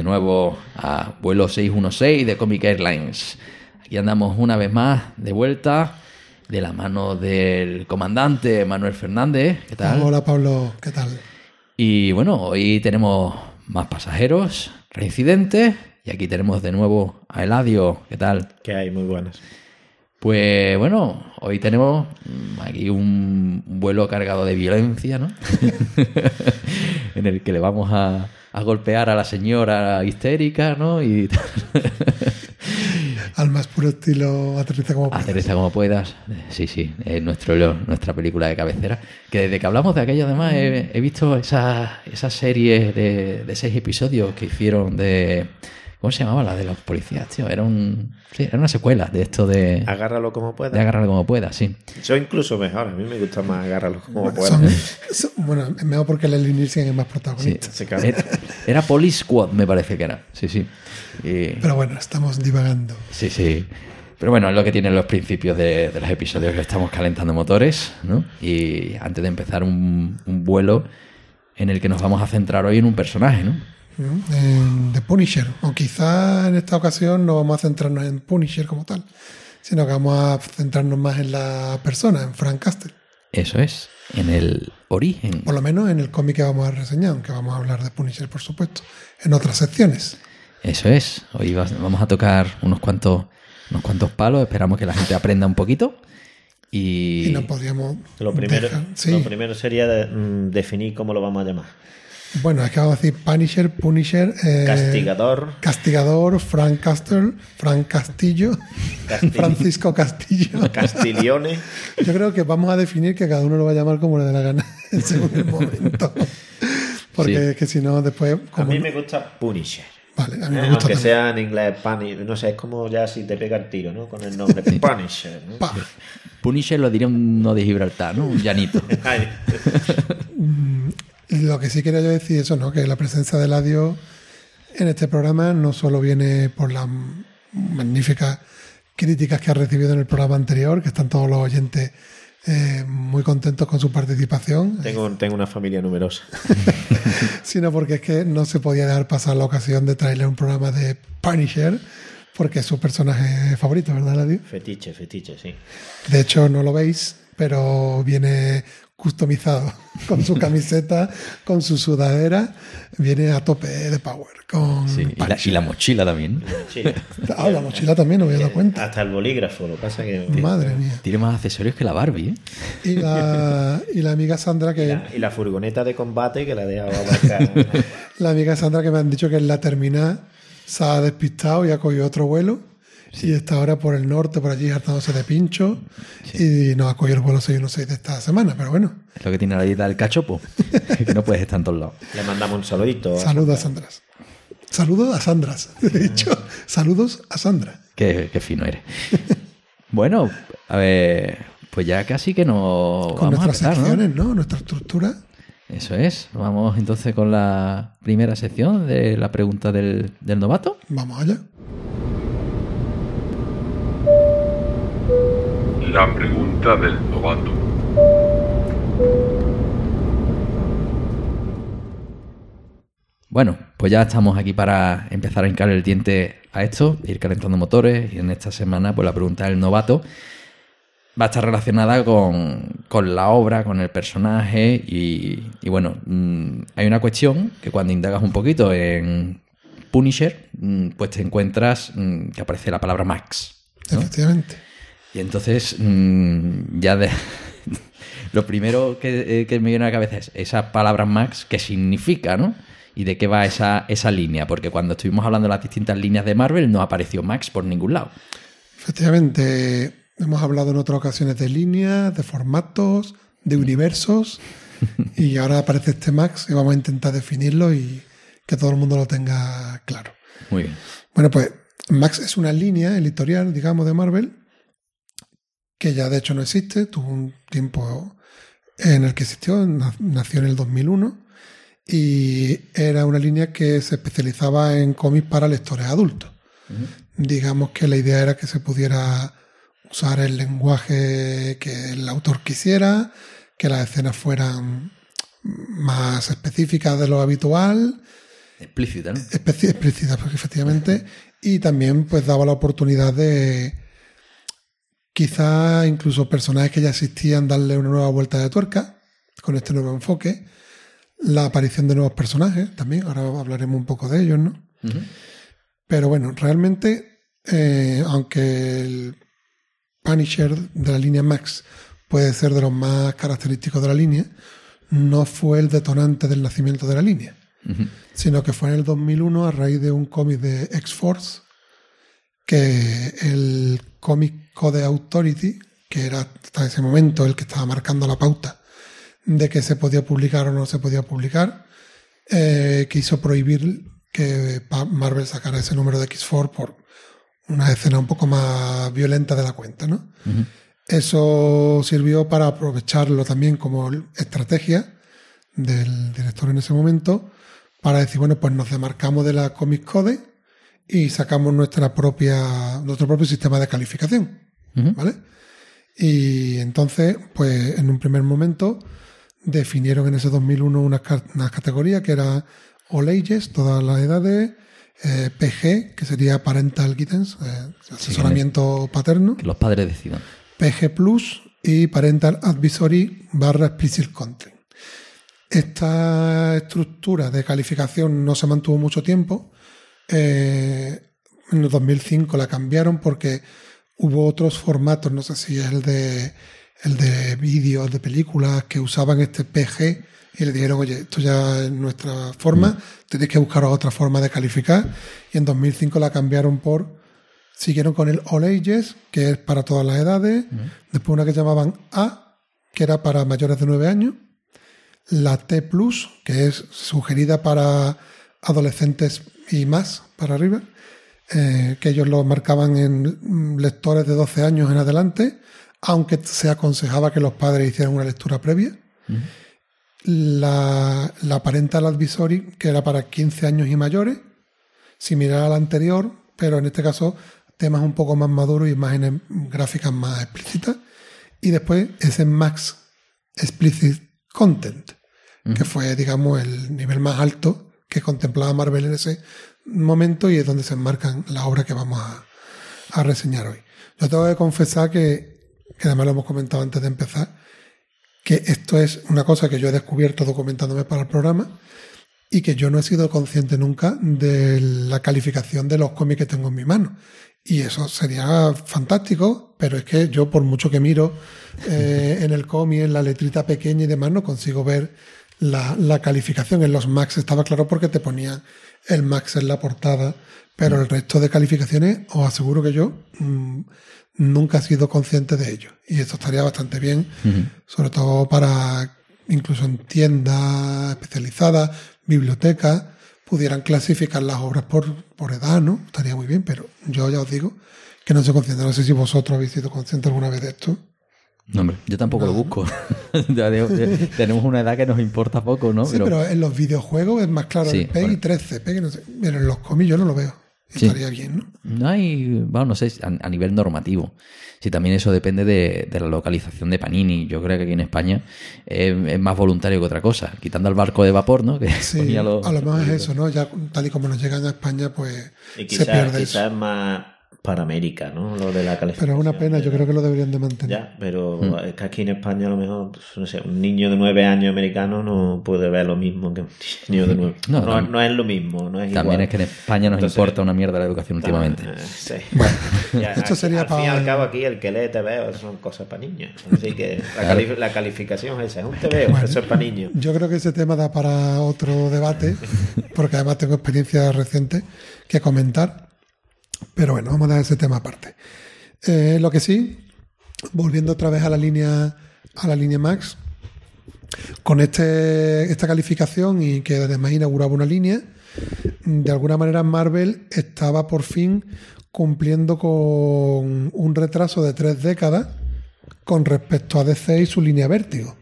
De nuevo a vuelo 616 de Comic Airlines. Aquí andamos una vez más de vuelta de la mano del comandante Manuel Fernández. ¿Qué tal? Hola Pablo, ¿qué tal? Y bueno, hoy tenemos más pasajeros, reincidentes, y aquí tenemos de nuevo a Eladio. ¿Qué tal? Que hay muy buenas. Pues bueno, hoy tenemos aquí un vuelo cargado de violencia, ¿no? en el que le vamos a, a golpear a la señora histérica, ¿no? Y Al más puro estilo aterriza como puedas. aterriza como puedas. Sí, sí, es nuestro, nuestra película de cabecera. Que desde que hablamos de aquello, además, he, he visto esa, esa serie de, de seis episodios que hicieron de... ¿Cómo se llamaba la de los policías, tío? Era un... Sí, era una secuela de esto de... Agárralo como puedas. De agarrarlo como puedas, sí. Yo incluso mejor. A mí me gusta más agárralo como Bueno, son- son- bueno, es mejor porque Leslie Nielsen es más protagonista. Era, era Police Squad, me parece que era. Sí, sí. Y- Pero bueno, estamos divagando. sí, sí. Pero bueno, es lo que tienen los principios de, de los episodios que estamos calentando motores, ¿no? Y antes de empezar un, un vuelo en el que nos vamos a centrar hoy en un personaje, ¿no? The Punisher. O quizá en esta ocasión no vamos a centrarnos en Punisher como tal, sino que vamos a centrarnos más en la persona, en Frank Castle. Eso es, en el origen. Por lo menos en el cómic que vamos a reseñar, aunque vamos a hablar de Punisher, por supuesto, en otras secciones. Eso es. Hoy va- vamos a tocar unos cuantos, unos cuantos palos, esperamos que la gente aprenda un poquito. Y, Y no podríamos. Lo primero, dejar- sí. lo primero sería de- mm, definir cómo lo vamos a llamar. Bueno, es que vamos a decir Punisher, Punisher. eh, Castigador. Castigador, Frank Castle, Frank Castillo, Castillo. Francisco Castillo. Castiglione. Yo creo que vamos a definir que cada uno lo va a llamar como le dé la gana según el momento. Porque Sí. es que si no, después. A mí me gusta Punisher. Vale, a mí Eh, me gusta Aunque también. sea en inglés Punisher. No sé, es como ya si te pega el tiro, ¿no? Con el nombre. Punisher. ¿no? Pa. Punisher lo diría un no de Gibraltar, ¿no? Un llanito. Lo que sí quería yo decir eso, ¿no? Que la presencia de Ladio en este programa no solo viene por las magníficas críticas que ha recibido en el programa anterior, que están todos los oyentes eh, muy contentos con su participación, tengo, tengo una familia numerosa. sino porque es que no se podía dejar pasar la ocasión de traerle un programa de Punisher, porque es su personaje favorito, ¿verdad, Ladio? Fetiche, fetiche, sí. De hecho, no lo veis, pero viene customizado con su camiseta, con su sudadera, viene a tope de power. Con Sí, y, la, Punisher. y la mochila también. Ah, la mochila también, no me había dado cuenta. Hasta el bolígrafo, lo que pasa que. Madre mía. Tiene más accesorios que la Barbie, ¿eh? Y la, y la amiga Sandra, Y que la, y la furgoneta de combate que la dejaba abarcar. la amiga Sandra que me han dicho que en la terminal se ha despistado y ha cogido otro vuelo. Y está ahora por el norte, por allí, hartándose de pincho. Y no ha cogido el vuelo 616 de esta semana, pero bueno. Es lo que tiene la dieta del cachopo. que no puedes estar en todos lados. Le mandamos un saludito. Saludos a Sandras. Saludos a Sandras. De hecho, saludos a Sandra. Qué, qué fino eres. bueno, a ver, pues ya casi que nos Con vamos a nuestras empezar, ¿no? secciones, ¿no? Nuestra estructura. Eso es. Vamos entonces con la primera sección de la pregunta del, del novato. Vamos allá. La pregunta del novato. Bueno, pues ya estamos aquí para empezar a hincar el diente a esto, ir calentando motores. Y en esta semana, pues la pregunta del novato va a estar relacionada con, con la obra, con el personaje. Y, y bueno, mm, hay una cuestión que cuando indagas un poquito en Punisher, mm, pues te encuentras mm, que aparece la palabra Max. ¿no? Efectivamente. Y entonces, mm, ya de. Lo primero que, eh, que me viene a la cabeza es esa palabra Max, ¿qué significa, no? Y de qué va esa, esa línea, porque cuando estuvimos hablando de las distintas líneas de Marvel no apareció Max por ningún lado. Efectivamente, hemos hablado en otras ocasiones de líneas, de formatos, de universos, y ahora aparece este Max y vamos a intentar definirlo y que todo el mundo lo tenga claro. Muy bien. Bueno, pues Max es una línea editorial, digamos, de Marvel, que ya de hecho no existe, tuvo un tiempo en el que existió, na- nació en el 2001, y era una línea que se especializaba en cómics para lectores adultos. Digamos que la idea era que se pudiera usar el lenguaje que el autor quisiera, que las escenas fueran más específicas de lo habitual, Explícita, ¿no? explícitas, efectivamente, y también pues daba la oportunidad de quizá incluso personajes que ya existían darle una nueva vuelta de tuerca con este nuevo enfoque, la aparición de nuevos personajes también, ahora hablaremos un poco de ellos, ¿no? Pero bueno, realmente, eh, aunque el Punisher de la línea Max puede ser de los más característicos de la línea, no fue el detonante del nacimiento de la línea, sino que fue en el 2001 a raíz de un cómic de X-Force, que el cómic Code Authority, que era hasta ese momento el que estaba marcando la pauta de que se podía publicar o no se podía publicar, eh, quiso prohibir que Marvel sacara ese número de X4 por una escena un poco más violenta de la cuenta, ¿no? Eso sirvió para aprovecharlo también como estrategia del director en ese momento para decir, bueno, pues nos demarcamos de la Comic Code y sacamos nuestra propia, nuestro propio sistema de calificación, ¿vale? Y entonces, pues en un primer momento definieron en ese 2001 unas, unas categorías que era All Ages, todas las edades, eh, PG, que sería Parental Guidance, eh, asesoramiento paterno, Que los padres decidan. PG Plus y Parental Advisory barra Explicit Content. Esta estructura de calificación no se mantuvo mucho tiempo. Eh, en el 2005 la cambiaron porque hubo otros formatos, no sé si es el de, el de vídeos, de películas, que usaban este PG y le dijeron, oye, esto ya es nuestra forma, tenéis que buscar otra forma de calificar. Y en 2005 la cambiaron por Siguieron con el All Ages, que es para todas las edades. Después una que llamaban A, que era para mayores de 9 años. La T Plus, que es sugerida para adolescentes y más para arriba. eh, que ellos lo marcaban en lectores de 12 años en adelante, aunque se aconsejaba que los padres hicieran una lectura previa. La, la Parental Advisory, que era para 15 años y mayores, similar a la anterior, pero en este caso temas un poco más maduros y imágenes gráficas más explícitas. Y después ese Max Explicit Content, que fue, digamos, el nivel más alto que contemplaba Marvel en ese momento y es donde se enmarcan las obras que vamos a, a reseñar hoy. Yo tengo que confesar que, que además lo hemos comentado antes de empezar, que esto es una cosa que yo he descubierto documentándome para el programa y que yo no he sido consciente nunca de la calificación de los cómics que tengo en mi mano. Y eso sería fantástico, pero es que yo por mucho que miro eh, en el cómic, en la letrita pequeña y demás, no consigo ver la, la calificación. En los Max estaba claro porque te ponían el Max en la portada, pero el resto de calificaciones os aseguro que yo mm, nunca he sido consciente de ello. Y esto estaría bastante bien, sobre todo para incluso en tiendas especializadas, bibliotecas, pudieran clasificar las obras por, por edad, ¿no? Estaría muy bien, pero yo ya os digo que no soy consciente. No sé si vosotros habéis sido conscientes alguna vez de esto. No, hombre, yo tampoco lo busco. Eh, Tenemos una edad que nos importa poco, ¿no? Sí, pero, en los videojuegos es más claro. Sí, el PEGI bueno. 13, PEGI no sé. Pero en los cómics yo no lo veo. Sí. estaría bien, ¿no? No hay, bueno, no sé, a, a nivel normativo. Si también eso depende de, de la localización de Panini. Yo creo que aquí en España es, es más voluntario que otra cosa. Quitando el barco de vapor, ¿no? Que Sí, ponía los- a lo mejor es eso, ¿no? Ya tal y como nos llegan a España, pues Y se quizás pierde eso. quizás es más para América, ¿no? Lo de la calificación. Pero es una pena, yo creo que lo deberían de mantener. Ya, pero Mm. es que aquí en España a lo mejor, pues, no sé, un niño de nueve años americano no puede ver lo mismo que un niño de nueve. No, No, es lo mismo, no es También igual. es que en España nos Entonces- importa una mierda la educación últimamente. Eh, sí. Bueno, Ya, esto aquí- sería al fin y para- al cabo aquí el que lee TVO son cosas para niños. Así que la, Claro. cali- la calificación es esa, es un TVO, Bueno. eso es para niños. Yo creo que ese tema da para otro debate, porque además tengo experiencia reciente que comentar. Pero bueno, vamos a dar ese tema aparte. Eh, lo que sí, volviendo otra vez a la línea, a la línea Max, con este, esta calificación y que además inauguraba una línea, de alguna manera Marvel estaba por fin cumpliendo con un retraso de tres décadas con respecto a DC y su línea Vértigo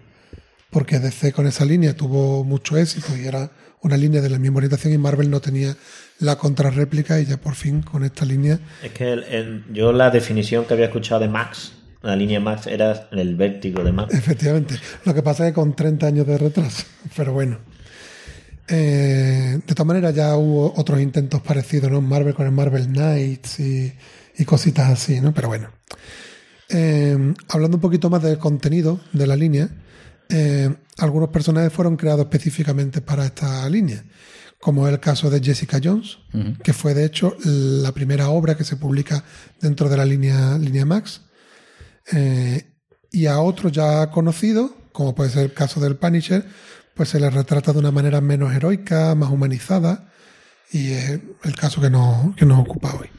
porque DC con esa línea tuvo mucho éxito y era una línea de la misma orientación y Marvel no tenía la contrarréplica y ya por fin con esta línea Es que el- el- yo la definición que había escuchado de Max, la línea Max, era el vértigo de Max. efectivamente lo que pasa es que con 30 años de retraso pero bueno Eh, de todas maneras ya hubo otros intentos parecidos ¿no? Marvel con el Marvel Knights y, y cositas así ¿no? pero bueno Eh, hablando un poquito más del contenido de la línea, eh, algunos personajes fueron creados específicamente para esta línea, como es el caso de Jessica Jones, que fue de hecho la primera obra que se publica dentro de la línea, línea Max, Eh, y a otros ya conocidos, como puede ser el caso del Punisher, pues se les retrata de una manera menos heroica, más humanizada, y es el caso que nos, que nos ocupa hoy.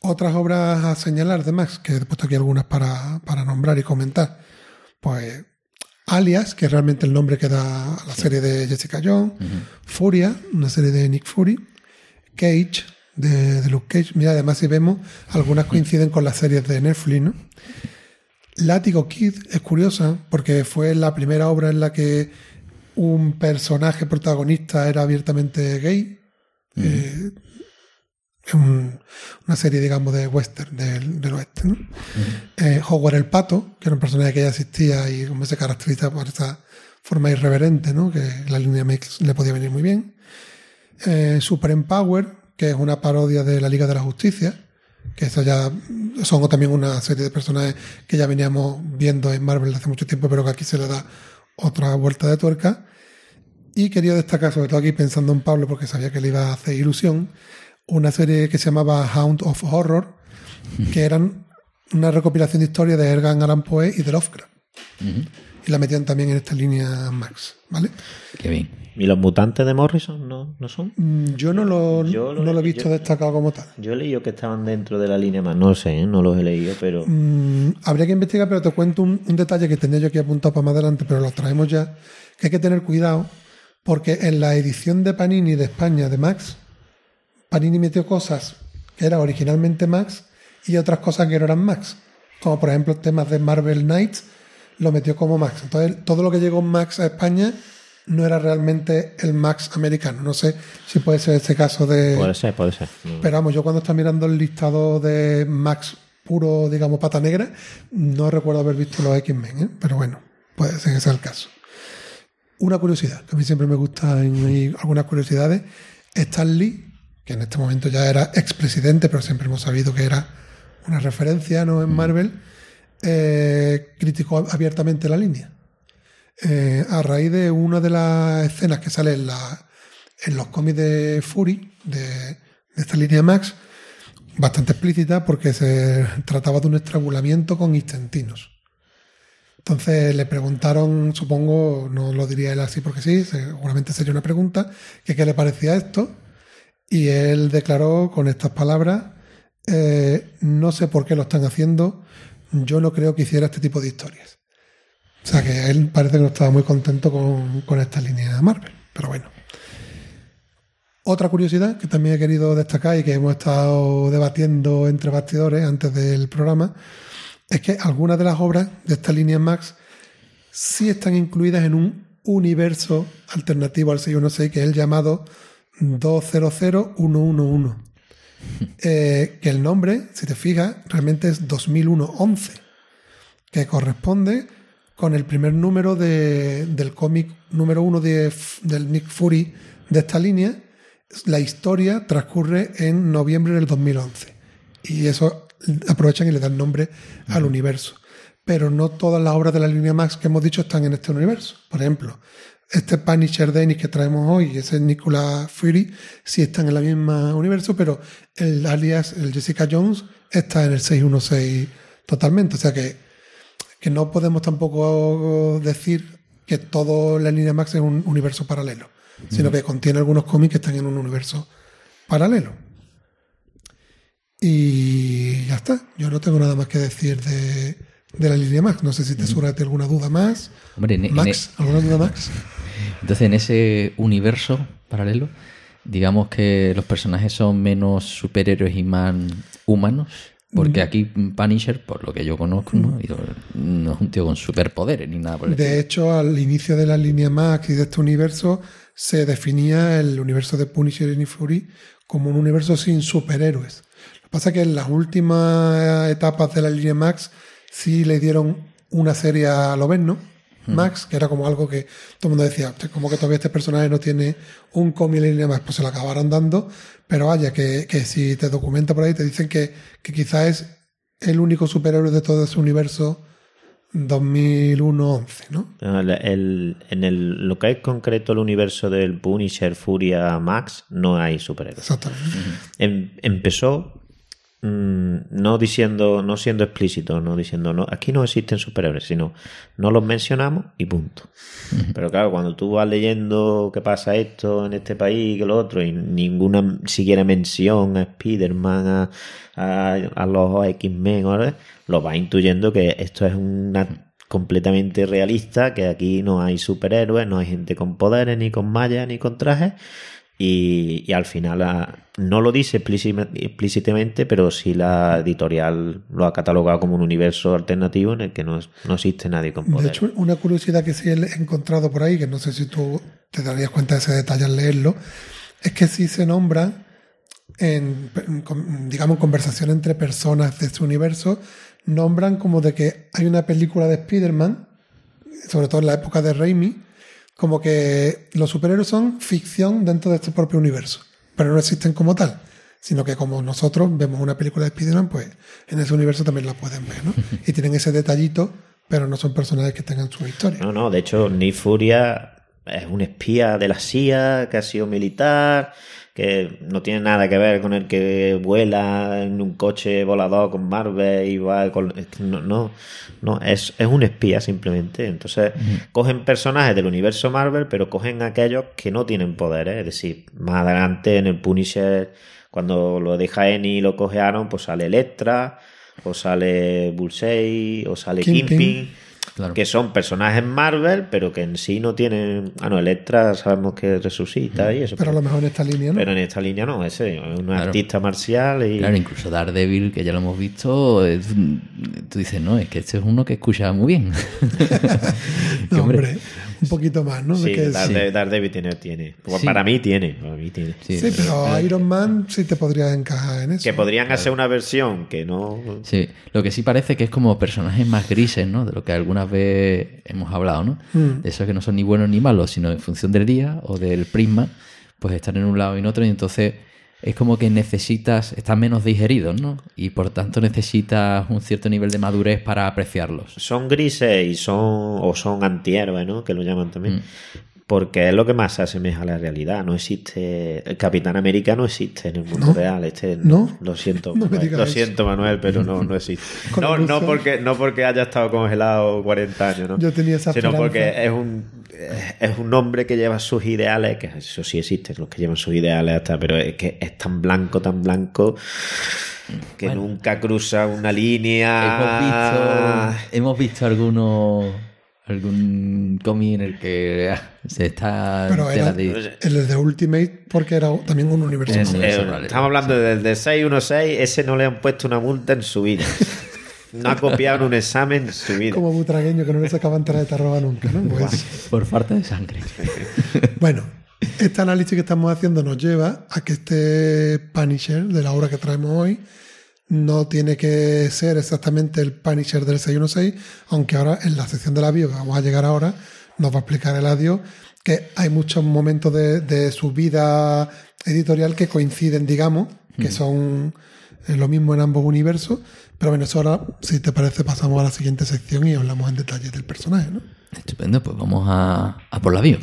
Otras obras a señalar de Max, que he puesto aquí algunas para, para nombrar y comentar. Pues Alias, que es realmente el nombre que da a la serie de Jessica Jones. Furia, una serie de Nick Fury. Cage, de, de Luke Cage. Mira, además si vemos, algunas coinciden con las series de Netflix, ¿no? Látigo Kid es curiosa porque fue la primera obra en la que un personaje protagonista era abiertamente gay. Eh, es un- una serie, digamos, de western, del, del oeste. ¿no? Eh, Howard el Pato, que era un personaje que ya existía y como se caracteriza por esa forma irreverente, ¿no? que la línea Mix le podía venir muy bien. Eh, Super Empower, que es una parodia de la Liga de la Justicia, que eso ya son también una serie de personajes que ya veníamos viendo en Marvel hace mucho tiempo, pero que aquí se le da otra vuelta de tuerca. Y quería destacar, sobre todo aquí pensando en Pablo, porque sabía que le iba a hacer ilusión, una serie que se llamaba Hound of Horror, que eran una recopilación de historias de Edgar Allan Poe y de Lovecraft. Y la metían también en esta línea Max, ¿vale? Qué bien. ¿Y los mutantes de Morrison no, no son? Mm, Yo no lo, Yo lo- no lo he visto yo- destacado como tal. Yo he leído que estaban dentro de la línea más. No sé, ¿eh? no los he leído, pero. Mm, habría que investigar, pero te cuento un, un detalle que tenía yo aquí apuntado para más adelante, pero lo traemos ya, que hay que tener cuidado, porque en la edición de Panini de España de Max, Panini metió cosas que eran originalmente Max y otras cosas que no eran Max, como por ejemplo temas de Marvel Knights, lo metió como Max. Entonces, todo lo que llegó Max a España no era realmente el Max americano. No sé si puede ser este caso de... Puede ser, puede ser. Pero vamos, yo cuando estaba mirando el listado de Max puro, digamos, pata negra, no recuerdo haber visto los X-Men, ¿eh? pero bueno, puede ser que sea el caso. Una curiosidad, que a mí siempre me gusta en algunas curiosidades, Stan Lee, que en este momento ya era expresidente, pero siempre hemos sabido que era una referencia ¿no? en Marvel, eh, criticó abiertamente la línea. Eh, a raíz de una de las escenas que sale en, la, en los cómics de Fury, de, de esta línea Max, bastante explícita porque se trataba de un estrangulamiento con intestinos. Entonces le preguntaron, supongo, no lo diría él así porque sí, seguramente sería una pregunta, que qué le parecía esto, y él declaró con estas palabras, eh, no sé por qué lo están haciendo, yo no creo que hiciera este tipo de historias. O sea que él parece que no estaba muy contento con, con esta línea Marvel, pero bueno. Otra curiosidad que también he querido destacar y que hemos estado debatiendo entre bastidores antes del programa es que algunas de las obras de esta línea Max sí están incluidas en un universo alternativo al 616 que es el llamado 200111. eh, que el nombre, si te fijas, realmente es 2001-11, que corresponde con el primer número de- del cómic número uno de, del Nick Fury de esta línea. La historia transcurre en noviembre del 2011 y eso aprovechan y le dan nombre al universo. Pero no todas las obras de la línea Max que hemos dicho están en este universo. Por ejemplo, este Punisher Dennis que traemos hoy, ese Nicolas Fury, sí están en el mismo universo, pero el alias, el Jessica Jones, está en el 616 totalmente. O sea que, que no podemos tampoco decir que todo la línea Max es un universo paralelo, sino que contiene algunos cómics que están en un universo paralelo. Y ya está. Yo no tengo nada más que decir de, de la línea Max. No sé si te surge alguna duda más. Hombre, Max, ¿alguna duda Max? Entonces, en ese universo paralelo, digamos que los personajes son menos superhéroes y más humanos. Porque aquí Punisher, por lo que yo conozco, ¿no? Es un tío con superpoderes ni nada por el De estilo. hecho, al inicio de la línea Max y de este universo, se definía el universo de Punisher y Fury como un universo sin superhéroes. Lo que pasa es que en las últimas etapas de la línea Max sí le dieron una serie a Loven, ¿no? Max, que era como algo que todo el mundo decía, "Hostia, como que todavía este personaje no tiene un cómic línea Max, pues se lo acabaron dando, pero vaya, que, que si te documenta por ahí, te dicen que, que quizás es el único superhéroe de todo ese universo 2001-11, ¿no? El- el- en el, lo que es concreto el universo del Punisher, Furia, Max, no hay superhéroes. Exactamente. Em- empezó mm, no diciendo, no siendo explícito, no diciendo no, aquí no existen superhéroes, sino no los mencionamos y punto. Pero claro, cuando tú vas leyendo que pasa esto en este país que lo otro, y ninguna siquiera mención a Spider-Man, a, a, a los X-Men, lo vas intuyendo que esto es una completamente realista, que aquí no hay superhéroes, no hay gente con poderes, ni con mallas, ni con trajes. Y, y al final ah, no lo dice explícit- explícitamente, pero sí la editorial lo ha catalogado como un universo alternativo en el que no, es- no existe nadie con De poder. hecho, una curiosidad que sí he encontrado por ahí, que no sé si tú te darías cuenta de ese detalle al leerlo, es que sí se nombra en, digamos, conversación entre personas de este universo, nombran como de que hay una película de Spider-Man, sobre todo en la época de Raimi, como que los superhéroes son ficción dentro de este propio universo, pero no existen como tal, sino que como nosotros vemos una película de Spider-Man, pues en ese universo también la pueden ver, ¿no? Y tienen ese detallito, pero no son personajes que tengan su historia. No, no, de hecho, Nick Furia es un espía de la CIA que ha sido militar, que no tiene nada que ver con el que vuela en un coche volador con Marvel y va con... No, no, no, es, es un espía simplemente. Entonces, cogen personajes del universo Marvel, pero cogen aquellos que no tienen poderes. Es decir, más adelante en el Punisher, cuando lo deja Eni y lo coge Aaron, pues sale Electra, o sale Bullseye, o sale Kingpin. Kingpin Claro. que son personajes Marvel, pero que en sí no tienen. Ah, no, Electra sabemos que resucita y eso. Pero a lo mejor en esta línea, ¿no? pero en esta línea no, ese es un Claro. artista marcial y. Claro, incluso Daredevil, que ya lo hemos visto, es- tú dices, no, es que este es uno que escucha muy bien. No, hombre, hombre, un poquito más, ¿no? De Sí, que- Darede- sí. Daredevil tiene. tiene. Sí. Para mí tiene. Para mí tiene. sí, Sí, pero Iron Man sí te podría encajar en eso. Que podrían hacer una versión que no. Sí, lo que sí parece que es como personajes más grises, ¿no? De lo que algunas veces hemos hablado, ¿no? Mm. De esos que no son ni buenos ni malos, sino en función del día o del prisma, pues están en un lado y en otro y entonces es como que necesitas, están menos digeridos, ¿no? Y por tanto necesitas un cierto nivel de madurez para apreciarlos. Son grises y son. o son antihéroes, ¿no? Que lo llaman también. Mm. Porque es lo que más se asemeja a la realidad. No existe. El Capitán América no existe en el mundo ¿No? real. Este, ¿No? Lo siento, No Manuel, lo eso. siento, Manuel, pero no, no existe. No, no porque, no porque haya estado congelado 40 años, ¿no? Yo tenía esa Sino esperanza. porque es un, es un hombre que lleva sus ideales, que eso sí existe, los que llevan sus ideales hasta, pero es que es tan blanco, tan blanco, que Bueno. nunca cruza una línea. Hemos visto, hemos visto algunos algún cómic en el que se está Pero era de- el de Ultimate porque era también un universo. Es- eh, estamos hablando del de 616, ese no le han puesto una multa en su vida. No ha copiado en un examen en su vida. como butragueño que no le sacaban tarjeta roba nunca, ¿no? Pues, por falta de sangre. bueno, Este análisis que estamos haciendo nos lleva a que este Punisher de la obra que traemos hoy no tiene que ser exactamente el Punisher del 616, aunque ahora en la sección de la bio que vamos a llegar ahora nos va a explicar Eladio que hay muchos momentos de, de su vida editorial que coinciden, digamos, que son eh, lo mismo en ambos universos, pero bueno, eso ahora, si te parece, pasamos a la siguiente sección y hablamos en detalle del personaje, ¿no? Estupendo, pues vamos a, a por la bio.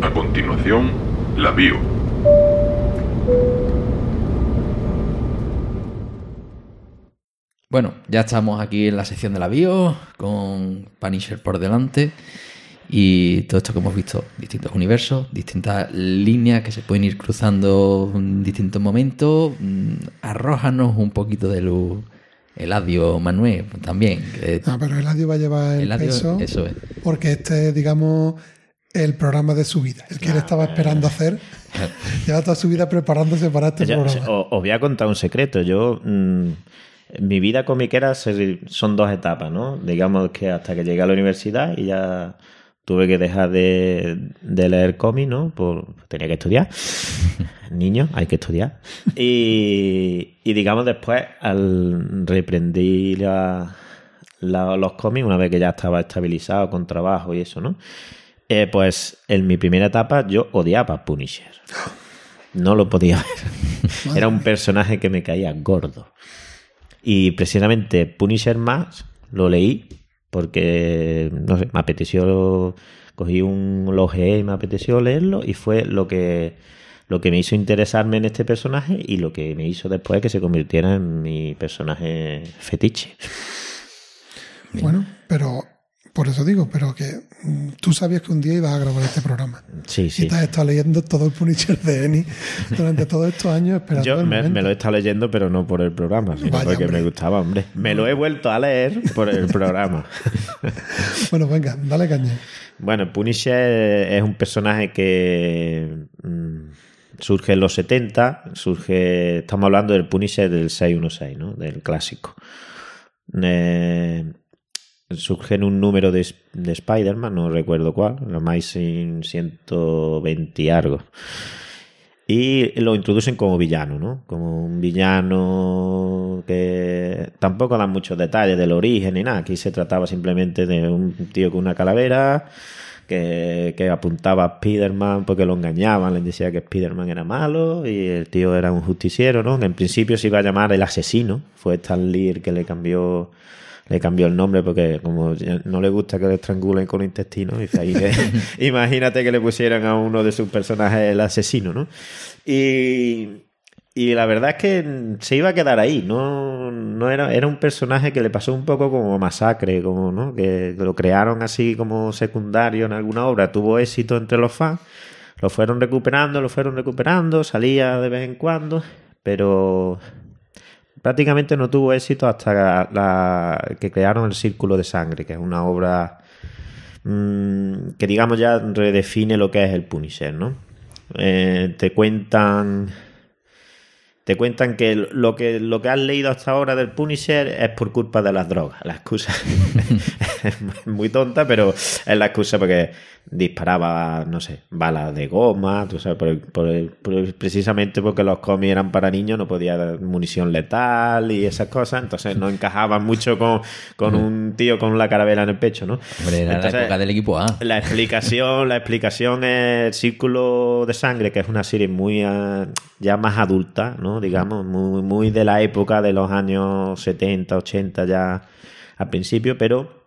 A continuación, la bio. Bueno, ya estamos aquí en la sección de la bio, con Punisher por delante. Y todo esto que hemos visto, distintos universos, distintas líneas que se pueden ir cruzando en distintos momentos. Mm, Arrójanos un poquito de luz. Eladio Manuel también. que- Ah, pero Eladio va a llevar el Eladio, peso eso es. porque este es, digamos, el programa de su vida, el que él estaba esperando hacer. Lleva toda su vida preparándose para este Yo- programa. os, voy a contar un secreto. Yo, mm, mi vida comiquera son dos etapas, ¿no? Digamos que hasta que llegué a la universidad y ya tuve que dejar de, de leer cómics, ¿no? Por, tenía que estudiar. Niños, hay que estudiar. Y, y digamos después, al reprendí la- la- los cómics, una vez que ya estaba estabilizado con trabajo y eso, ¿no? Eh, pues en mi primera etapa yo odiaba a Punisher. No lo podía ver. Era un personaje que me caía gordo. Y precisamente Punisher más lo leí porque, me apeteció, cogí un lo y me apeteció leerlo y fue lo que, lo que me hizo interesarme en este personaje y lo que me hizo después que se convirtiera en mi personaje fetiche. Bueno, pero por eso digo, pero que mm, tú sabías que un día ibas a grabar este programa. Sí, Y sí. te has estado leyendo todo el Punisher de Eni durante todos estos años esperando Yo el me, lo he estado leyendo, pero no por el programa, sino Vaya, porque hombre. me gustaba, hombre. Me lo he vuelto a leer por el programa. Bueno, venga, dale caña. Bueno, Punisher es un personaje que mm, surge en los 70, surge, estamos hablando del Punisher del 616, ¿no? Del clásico. Eh, surge en un número de, de Spider-Man, no recuerdo cuál, la Amazing 120 y algo. Y lo introducen como villano, ¿no? Como un villano que tampoco dan muchos detalles del origen ni nada. Aquí se trataba simplemente de un tío con una calavera que, que apuntaba a Spider-Man porque lo engañaban, les decía que Spider-Man era malo y el tío era un justiciero, ¿no? En principio se iba a llamar el asesino. Fue Stan Lee el que le cambió le cambió el nombre porque como no le gusta que le estrangulen con intestinos, dice ahí imagínate que le pusieran a uno de sus personajes el asesino, ¿no? Y, y la verdad es que se iba a quedar ahí, no, no era, era un personaje que le pasó un poco como masacre, como, ¿no? Que lo crearon así como secundario en alguna obra, tuvo éxito entre los fans, lo fueron recuperando, lo fueron recuperando, salía de vez en cuando, pero prácticamente no tuvo éxito hasta la, que crearon el Círculo de Sangre, que es una obra mm, que digamos ya redefine lo que es el Punisher, ¿no? Eh, te cuentan te cuentan que lo que lo que has leído hasta ahora del Punisher es por culpa de las drogas. La excusa es muy tonta, pero es la excusa porque disparaba, no sé, balas de goma, tú sabes, por el- por el- por el- precisamente porque los cómics eran para niños, no podía dar munición letal y esas cosas, entonces no encajaban mucho con, con un tío con la caravela en el pecho, ¿no? Hombre, era Entonces, la época del equipo A. la explicación, la explicación es Círculo de Sangre, que es una serie muy ah, ya más adulta, ¿no? Digamos, muy, muy de la época de los años 70, 80 ya al principio, pero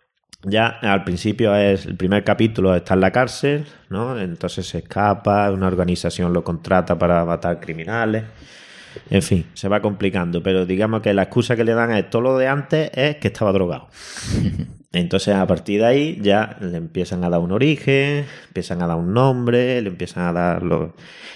ya al principio es el primer capítulo está en la cárcel, ¿no? Entonces se escapa, una organización lo contrata para matar criminales. En fin, se va complicando, pero digamos que la excusa que le dan a todo lo de antes es que estaba drogado. Entonces, a partir de ahí, ya le empiezan a dar un origen, empiezan a dar un nombre, le empiezan a dar lo-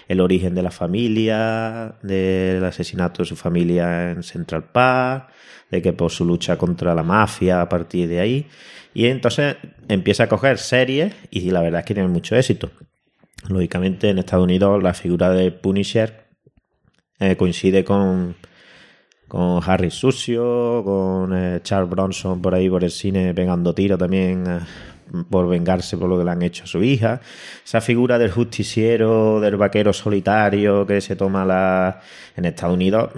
el origen de la familia, del asesinato de su familia en Central Park, de que por su lucha contra la mafia a partir de ahí. Y entonces empieza a coger series y la verdad es que tiene mucho éxito. Lógicamente, en Estados Unidos, la figura de Punisher eh, coincide con, con Harry Sucio, con eh, Charles Bronson por ahí por el cine pegando tiro también eh, por vengarse por lo que le han hecho a su hija. Esa figura del justiciero, del vaquero solitario que se toma la en Estados Unidos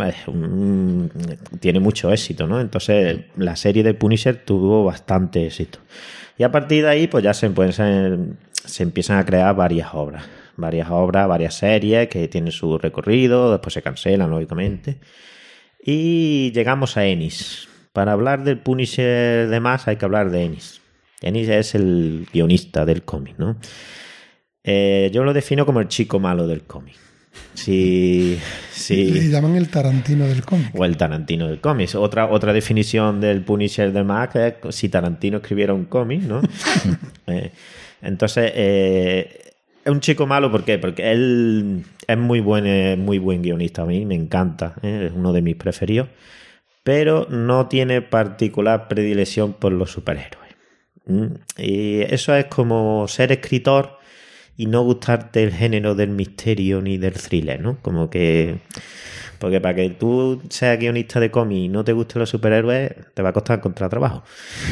tiene mucho éxito, ¿no? Entonces la serie de Punisher tuvo bastante éxito. Y a partir de ahí, pues ya se, pueden ser- se empiezan a crear varias obras. Varias obras, varias series que tienen su recorrido, después se cancelan, lógicamente. Y llegamos a Ennis. Para hablar del Punisher de más hay que hablar de Ennis. Ennis es el guionista del cómic, ¿no? Eh, yo lo defino como el chico malo del cómic. Si, si, Le llaman el Tarantino del cómic. o el Tarantino del cómic. Otra, otra definición del Punisher de Mac es si Tarantino escribiera un cómic, ¿no? Eh, entonces, eh, es un chico malo, ¿por qué? Porque él es muy buen, muy buen guionista. A mí me encanta, ¿eh? es uno de mis preferidos. Pero no tiene particular predilección por los superhéroes. Y eso es como ser escritor y no gustarte el género del misterio ni del thriller, ¿no? Como que. Porque para que tú seas guionista de cómic y no te gusten los superhéroes, te va a costar encontrar trabajo,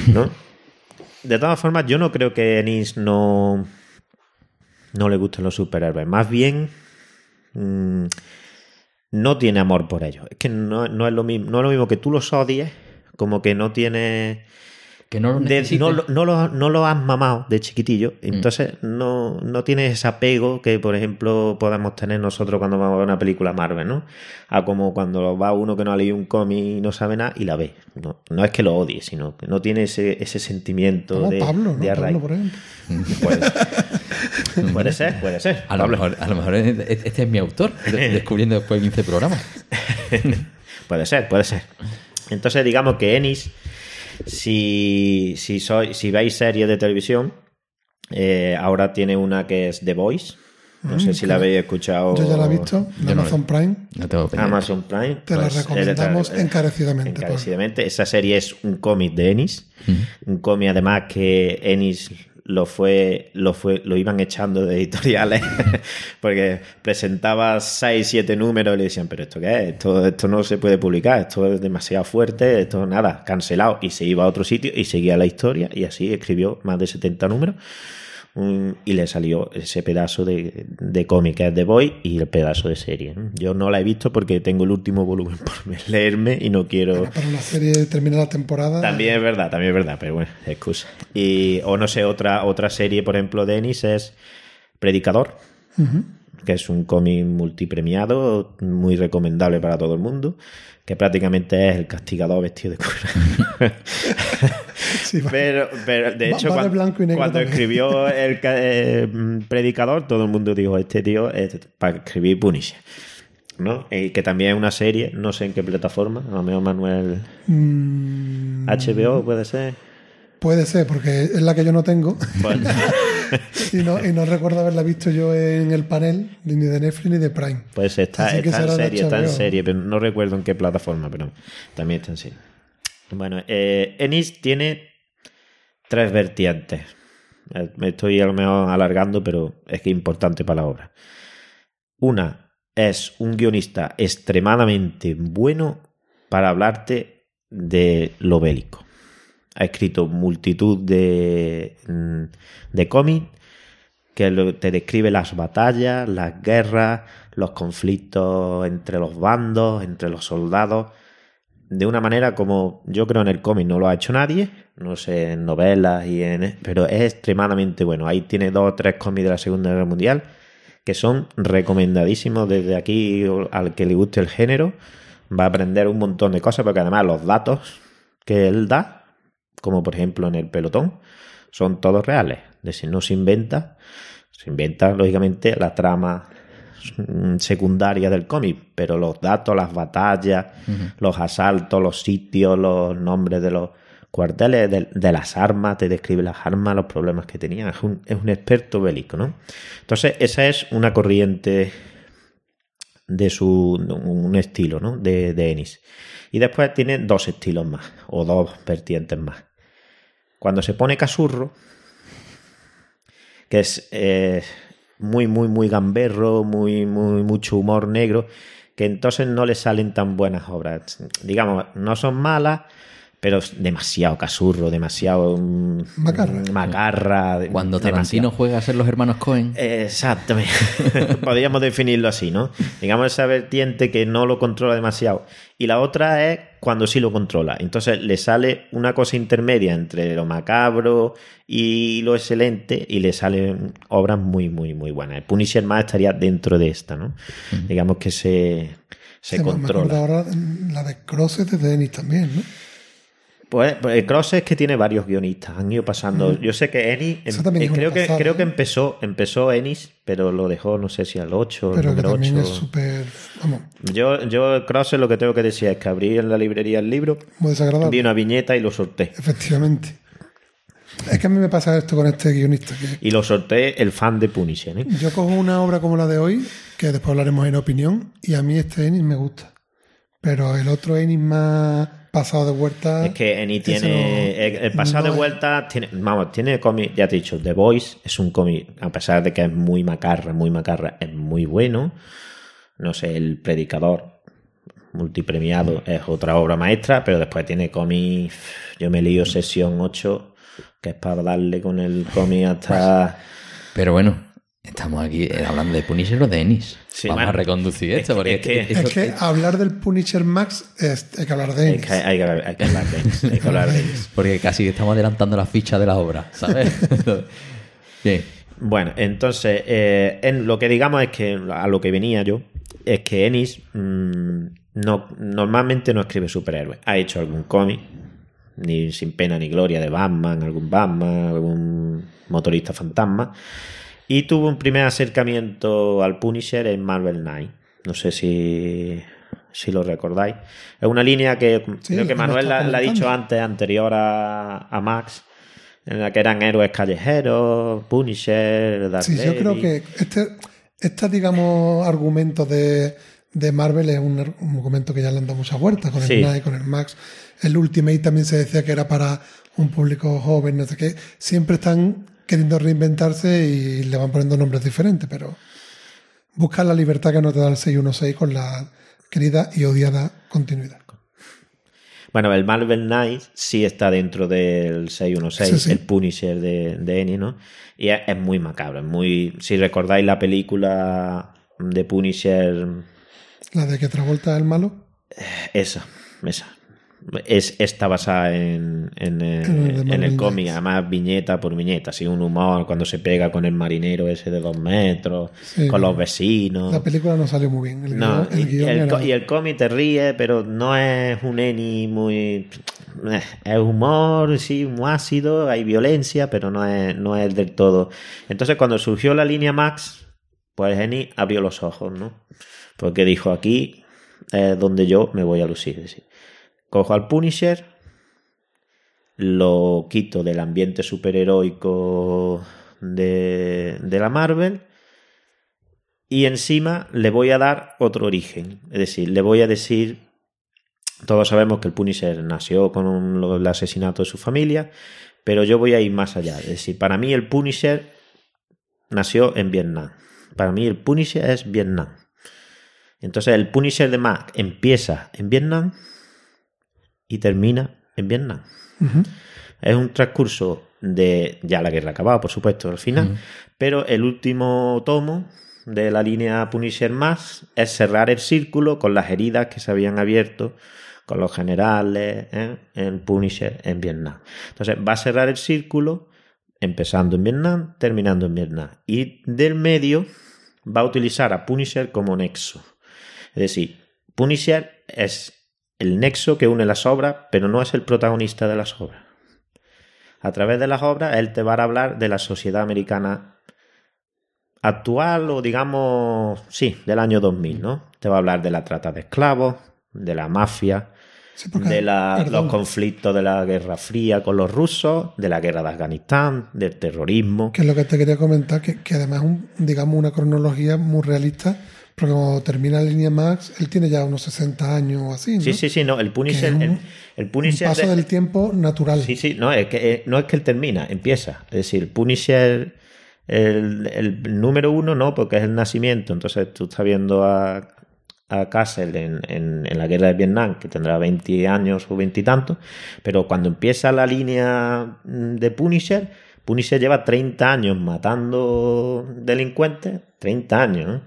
¿no? de todas formas, yo no creo que Ennis no. no le gusten los superhéroes. Más bien. mm, no tiene amor por ellos. Es que no, no es lo mismo, no es lo mismo que tú los odies, como que no tiene Que no lo de- no, lo- no lo, no lo has mamado de chiquitillo, entonces no, no tienes ese apego que, por ejemplo, podemos tener nosotros cuando vamos a ver una película Marvel, ¿no? A como cuando va uno que no ha leído un cómic y no sabe nada y la ve. No, no es que lo odie, sino que no tiene ese, ese sentimiento Como de, Pablo, por ejemplo. Puede, puede ser, puede ser. A lo, mejor, a lo mejor este es mi autor, de- descubriendo después de 15 programas. Puede ser, puede ser. Entonces, digamos que Ennis, si, si, soy, si veis series de televisión, eh, ahora tiene una que es The Voice. No sé si la habéis escuchado. Mm, Yo ya la he visto en no Amazon Prime. No tengo pendiente. Amazon Prime. Te la pues, recomendamos eh, encarecidamente. Encarecidamente. Esa serie es un cómic de Ennis. Un cómic, además, que Ennis lo fue, lo fue, lo iban echando de editoriales porque presentaba 6, 7 números y le decían, pero esto qué es, esto, esto no se puede publicar, esto es demasiado fuerte, esto nada, cancelado. Y se iba a otro sitio y seguía la historia y así escribió más de 70 números. Mm, y le salió ese pedazo de, de cómic The Boy y el pedazo de serie. Yo no la he visto porque tengo el último volumen por leerme y no quiero... Para una serie termina la temporada. También es verdad, también es verdad, pero bueno, excusa. Y, o no sé, otra, otra serie, por ejemplo, de Ennis es Predicador, que es un cómic multipremiado, muy recomendable para todo el mundo, que prácticamente es el castigador vestido de cura. Sí, va. pero, pero, de hecho, va cuando, escribió el eh, Predicador, todo el mundo dijo, este tío es para escribir Punisher. ¿no? Y que también es una serie, no sé en qué plataforma, a lo mejor Manuel Mm, HBO puede ser. puede ser, porque es la que yo no tengo. Bueno, y, no, y no recuerdo haberla visto yo en el panel ni de Netflix ni de Prime. pues está, está en serie, está en serie, pero no recuerdo en qué plataforma, pero también está en serie. Bueno, eh, Ennis tiene tres vertientes. Eh, Me estoy a lo mejor alargando, pero es que es importante para la obra. Una es un guionista extremadamente bueno para hablarte de lo bélico. Ha escrito multitud de, mm, de cómics que te describe las batallas, las guerras, los conflictos entre los bandos, entre los soldados, de una manera como yo creo en el cómic no lo ha hecho nadie, no sé, en novelas y en... pero es extremadamente bueno. Ahí tiene dos o tres cómics de la Segunda Guerra Mundial que son recomendadísimos desde aquí al que le guste el género. Va a aprender un montón de cosas porque además los datos que él da, como por ejemplo en el pelotón, son todos reales. De si no se inventa, se inventa lógicamente la trama secundaria del cómic, pero los datos, las batallas, los asaltos, los sitios, los nombres de los cuarteles, de, de las armas, te describe las armas, los problemas que tenía. Es un, es un experto bélico, ¿no? Entonces, esa es una corriente de su un estilo, ¿no? De, de Ennis. Y después tiene dos estilos más, o dos vertientes más. Cuando se pone casurro, que es eh, muy, muy, muy gamberro, muy, muy, mucho humor negro, que entonces no le salen tan buenas obras. Digamos, no son malas, pero es demasiado casurro, demasiado mm, Macarra. macarra, Cuando demasiado. Tarantino juega a ser los hermanos Cohen. Exactamente. Podríamos definirlo así, ¿no? Digamos esa vertiente que no lo controla demasiado. Y la otra es cuando sí lo controla. Entonces le sale una cosa intermedia entre lo macabro y lo excelente y le salen obras muy, muy, muy buenas. El Punisher más estaría dentro de esta, ¿no? Digamos que se, se Sí, me- controla. ahora mm, la de Crosses de Denis también, ¿no? Pues, pues el Cross es que tiene varios guionistas, han ido pasando. Yo sé que Ennis, em- eh, creo que pasada, creo que ¿no? empezó empezó Ennis, pero lo dejó no sé si al 8, Pero número también 8. es súper, vamos, Yo, yo Cross lo que tengo que decir es que abrí en la librería el libro, muy desagradable. vi una viñeta y lo sorteé. Efectivamente. Es que a mí me pasa esto con este guionista, que Y lo sorteé el fan de Punisher. ¿eh? yo cojo una obra como la de hoy, que después hablaremos en opinión, y a mí este Ennis me gusta. Pero el otro Ennis más pasado de vuelta... Es que ese tiene. no- el, el pasado no de es- vuelta tiene. Vamos, tiene cómic, ya te he dicho, The Voice es un cómic, a pesar de que es muy macarra, muy macarra, es muy bueno. No sé, El Predicador, multipremiado, es otra obra maestra, pero después tiene cómic. Yo me lío sesión 8, que es para darle con el cómic hasta. Pero bueno, estamos aquí eh, hablando de Punisher o de Ennis. Sí, Vamos bueno, a reconducir es esto, que- porque es que- Es que hablar del Punisher Max es, hay que hablar de Ennis. hay que- hay que hablar de Ennis, hay que hablar de Ennis. porque casi estamos adelantando la ficha de la obra, ¿sabes? Bien. Bueno, entonces, eh, en lo que digamos es que a lo que venía yo es que Ennis mm, no, normalmente no escribe superhéroes. Ha hecho algún cómic, ni sin pena ni gloria, de Batman, algún Batman, algún motorista fantasma. Y tuvo un primer acercamiento al Punisher en Marvel Knight. No sé si, si lo recordáis. Es una línea que Sí, creo que Manuel la, ha dicho antes, anterior a, a Max, en la que eran héroes callejeros, Punisher, Sí, yo creo que este, este digamos, argumento de, de Marvel es un, un argumento que ya le han dado muchas vueltas con el Sí. Con el Max. El Ultimate también se decía que era para un público joven, no sé qué. Siempre están queriendo reinventarse y le van poniendo nombres diferentes, pero busca la libertad que no te da el 616 con la querida y odiada continuidad. Bueno, el Marvel Knight sí está dentro del 616, Sí, sí. el Punisher de, de Ennie, ¿no? Y es, es muy macabro, es muy... Si recordáis la película de Punisher, La de que Travolta es el malo. esa, esa. Es, está basada en, en, eh, En el en cómic, además viñeta por viñeta, así un humor cuando se pega con el marinero ese de dos metros, Sí, con los vecinos. La película no salió muy bien. El No, guion, el y, el, era- co- y el cómic te ríe, pero no es un Eni muy. eh, Es humor, sí, muy ácido, hay violencia, pero no es, no es del todo. Entonces, cuando surgió la línea Max, pues Eni abrió los ojos, ¿no? Porque dijo: aquí es donde yo me voy a lucir. Decir, cojo al Punisher, lo quito del ambiente superheroico de, de la Marvel y encima le voy a dar otro origen. Es decir, le voy a decir. Todos sabemos que el Punisher nació con el asesinato de su familia, pero yo voy a ir más allá. Es decir, para mí el Punisher nació en Vietnam. Para mí el Punisher es Vietnam. Entonces el Punisher de Mac empieza en Vietnam y termina en Vietnam. Es un transcurso de ya la guerra acabada, por supuesto, al final, pero el último tomo de la línea Punisher más es cerrar el círculo con las heridas que se habían abierto con los generales ¿eh? en Punisher en Vietnam. Entonces va a cerrar el círculo empezando en Vietnam, terminando en Vietnam. Y del medio va a utilizar a Punisher como nexo. Es decir, Punisher es el nexo que une las obras, pero no es el protagonista de las obras. A través de las obras, él te va a hablar de la sociedad americana actual o digamos, sí, del año 2000, ¿no? Te va a hablar de la trata de esclavos, de la mafia, Sí, porque- de la- los conflictos de la Guerra Fría con los rusos, de la guerra de Afganistán, del terrorismo. Que es lo que te quería comentar, que, que además es un, digamos una cronología muy realista, porque cuando termina la línea Max, él tiene ya unos 60 años o así, ¿no? Sí, sí, sí, no, el Punisher, un- el, el Un Punisher paso de- del tiempo natural. Sí, sí, no, es que, eh, no es que él termina, empieza. Es decir, Punisher, el, el número uno no, porque es el nacimiento. Entonces tú estás viendo a, a Castle en, en- en la guerra de Vietnam, que tendrá 20 años o 20 y tantos, pero cuando empieza la línea mm, de Punisher, Punisher lleva 30 años matando delincuentes, 30 años, ¿eh?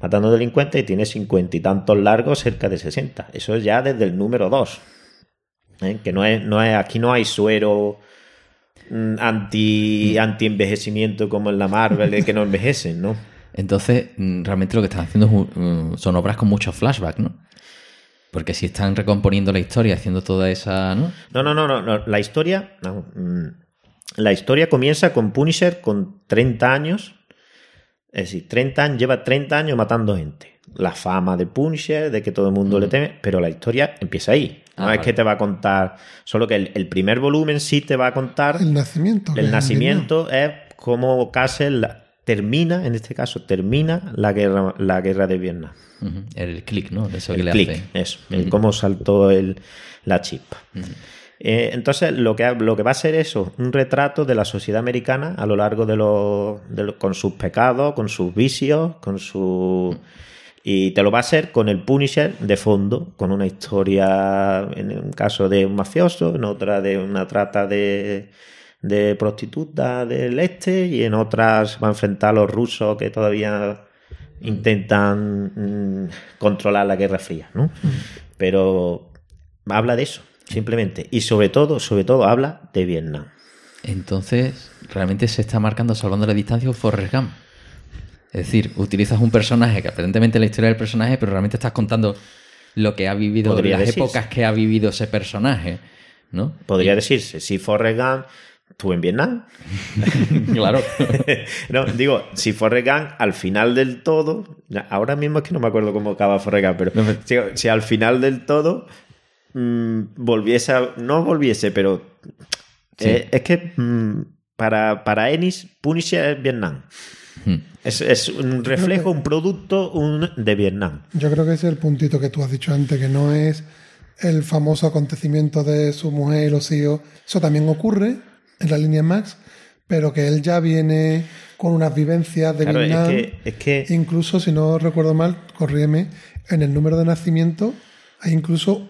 matando delincuentes y tiene 50 y tantos largos, cerca de 60. Eso es ya desde el número 2. ¿eh? Que no es, no es, aquí no hay suero mm, anti, anti envejecimiento como en la Marvel, de que no envejecen, ¿no? Entonces, mm, realmente lo que están haciendo es mm, son obras con muchos flashbacks, ¿no? Porque si están recomponiendo la historia, haciendo toda esa, ¿no? No, no, no, no, no. La historia. no, mm, la historia comienza con Punisher con 30 años. Es decir, 30 años, lleva 30 años matando gente. La fama de Punisher, de que todo el mundo le teme, pero la historia empieza ahí. No Ah, es vale. que te va a contar. Solo que el, el primer volumen sí te va a contar El nacimiento. que el en nacimiento es cómo Castle termina, en este caso, termina la guerra, la guerra de Vietnam. El click, ¿no? Eso que El le clic, hace. eso, el cómo saltó el, la chispa. Eh, entonces, lo que, lo que va a ser eso, un retrato de la sociedad americana a lo largo de los. los- con sus pecados, con sus vicios, con su. Y te lo va a hacer con el Punisher de fondo, con una historia, en un caso de un mafioso, en otra de una trata de, de prostituta del este, y en otras va a enfrentar a los rusos que todavía intentan mm, controlar la Guerra Fría, ¿no? Pero habla de eso, simplemente. Y sobre todo, sobre todo habla de Vietnam. Entonces, realmente se está marcando, salvando la distancia, un Forrest Gump. Es decir, utilizas un personaje que aparentemente es la historia del personaje, pero realmente estás contando lo que ha vivido, Podría las decirse. épocas que ha vivido ese personaje, ¿no? Podría decirse, si Forrest Gump estuvo en Vietnam. claro. no, digo, si Forrest Gump al final del todo, ahora mismo es que no me acuerdo cómo acaba Forrest Gump, pero No, pero- si, si al final del todo mm, volviese a, no volviese, pero Sí. eh, es que mm, para, para Ennis, Punisher es Vietnam. Hmm. Es, es un reflejo, un producto un- de Vietnam. Yo creo que ese es el puntito que tú has dicho antes, que no es el famoso acontecimiento de su mujer y los hijos. Eso también ocurre en la línea Max, pero que él ya viene con unas vivencias de Claro, es Vietnam. que, es que Incluso, si no recuerdo mal, corrígeme, en el número de nacimiento hay incluso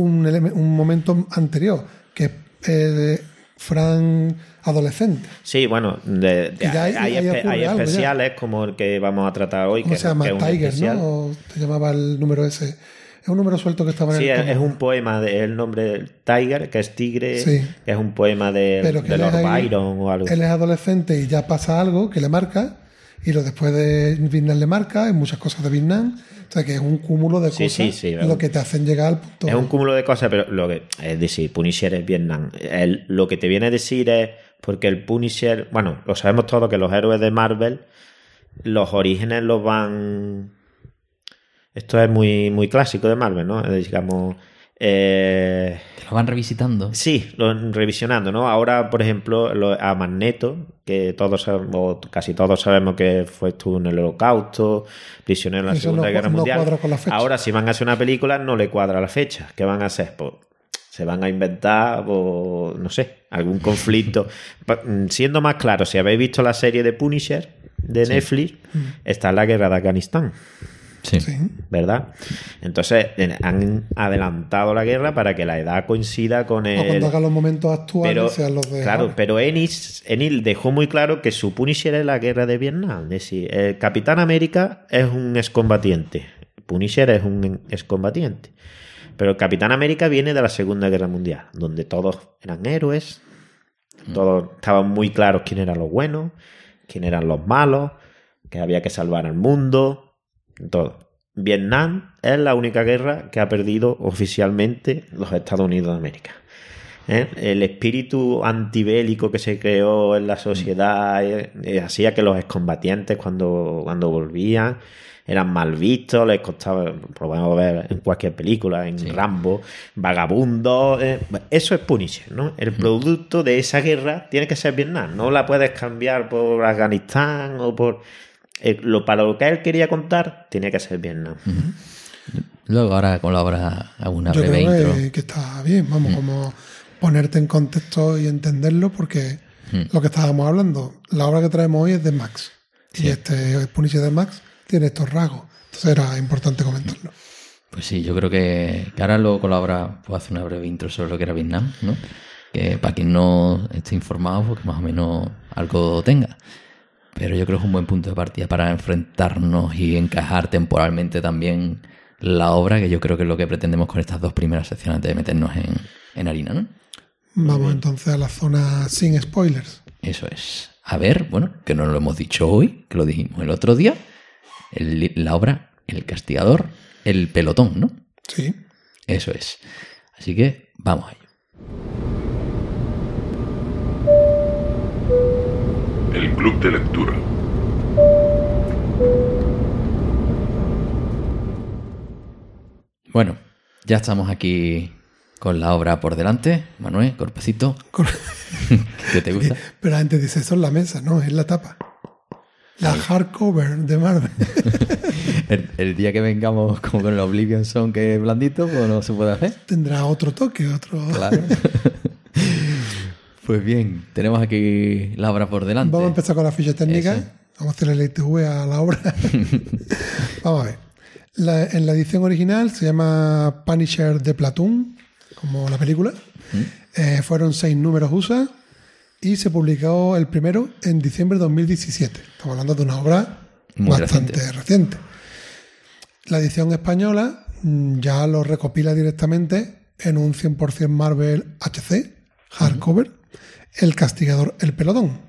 un, un momento anterior, que es eh, Fran adolescente. Sí, bueno, de- de- hay, espe- ya. especiales como el que vamos a tratar hoy. ¿Cómo que, se llama? que es Tiger, especial. ¿no? O te llamaba el número ese. Es un número suelto que estaba en Sí, el es, tomo. es un poema, de, el nombre del Tiger, que es tigre, Sí. que es un poema de, de Lord Byron o algo. Él es adolescente y ya pasa algo que le marca, y lo después de Vietnam le marca, hay muchas cosas de Vietnam. O sea que es un cúmulo de Sí, cosas sí, sí, lo que te hacen llegar al punto. Es un cúmulo de cosas, pero lo que es decir, Punisher es Vietnam. El- lo que te viene a decir es porque el Punisher, bueno, lo sabemos todos que los héroes de Marvel, los orígenes los van. Esto es muy, muy clásico de Marvel, ¿no? Digamos. Eh, lo van revisitando. Sí, lo, revisionando, ¿no? Ahora, por ejemplo, lo- a Magneto, que todos sabemos, o casi todos sabemos que fue estuvo en el Holocausto, prisionero en la Eso Segunda no- Guerra no Mundial. cuadra con la fecha. Ahora, si van a hacer una película, no le cuadra la fecha. ¿Qué van a hacer? Pues se van a inventar, o, no sé, algún conflicto. Mm, Siendo más claro, si habéis visto la serie de Punisher de Netflix, está la guerra de Afganistán. Sí. ¿Verdad? Entonces han adelantado la guerra para que la edad coincida con O el, cuando hagan los momentos actuales pero, sean los de. claro, ahora. pero Ennis, Ennis dejó muy claro que su Punisher es la guerra de Vietnam. Es decir, el Capitán América es un excombatiente. Punisher es un excombatiente. Pero el Capitán América viene de la Segunda Guerra Mundial, donde todos eran héroes, todos estaban muy claros quién eran los buenos, quién eran los malos, que había que salvar al mundo, todo. Vietnam es la única guerra que ha perdido oficialmente los Estados Unidos de América. ¿eh? El espíritu antibélico que se creó en la sociedad eh, eh, hacía que los excombatientes cuando, cuando volvían eran mal vistos, les costaba, podemos ver en cualquier película, en Sí. Rambo, vagabundos, eh, eso es Punisher, ¿no? El producto de esa guerra tiene que ser Vietnam, no la puedes cambiar por Afganistán o por... eh, lo, para lo que él quería contar, tiene que ser Vietnam. Luego ahora colabora alguna Yo breve creo intro. que, que está bien, vamos, como ponerte en contexto y entenderlo, porque lo que estábamos hablando, la obra que traemos hoy es de Max. Y este Punisher de Max tiene estos rasgos. Entonces era importante comentarlo. Pues sí, yo creo que, que ahora luego con la obra puedo hacer una breve intro sobre lo que era Vietnam, ¿no? Que para quien no esté informado, pues que más o menos algo tenga. Pero yo creo que es un buen punto de partida para enfrentarnos y encajar temporalmente también la obra, que yo creo que es lo que pretendemos con estas dos primeras secciones antes de meternos en, en harina, ¿no? Vamos entonces a la zona sin spoilers. Eso es. A ver, bueno, que no lo hemos dicho hoy, que lo dijimos el otro día, el- la obra El castigador, el pelotón, ¿no? Sí. Eso es. Así que vamos a ello. El Club de Lectura. Bueno, ya estamos aquí con la obra por delante. Manuel, corpecito, Cor- ¿qué te gusta? Pero gente dice, eso es la mesa, no, es la tapa. La hardcover de Marvel. El, el día que vengamos como con el Oblivion Song que es blandito, pues no se puede hacer. Tendrá otro toque, otro... Claro. Pues bien, tenemos aquí la obra por delante. Vamos a empezar con la ficha técnica. Eso. Vamos a hacer el ITV a la obra. Vamos a ver. La- en la edición original se llama Punisher de Platoon, como la película. Eh, fueron seis números USA y se publicó el primero en diciembre de 2017. Estamos hablando de una obra Muy bastante reciente. reciente. La edición española mm, ya lo recopila directamente en un 100% Marvel HC, hardcover, El Castigador, El Pelotón.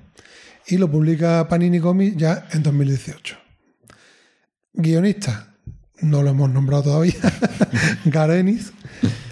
Y lo publica Panini Comics ya en 2018. Guionista, no lo hemos nombrado todavía, Garenis.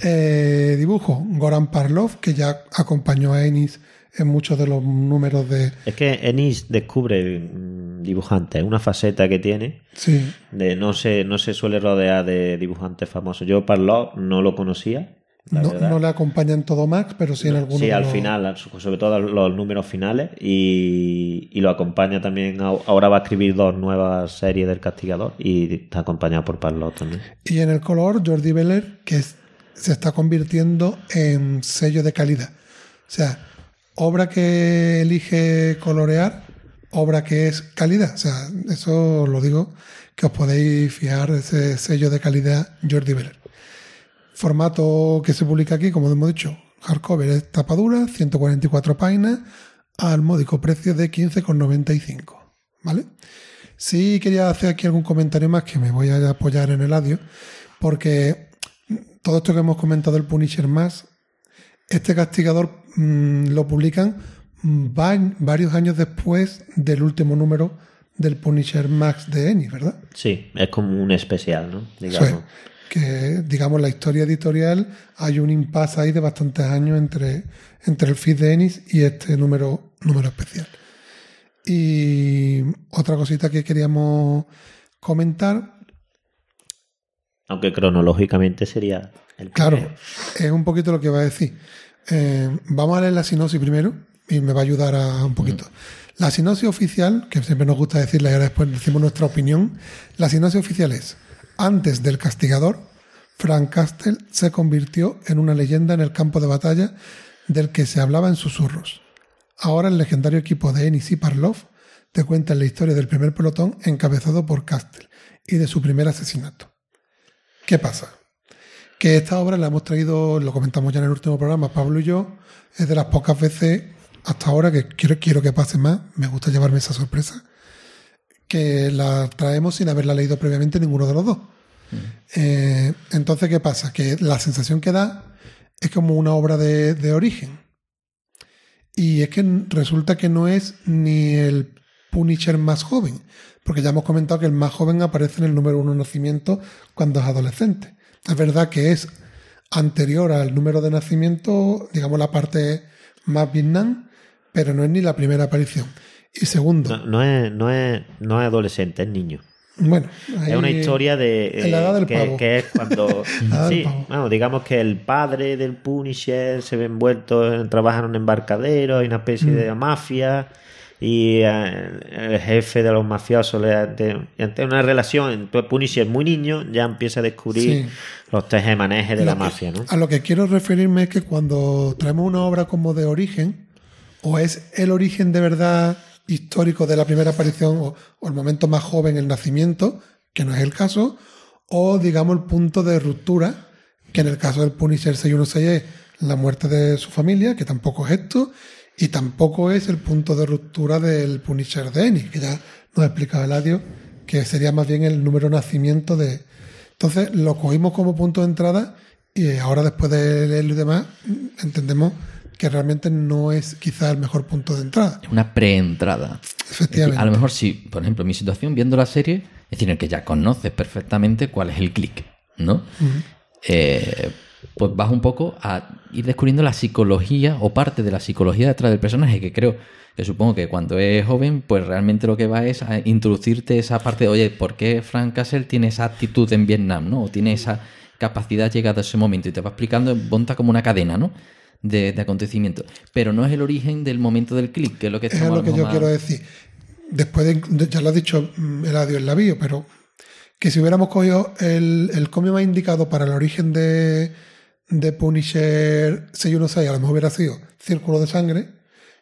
Eh, dibujo, Goran Parlov, que ya acompañó a Ennis en muchos de los números de... Es que Ennis descubre mm, dibujantes, una faceta que tiene. Sí, De, no, se, no se suele rodear de dibujantes famosos. Yo Parlov no lo conocía. La no, no le acompaña en todo Max, pero sí en algunos Sí, al final, sobre todo los números finales, y, y lo acompaña también. Ahora va a escribir dos nuevas series del Castigador y está acompañado por Parlov también. Y en el color, Jordi Beller, que es- se está convirtiendo en sello de calidad. O sea, obra que elige colorear, obra que es calidad. O sea, eso lo digo, que os podéis fijar ese sello de calidad Jordi Beller. Formato que se publica aquí, como hemos dicho, hardcover es tapadura, 144 páginas, al módico precio de 15,95. ¿Vale? Sí quería hacer aquí algún comentario más que me voy a apoyar en el audio, porque todo esto que hemos comentado del Punisher más, este castigador mm, lo publican va- varios años después del último número del Punisher Max de Ennis, ¿verdad? Sí, es como un especial, ¿no? Digamos. es. Que, digamos, la historia editorial hay un impasse ahí de bastantes años entre, entre el feed de Ennis y este número, número especial. Y otra cosita que queríamos comentar, Aunque cronológicamente sería el claro, primero. es un poquito lo que va a decir. Eh, vamos a leer la sinopsis primero y me va a ayudar a un poquito. La sinopsis oficial, que siempre nos gusta decirla y ahora después decimos nuestra opinión, la sinopsis oficial es, antes del castigador, Frank Castle se convirtió en una leyenda en el campo de batalla del que se hablaba en susurros. Ahora el legendario equipo de Ennis y Parlov te cuenta la historia del primer pelotón encabezado por Castle y de su primer asesinato. ¿Qué pasa? Que esta obra la hemos traído, lo comentamos ya en el último programa, Pablo y yo, es de las pocas veces hasta ahora que quiero, quiero que pase más, me gusta llevarme esa sorpresa, que la traemos sin haberla leído previamente ninguno de los dos. Eh, entonces, ¿qué pasa? Que la sensación que da es como una obra de, de origen. Y es que resulta que no es ni el Punisher más joven, porque ya hemos comentado que el más joven aparece en el número uno de nacimiento cuando es adolescente. Es verdad que es anterior al número de nacimiento, digamos la parte más Vietnam, pero no es ni la primera aparición. Y segundo, No, no es, no, es, no es adolescente, es niño. bueno, Es una historia de en la edad del que, pavo. que es cuando sí, bueno, digamos que el padre del Punisher se ve envuelto en trabaja en un embarcadero, hay una especie Mm. de mafia y eh, el jefe de los mafiosos le ante, ante una relación entre Punisher muy niño ya empieza a descubrir Sí. los tejemanejes de Lo la que- mafia, ¿no? A lo que quiero referirme es que cuando traemos una obra como de origen, o es el origen de verdad histórico de la primera aparición, o, el momento más joven, el nacimiento, que no es el caso, o digamos el punto de ruptura, que en el caso del Punisher 616 es la muerte de su familia, que tampoco es esto, y tampoco es el punto de ruptura del Punisher de Ennis, que ya nos explicaba Eladio, que sería más bien el número de nacimiento de... Entonces lo cogimos como punto de entrada y ahora después de leerlo y demás entendemos que realmente no es quizá el mejor punto de entrada. Es una preentrada. Efectivamente. A lo mejor sí, por ejemplo, mi situación viendo la serie, es decir, en el que ya conoces perfectamente cuál es el clic, ¿no? Eh, pues vas un poco a ir descubriendo la psicología o parte de la psicología detrás del personaje, que creo que supongo que cuando es joven, pues realmente lo que va es a introducirte esa parte de, oye, ¿por qué Frank Castle tiene esa actitud en Vietnam, ¿no? O tiene esa capacidad llegada a ese momento y te va explicando, monta como una cadena, ¿no? De, de acontecimientos. Pero no es el origen del momento del clic, que es lo que Es lo que yo quiero decir. Después de, ya lo ha dicho mm, Eladio en la bio, pero que si hubiéramos cogido el, el cómic más indicado para el origen de, de Punisher 616, a lo mejor hubiera sido Círculo de Sangre,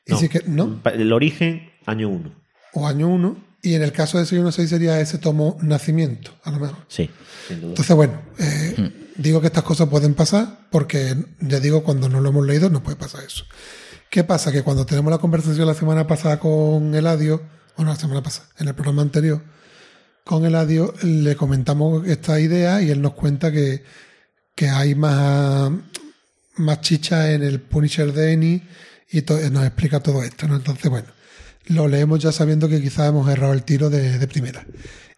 y No. sí que, ¿no? Pa- El origen, año 1. O año 1, y en el caso de 616 sería ese tomo Nacimiento, a lo mejor. Sí, sin duda. Entonces, bueno, eh, digo que estas cosas pueden pasar porque, ya digo, cuando no lo hemos leído no puede pasar eso. ¿Qué pasa? Que cuando tenemos la conversación la semana pasada con Eladio, bueno, la semana pasada, en el programa anterior, con Eladio le comentamos esta idea y él nos cuenta que, que hay más, más chicha en el Punisher de Eni y nos explica todo esto, ¿no? Entonces, bueno, lo leemos ya sabiendo que quizás hemos errado el tiro de, de primera.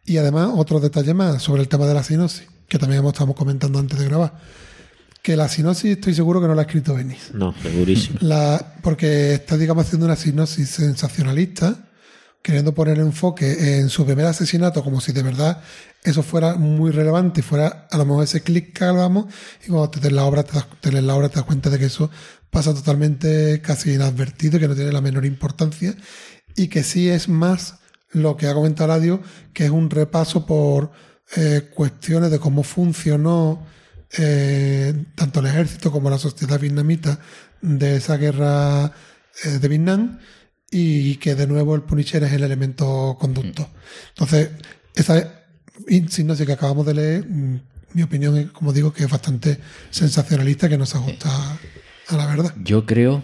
Y además, otro detalle más sobre el tema de la sinopsis, que también hemos estado comentando antes de grabar. Que la sinopsis estoy seguro que no la ha escrito Benis. No, segurísimo. La, porque está, digamos, haciendo una sinopsis sensacionalista, queriendo poner enfoque en su primer asesinato, como si de verdad eso fuera muy relevante y fuera a lo mejor ese clic que hablamos, y cuando te lees la obra te das, te lees la obra te das cuenta de que eso pasa totalmente casi inadvertido, y que no tiene la menor importancia, y que sí es más lo que ha comentado Radio, que es un repaso por eh, cuestiones de cómo funcionó eh, tanto el ejército como la sociedad vietnamita de esa guerra eh, de Vietnam y que de nuevo el Punisher es el elemento conductor. Entonces, esa sinopsis que acabamos de leer, mm, mi opinión es, como digo, que es bastante sensacionalista, que no se ajusta a la verdad. Yo creo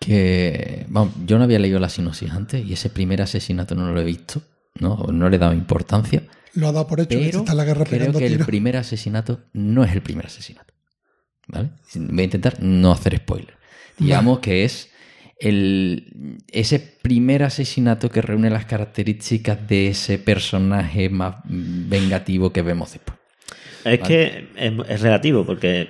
que. Vamos, yo no había leído la sinopsis antes y ese primer asesinato no lo he visto, ¿no? No le he dado importancia. Lo ha dado por hecho, que se Pero está la guerra creo que el primer asesinato no es el primer asesinato. ¿Vale? Voy a intentar no hacer spoiler. Digamos que es el, ese primer asesinato que reúne las características de ese personaje más vengativo que vemos después. Es que es, es relativo, porque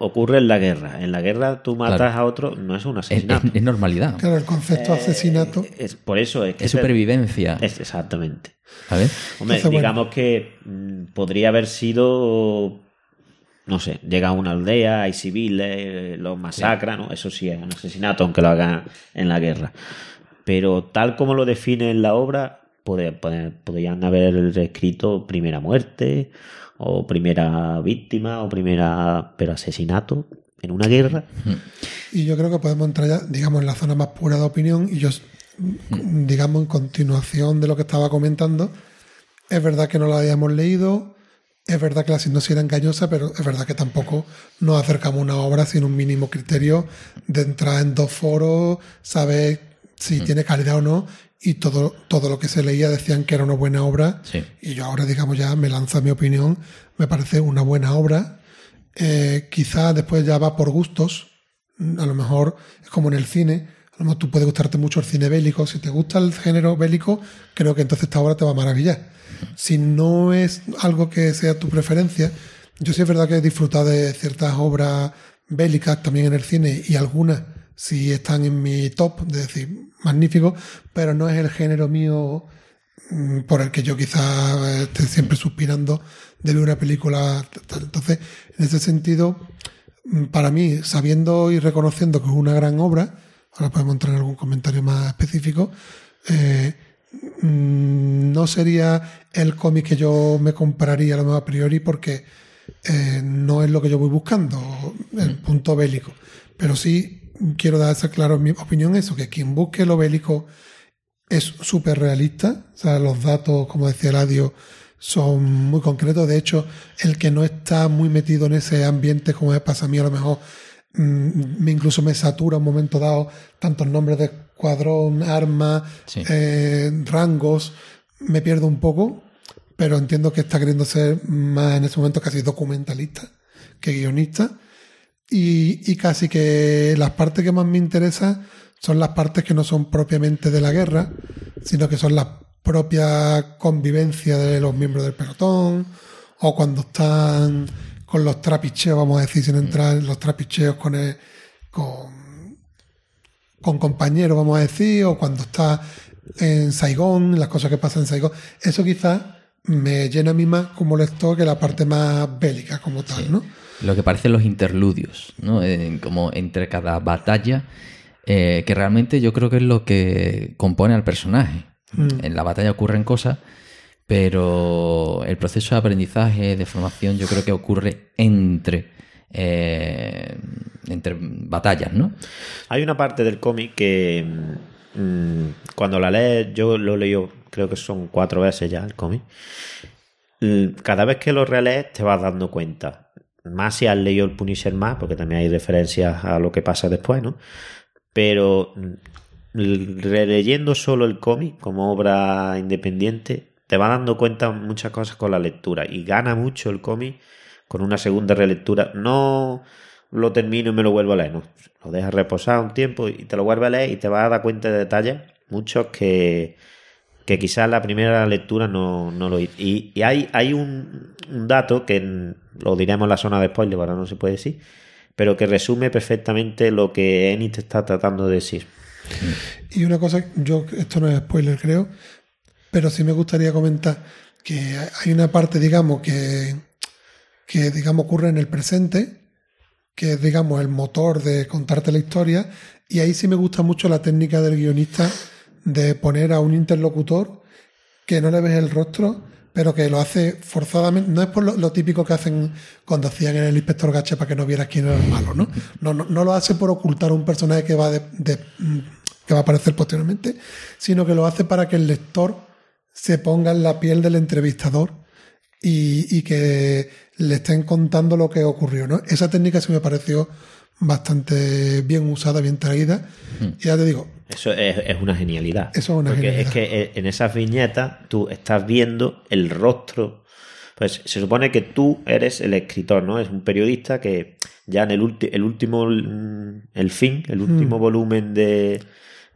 ocurre en la guerra. En la guerra tú matas Claro. a otro, no es un Es, asesinato. es- es normalidad. Claro, el concepto de asesinato. Es, por eso es que Es te- supervivencia. es exactamente. ¿Sabes? Hombre, Entonces, bueno. digamos que mm, podría haber sido, no sé, llega a una aldea, hay civiles, los masacran, ¿no? Eso sí es un asesinato, aunque lo hagan en la guerra. Pero tal como lo define en la obra, podrían haber escrito primera muerte, o primera víctima, o primera, pero asesinato en una guerra. Y yo creo que podemos entrar ya, digamos, en la zona más pura de opinión. Y yo, digamos, en continuación de lo que estaba comentando, es verdad que no la habíamos leído, es verdad que la sinopsis era engañosa, pero es verdad que tampoco nos acercamos a una obra sin un mínimo criterio de entrar en dos foros, saber si tiene calidad o no. Y todo, todo lo que se leía decían que era una buena obra. Sí. Y yo ahora, digamos, ya me lanzo mi opinión. Me parece una buena obra. Eh, quizá después ya va por gustos. A lo mejor es como en el cine. A lo mejor tú puede gustarte mucho el cine bélico. Si te gusta el género bélico, creo que entonces esta obra te va a maravillar. Si no es algo que sea tu preferencia, yo sí es verdad que he disfrutado de ciertas obras bélicas también en el cine y algunas sí están en mi top, de decir, magnífico, pero no es el género mío mm, por el que yo quizá esté siempre suspirando de ver una película. Entonces, en ese sentido, mm, para mí, sabiendo y reconociendo que es una gran obra, ahora podemos entrar en algún comentario más específico, eh, mm, no sería el cómic que yo me compraría a lo mejor a priori porque eh, no es lo que yo voy buscando, el punto bélico. Pero sí quiero dar esa claro mi opinión eso, que quien busque lo bélico es súper realista, o sea, los datos, como decía Eladio, son muy concretos. De hecho, el que no está muy metido en ese ambiente, como me pasa a mí, a lo mejor mm, me incluso me satura un momento dado tantos nombres de escuadrón, armas, Sí. eh, rangos, me pierdo un poco, pero entiendo que está queriendo ser más en ese momento casi documentalista que guionista. Y, y casi que las partes que más me interesan son las partes que no son propiamente de la guerra, sino que son la propia convivencia de los miembros del pelotón, o cuando están con los trapicheos, vamos a decir, sin entrar en los trapicheos con, el- con, con compañeros, vamos a decir, o cuando está en Saigón, las cosas que pasan en Saigón. Eso quizás me llena a mí más como lector que la parte más bélica como tal, ¿no? Lo que parecen los interludios, ¿no? En- como entre cada batalla, eh, que realmente yo creo que es lo que compone al personaje. En la batalla ocurren cosas, pero el proceso de aprendizaje, de formación, yo creo que ocurre entre, eh, entre batallas, ¿no? Hay una parte del cómic que mm, cuando la lees, yo lo he leído, creo que son cuatro veces ya el cómic. Cada vez que lo relees te vas dando cuenta. Más si has leído el Punisher más, porque también hay referencias a lo que pasa después, ¿no? Pero mm, releyendo solo el cómic como obra independiente, te vas dando cuenta muchas cosas con la lectura. Y gana mucho el cómic con una segunda relectura. No lo termino y me lo vuelvo a leer, no. Lo dejas reposar un tiempo y te lo vuelves a leer y te vas a dar cuenta de detalles, muchos que, que quizás la primera lectura no, no lo hizo. Y, hay, hay un, dato que lo diremos en la zona de spoiler, ahora no se puede decir, pero que resume perfectamente lo que te está tratando de decir. Y una cosa, yo esto no es spoiler creo, pero sí me gustaría comentar que hay una parte, digamos, que, que digamos ocurre en el presente, que es, digamos, el motor de contarte la historia, y ahí sí me gusta mucho la técnica del guionista de poner a un interlocutor que no le ves el rostro, pero que lo hace forzadamente. No es por lo, típico que hacen cuando hacían en el inspector Gache para que no vieras quién era el malo, ¿no? No, no, lo hace por ocultar a un personaje que va, de- mm, que va a aparecer posteriormente, sino que lo hace para que el lector se ponga en la piel del entrevistador y, y que le estén contando lo que ocurrió, ¿no? Esa técnica sí me pareció bastante bien usada, bien traída. Y ya te digo, Eso es, es una genialidad. Eso es una Porque genialidad. es que eh, en esas viñetas tú estás viendo el rostro. Pues se supone que tú eres el escritor, ¿no? Es un periodista que ya en el, el último, mm, el fin, el último Hmm. volumen de,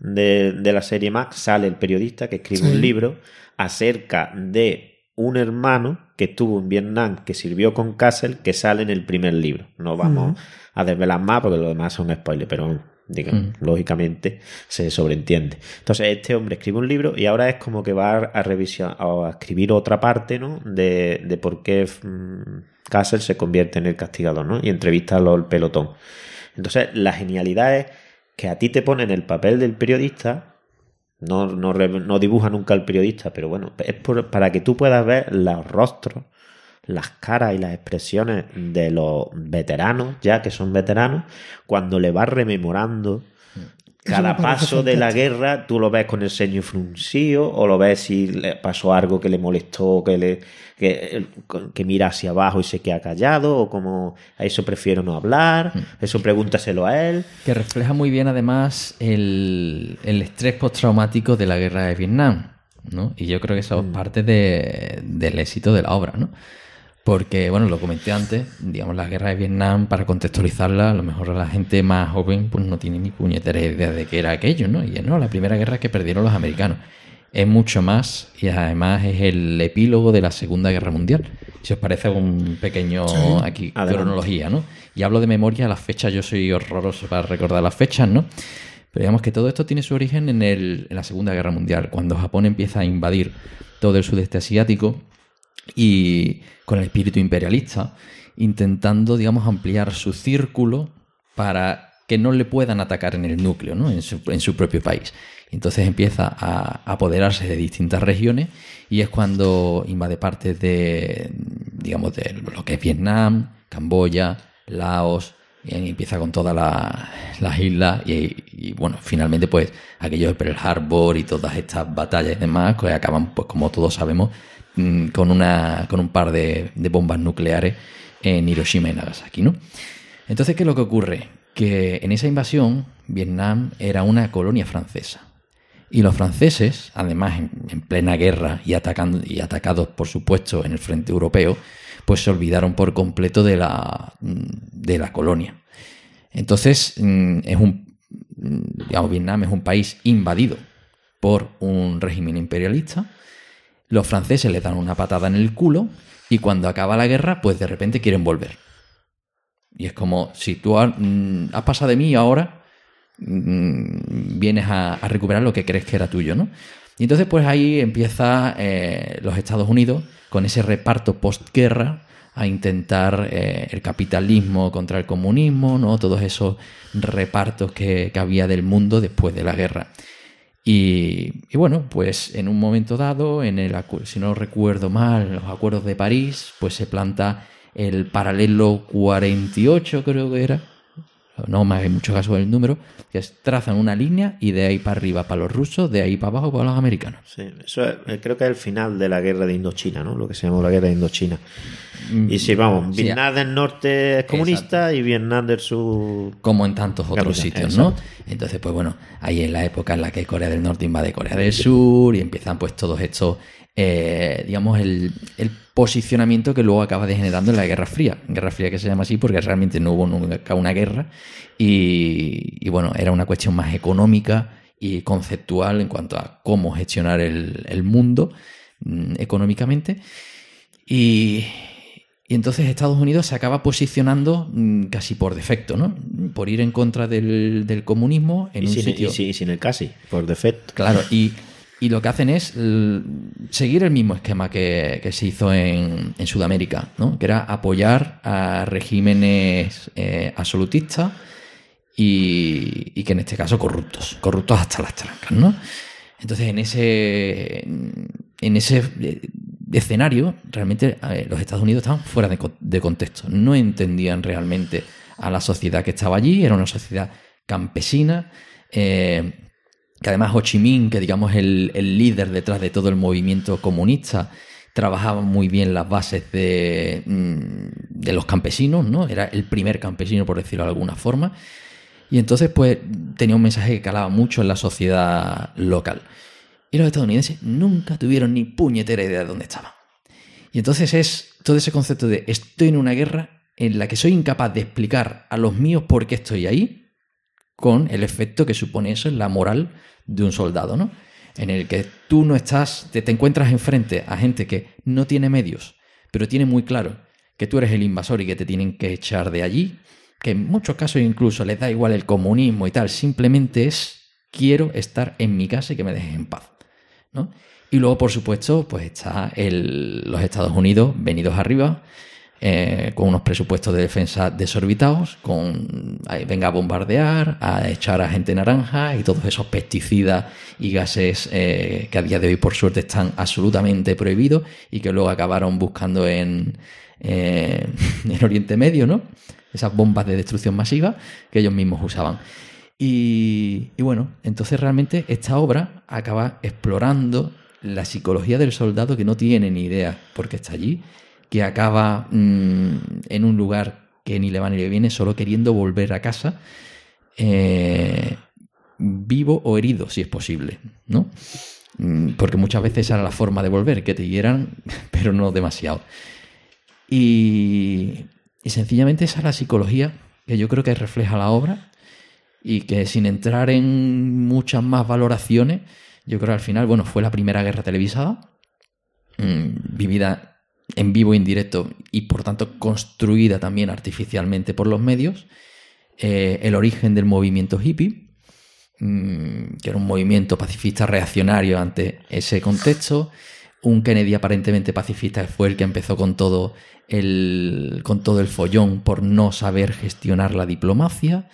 de, de la serie Max, sale el periodista que escribe Sí. un libro acerca de un hermano que estuvo en Vietnam, que sirvió con Castle, que sale en el primer libro. No vamos a desvelar más porque lo demás son spoilers, pero digamos, lógicamente se sobreentiende. Entonces, este hombre escribe un libro y ahora es como que va a revisar a escribir otra parte, ¿no? De, de por qué mm, Castle se convierte en el castigador, ¿no? Y entrevista al pelotón. Entonces, la genialidad es que a ti te ponen el papel del periodista no, no, no dibuja nunca al periodista, pero bueno, es por- para que tú puedas ver los rostros, las caras y las expresiones de los veteranos, ya que son veteranos, cuando le vas rememorando cada me parece paso de la guerra, tú lo ves con el ceño fruncido, o lo ves si le pasó algo que le molestó, que le que, que mira hacia abajo y se queda callado, o como a eso prefiero no hablar, eso pregúntaselo a él. Que refleja muy bien además el, el estrés postraumático de la guerra de Vietnam, ¿no? Y yo creo que eso es parte de- del éxito de la obra, ¿no? Porque, bueno, lo comenté antes, digamos, la guerra de Vietnam, para contextualizarla, a lo mejor la gente más joven pues no tiene ni puñetera idea de qué era aquello, ¿no? Y es, no, la primera guerra que perdieron los americanos. Es mucho más y además es el epílogo de la Segunda Guerra Mundial. Si os parece un pequeño aquí Adelante. cronología, ¿no? Y hablo de memoria, las fechas, yo soy horroroso para recordar las fechas, ¿no? Pero digamos que todo esto tiene su origen en, el- en la Segunda Guerra Mundial, cuando Japón empieza a invadir todo el sudeste asiático y con el espíritu imperialista, intentando, digamos, ampliar su círculo para que no le puedan atacar en el núcleo, ¿no? en, su, en su propio país. Entonces empieza a apoderarse de distintas regiones y es cuando invade partes de, digamos, de lo que es Vietnam, Camboya, Laos, y empieza con todas la- las islas y, y, bueno, finalmente pues aquello de Pearl Harbor y todas estas batallas y demás que acaban pues como todos sabemos mm, con, una, con un par de, de bombas nucleares en Hiroshima y Nagasaki, ¿no? Entonces, ¿qué es lo que ocurre? Que en esa invasión Vietnam era una colonia francesa. Y los franceses, además en, en plena guerra y, atacando, y atacados, por supuesto, en el frente europeo, pues se olvidaron por completo de la, de la colonia. Entonces, mm, es un, mm, digamos, Vietnam es un país invadido por un régimen imperialista. Los franceses le dan una patada en el culo y cuando acaba la guerra, pues de repente quieren volver. Y es como, si tú has, mm, has pasado de mí y ahora mm, vienes a, recuperar lo que crees que era tuyo, ¿no? Y entonces, pues ahí empieza eh, los Estados Unidos con ese reparto postguerra a intentar eh, el capitalismo contra el comunismo, ¿no? Todos esos repartos que había del mundo después de la guerra. Y, bueno, pues en un momento dado, en el, si no recuerdo mal, los acuerdos de París, pues se planta el paralelo 48, creo que era, no me hagáis mucho caso del número, que es trazan una línea y de ahí para arriba para los rusos, de ahí para abajo para los americanos. Sí, eso es- eh, creo que es el final de la guerra de Indochina, ¿no? Lo que se llamó la guerra de Indochina. Y sí, vamos, Mm, Sí, Vietnam del norte es comunista y Vietnam del sur. como en tantos otros sitios, ¿no? Entonces, pues bueno, ahí es la época en la que Corea del Norte invade Corea del Sur y empiezan pues todos estos, eh, digamos, el, el posicionamiento que luego acaba degenerando en la Guerra Fría. Guerra Fría que se llama así porque realmente no hubo nunca una guerra y, y, bueno, era una cuestión más económica y conceptual en cuanto a cómo gestionar el, el mundo mm, económicamente. Y, y entonces Estados Unidos se acaba posicionando mm, casi por defecto, ¿no? Por ir en contra del, del comunismo en Y un sin, sitio. y sin- y sin el casi, por defecto. Claro, y, y lo que hacen es seguir el mismo esquema que, se hizo en, Sudamérica, ¿no? Que era apoyar a regímenes eh, absolutistas y, que en este caso corruptos, corruptos hasta las trancas, ¿no? Entonces, en ese, en ese eh, escenario, realmente los Estados Unidos estaban fuera de contexto. No entendían realmente a la sociedad que estaba allí. Era una sociedad campesina. eh, que además Ho Chi Minh, que digamos el, líder detrás de todo el movimiento comunista, trabajaba muy bien las bases de, mm, de los campesinos, ¿no? Era el primer campesino, por decirlo de alguna forma. Y entonces, pues, tenía un mensaje que calaba mucho en la sociedad local. Y los estadounidenses nunca tuvieron ni puñetera idea de dónde estaban. Y entonces es todo ese concepto de estoy en una guerra en la que soy incapaz de explicar a los míos por qué estoy ahí, con el efecto que supone eso en la moral de un soldado, ¿no? En el que tú no estás, te, te encuentras enfrente a gente que no tiene medios, pero tiene muy claro que tú eres el invasor y que te tienen que echar de allí, que en muchos casos incluso les da igual el comunismo y tal, simplemente es quiero estar en mi casa y que me dejes en paz, ¿no? Y luego, por supuesto, pues está el- los Estados Unidos venidos arriba, eh, con unos presupuestos de defensa desorbitados, con venga a bombardear, a echar a gente naranja y todos esos pesticidas y gases eh, que a día de hoy, por suerte, están absolutamente prohibidos y que luego acabaron buscando en, eh, en Oriente Medio, ¿no? Esas bombas de destrucción masiva que ellos mismos usaban. Y, y bueno, entonces realmente esta obra acaba explorando la psicología del soldado que no tiene ni idea por qué está allí, que acaba mm, en un lugar que ni le va ni le viene, solo queriendo volver a casa, eh, vivo o herido, si es posible, ¿no? Mm, Porque muchas veces era la forma de volver, que te hieran, pero no demasiado. Y, y sencillamente esa es la psicología que yo creo que refleja la obra y que sin entrar en muchas más valoraciones, yo creo que al final, bueno, fue la primera guerra televisada, mm, vivida en vivo indirecto y por tanto construida también artificialmente por los medios, eh, el origen del movimiento hippie, mm, que era un movimiento pacifista reaccionario ante ese contexto, un Kennedy aparentemente pacifista que fue el que empezó con todo el, con todo el follón por no saber gestionar la diplomacia,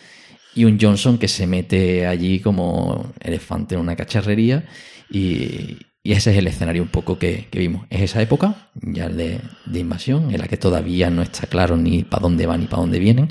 y un Johnson que se mete allí como elefante en una cacharrería y, y ese es el escenario un poco que, que vimos. Es esa época ya de, de invasión en la que todavía no está claro ni para dónde van ni para dónde vienen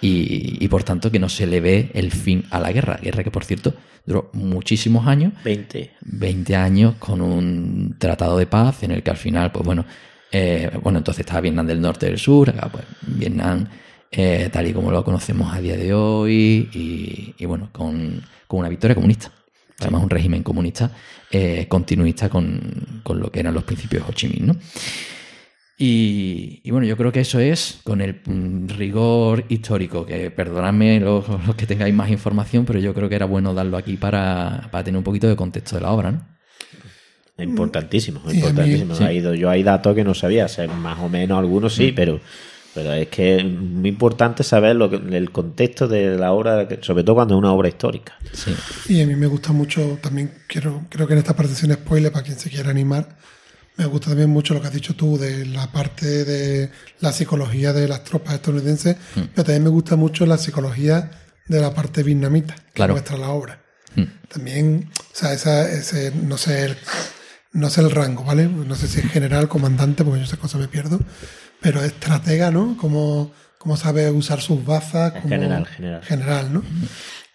y, y por tanto que no se le ve el fin a la guerra. Guerra que por cierto duró muchísimos años, 20. 20 años con un tratado de paz en el que al final, pues bueno, eh, bueno, entonces estaba Vietnam del Norte y del Sur, acá pues Vietnam eh, tal y como lo conocemos a día de hoy y, y bueno, con, con una victoria comunista. Además, un régimen comunista eh, continuista con, con lo que eran los principios de Ho Chi Minh, ¿no? Y, y bueno, yo creo que eso es con el mm, rigor histórico, que perdonadme los, los que tengáis más información, pero yo creo que era bueno darlo aquí para, para tener un poquito de contexto de la obra, ¿no? Importantísimo, mí- importantísimo. sí. Ha ido, yo hay datos que no sabía, o sea, más o menos algunos sí, pero, pero es que es muy importante saber lo que, el contexto de la obra, sobre todo cuando es una obra histórica. Sí. Y a mí me gusta mucho, también quiero, creo que en esta parte sin spoiler, para quien se quiera animar, me gusta también mucho lo que has dicho tú de la parte de la psicología de las tropas estadounidenses, Mm. pero también me gusta mucho la psicología de la parte vietnamita que Claro. muestra la obra. Mm. También, o sea, esa, ese, no sé, el, no sé el rango, ¿vale? No sé si es general, comandante, porque yo esas cosas me pierdo, pero es estratega, ¿no? Cómo, cómo sabe usar sus bazas. Es cómo- general, general. General, ¿no?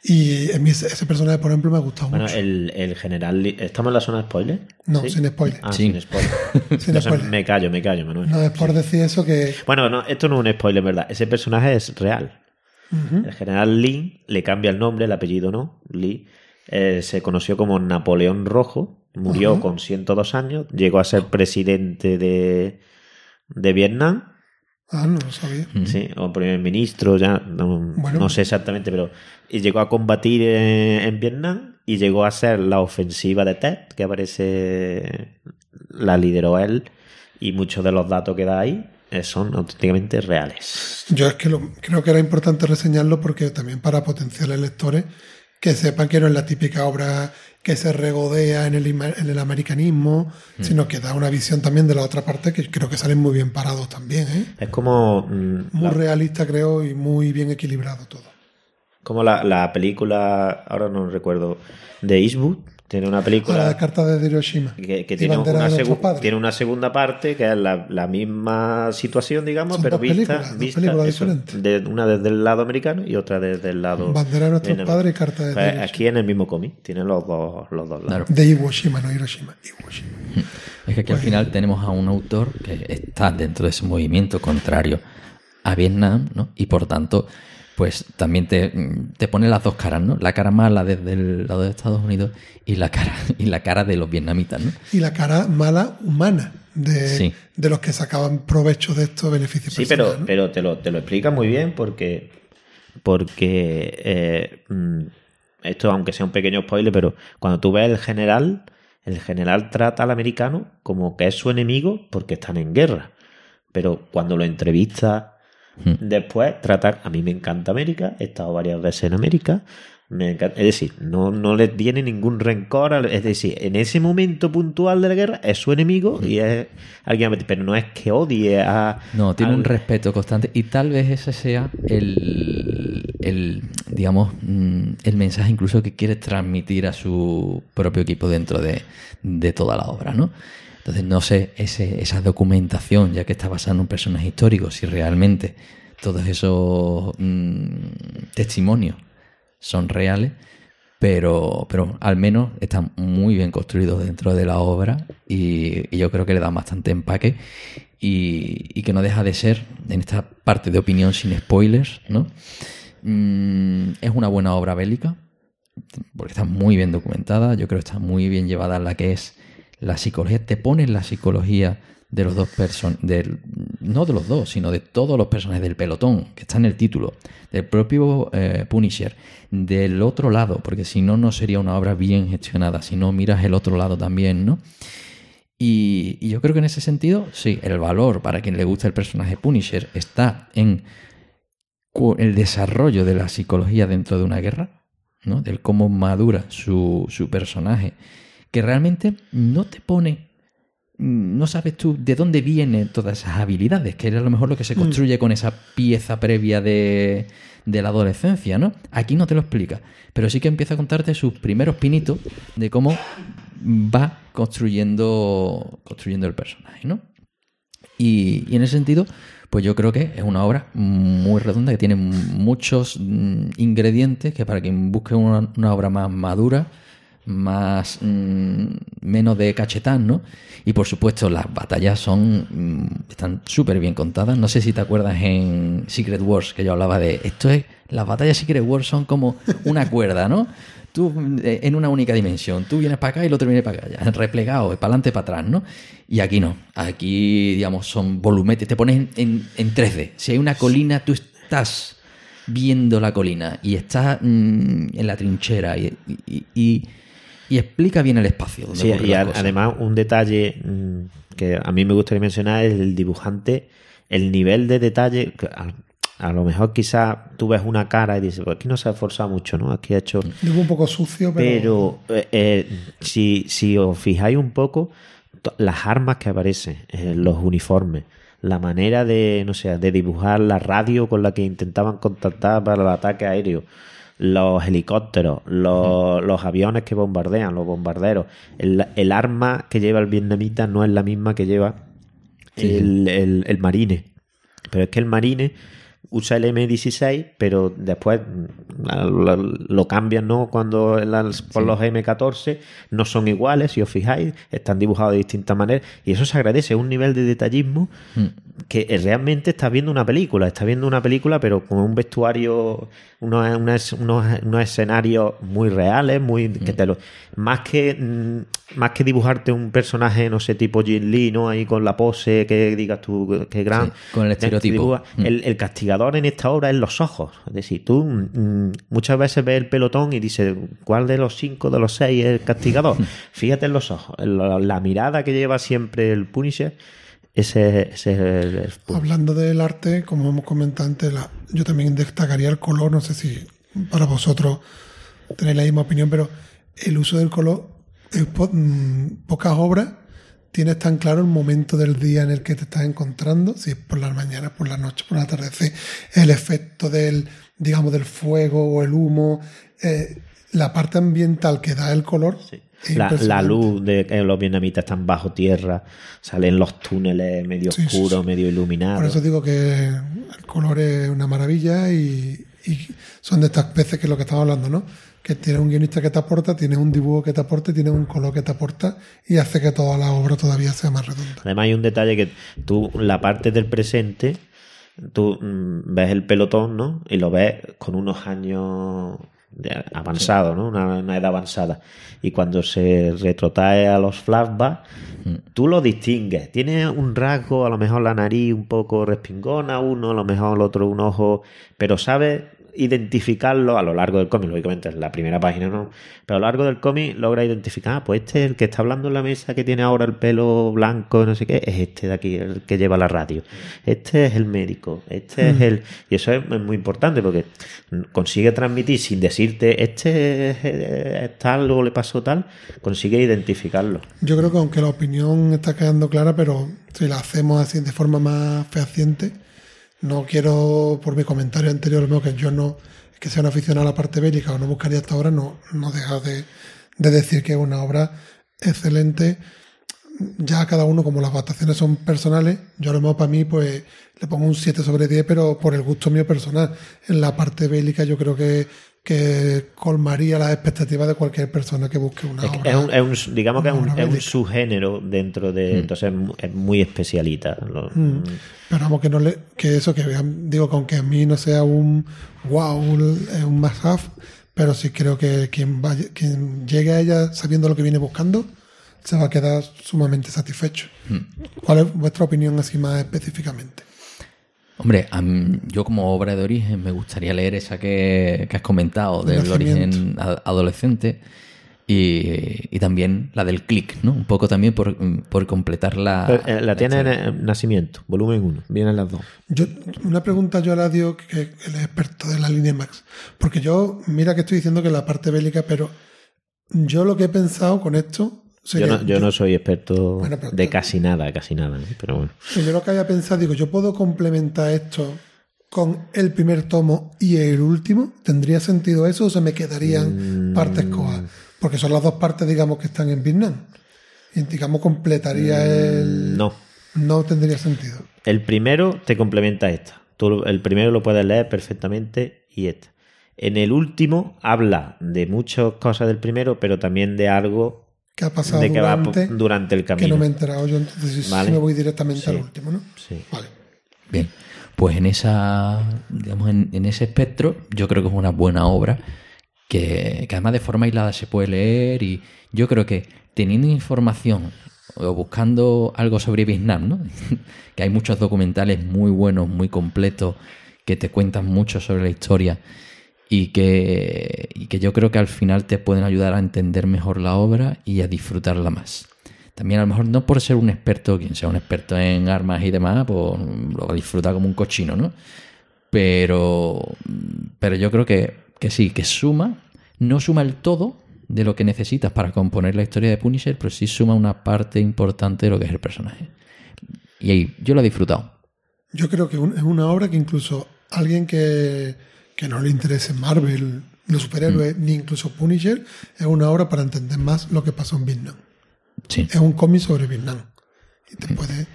Y ese, personaje, por ejemplo, me ha gustado Bueno, mucho. el, el general. ¿Estamos en la zona de spoiler? No, ¿Sí? sin spoiler. Ah, Sí. sin spoiler. Sin Entonces, spoiler. me callo, me callo, Manuel. No es por decir eso que. Bueno, no, esto no es un spoiler, ¿verdad? Ese personaje es real. El general Lee le cambia el nombre, el apellido no. Lee eh, se conoció como Napoleón Rojo, murió Ajá. con 102 años, llegó a ser presidente de, de Vietnam, Ah, no lo sabía. Mm. sí, o primer ministro, ya no, Bueno. no sé exactamente, pero y llegó a combatir eh, en Vietnam y llegó a ser la ofensiva de Tet, que aparece, la lideró él, y muchos de los datos que da ahí eh, son auténticamente reales. Yo es que lo- creo que era importante reseñarlo porque también para potenciales lectores que sepan que no es la típica obra que se regodea en el, en el americanismo, sino que da una visión también de la otra parte que creo que salen muy bien parados también, ¿eh? Es como mm, Muy la- realista, creo, y muy bien equilibrado todo. Como la, la película, ahora no recuerdo, de Eastwood, tiene una A la película de Hiroshima. que, tiene, Bandera una de nuestros segu- padres. tiene una segunda parte que es la, la misma situación, digamos, Son pero dos vista, vista eso, diferentes. de, una desde el lado americano y otra desde el lado Bandera de nuestros padres y cartas de Pues Hiroshima. aquí en el mismo cómic, tiene los dos, los dos lados. Claro. De Hiroshima, no Hiroshima. Hiroshima. Es que aquí al final tenemos a un autor que está dentro de ese movimiento contrario a Vietnam, ¿no? Y por tanto, pues también te, te pone las dos caras, ¿no? La cara mala desde el lado de Estados Unidos y la cara, y la cara de los vietnamitas, ¿no? Y la cara mala humana de, Sí. de los que sacaban provecho de estos beneficios Sí, pero, pero te, lo, te lo explica muy bien porque, porque eh, mm, esto, aunque sea un pequeño spoiler, pero cuando tú ves el general, el general trata al americano como que es su enemigo porque están en guerra. Pero cuando lo entrevista Hmm. después, trata, a mí me encanta América, he estado varias veces en América. me encanta- es decir, no, no le tiene ningún rencor. al- Es decir, en ese momento puntual de la guerra es su enemigo y es alguien, pero no es que odie a. No, tiene al- un respeto constante y tal vez ese sea el, el, digamos, mm, el mensaje incluso que quiere transmitir a su propio equipo dentro de, de toda la obra, ¿no? Entonces, no sé, ese, esa documentación, ya que está basada en un personaje histórico, si realmente todos esos mm, testimonios son reales, pero, pero al menos están muy bien construidos dentro de la obra y, yo creo que le dan bastante empaque y, y que no deja de ser, en esta parte de opinión sin spoilers, ¿no? Mm, es una buena obra bélica, porque está muy bien documentada, yo creo que está muy bien llevada la que es la psicología, te pones la psicología de los dos personajes, no de los dos, sino de todos los personajes del pelotón, que está en el título, del propio eh, Punisher, del otro lado, porque si no, no sería una obra bien gestionada, si no miras el otro lado también, ¿no? Y, y yo creo que en ese sentido, sí, el valor para quien le gusta el personaje Punisher está en el desarrollo de la psicología dentro de una guerra, ¿no? Del cómo madura su, su personaje, que realmente no te pone, mm, no sabes tú de dónde vienen todas esas habilidades, que era a lo mejor lo que se construye con esa pieza previa de, de la adolescencia, ¿no? Aquí no te lo explica, pero sí que empieza a contarte sus primeros pinitos de cómo va construyendo, construyendo el personaje, ¿no? Y, y en ese sentido, pues yo creo que es una obra muy redonda, que tiene muchos mm, ingredientes que para quien busque una, una obra más madura, más mm, menos de cachetán, ¿no? Y por supuesto las batallas son mm, están súper bien contadas. No sé si te acuerdas en Secret Wars que yo hablaba de esto es las batallas Secret Wars son como una cuerda, ¿no? Tú eh, en una única dimensión, tú vienes para acá y el otro viene para acá, ya, replegado, para adelante, para atrás, ¿no? Y aquí no, aquí digamos son volumetes, te pones en, en 3D. Si hay una colina, tú estás viendo la colina y estás mm, en la trinchera y- y explica bien el espacio. donde Sí, y además un detalle mm, que a mí me gustaría mencionar es el dibujante, el nivel de detalle. que A, a lo mejor quizá tú ves una cara y dices, pues aquí no se ha esforzado mucho, ¿no? Aquí ha hecho... Un poco sucio, pero, Pero eh, eh, si, si os fijáis un poco, las armas que aparecen, eh, los uniformes, la manera de, no sé, de dibujar la radio con la que intentaban contactar para el ataque aéreo, los helicópteros, los, los aviones que bombardean, los bombarderos, el, el arma que lleva el vietnamita no es la misma que lleva el, el- el marine. Pero es que el marine usa el M16, pero después mm, lo, lo cambian, ¿no? Cuando las- por los M14 no son iguales, si os fijáis, están dibujados de distintas maneras y eso se agradece, es un nivel de detallismo que eh, realmente estás viendo una película, estás viendo una película pero con un vestuario, unos, unos, unos- escenarios muy reales, muy que te lo, más que mm, más que dibujarte un personaje, no sé, tipo Jin Lee, ¿no? Ahí con la pose que digas tú que gran Sí, con el estereotipo. dibuja- Mm. el, el castigador en esta obra es los ojos. Es decir, tú mm, muchas veces ves el pelotón y dices, ¿cuál de los cinco, de los seis es el castigador? Fíjate en los ojos. la mirada que lleva siempre el Punisher, ese, ese es el, hablando del arte, como hemos comentado antes, la- yo también destacaría el color. No sé si para vosotros tenéis la misma opinión, pero el uso del color, en po- mm, pocas obras tienes tan claro el momento del día en el que te estás encontrando, si es por las mañanas, por la noche, por el atardecer, el efecto del, digamos, del fuego o el humo, eh, la parte ambiental que da el color. es La, luz de que los vietnamitas están bajo tierra, salen los túneles medio Sí, oscuros, sí. medio Por iluminados. eso digo que el color es una maravilla y, y son de estas veces que es lo que estamos hablando, ¿no? Que tienes un guionista que te aporta, tienes un dibujo que te aporta, tienes un color que te aporta y hace que toda la obra todavía sea más redonda. Además hay un detalle que tú, la parte del presente, tú mm, ves el pelotón, ¿no? Y lo ves con unos años avanzados, ¿no? Una, una edad avanzada. Y cuando se retrotrae a los flashbacks, tú lo distingues. Tiene un rasgo, a lo mejor la nariz un poco respingona, uno, a lo mejor el otro un ojo, pero sabes identificarlo a lo largo del cómic, lógicamente en la primera página no, pero a lo largo del cómic logra identificar, ah, pues este es el que está hablando en la mesa que tiene ahora el pelo blanco, no sé qué, es este de aquí, el que lleva la radio. Este es el médico, este es el... Y eso es muy importante porque consigue transmitir sin decirte, este es, es tal o le pasó tal, consigue identificarlo. Yo creo que aunque la opinión está quedando clara, pero si la hacemos así de forma más fehaciente, no quiero, por mi comentario anterior, que yo no que sea un aficionado a la parte bélica o no buscaría esta obra, no, no deja de, de decir que es una obra excelente. Ya cada uno, como las votaciones son personales, yo a lo mejor para mí, pues le pongo un 7 sobre 10, pero por el gusto mío personal. En la parte bélica, yo creo que, que colmaría las expectativas de cualquier persona que busque una Es, que obra. es un, es un- digamos que es un, es subgénero dentro de. Entonces es mu- es muy especialita. Lo- Mm. Pero vamos, que no le, que eso, que vean- digo que aunque a mí no sea un wow, un, un must have, pero sí creo que quien vaya, quien llegue a ella sabiendo lo que viene buscando, se va a quedar sumamente satisfecho. ¿Cuál es vuestra opinión así más específicamente? Hombre, a mí- yo como obra de origen me gustaría leer esa que, que has comentado, del origen adolescente, y, y también la del click, ¿no? Un poco también por, por completar la... Pero, eh, la tiene en el Nacimiento, volumen 1. Vienen las dos. Yo, una pregunta yo a Ladio, que, es experto de la línea Max. Porque yo, mira que estoy diciendo que la parte bélica, pero yo lo que he pensado con esto Yo no, yo no soy experto Bueno, pero- de casi nada, casi nada. ¿eh? Pero bueno. yo lo que había pensado, digo, yo puedo complementar esto con el primer tomo y el último. ¿Tendría sentido eso o se me quedarían partes coas? Porque son las dos partes, digamos, que están en Vietnam. Y digamos, completaría el. No. no tendría sentido. El primero te complementa esta. Tú el primero lo puedes leer perfectamente y esta. En el último habla de muchas cosas del primero, pero también de algo ¿Qué ha pasado de que durante, el que camino. no me he enterado yo? Entonces Vale. me voy directamente Sí. al último, ¿no? Sí. Vale. Bien, pues en esa, digamos, en, en ese espectro, yo creo que es una buena obra que, que además de forma aislada se puede leer y yo creo que teniendo información o buscando algo sobre Vietnam, ¿no? que hay muchos documentales muy buenos, muy completos, que te cuentan mucho sobre la historia y que, y que yo creo que al final te pueden ayudar a entender mejor la obra y a disfrutarla más. También a lo mejor no por ser un experto, quien sea un experto en armas y demás, pues lo va a disfrutar como un cochino, ¿no? Pero, pero yo creo que, que sí, que suma, no suma el todo de lo que necesitas para componer la historia de Punisher, pero sí suma una parte importante de lo que es el personaje. Y ahí, yo lo he disfrutado. Yo creo que es una obra que incluso alguien que, que no le interese Marvel, los superhéroes, Mm. ni incluso Punisher, es una obra para entender más lo que pasó en Vietnam. Sí. Es un cómic sobre Vietnam. Y Mm. te puede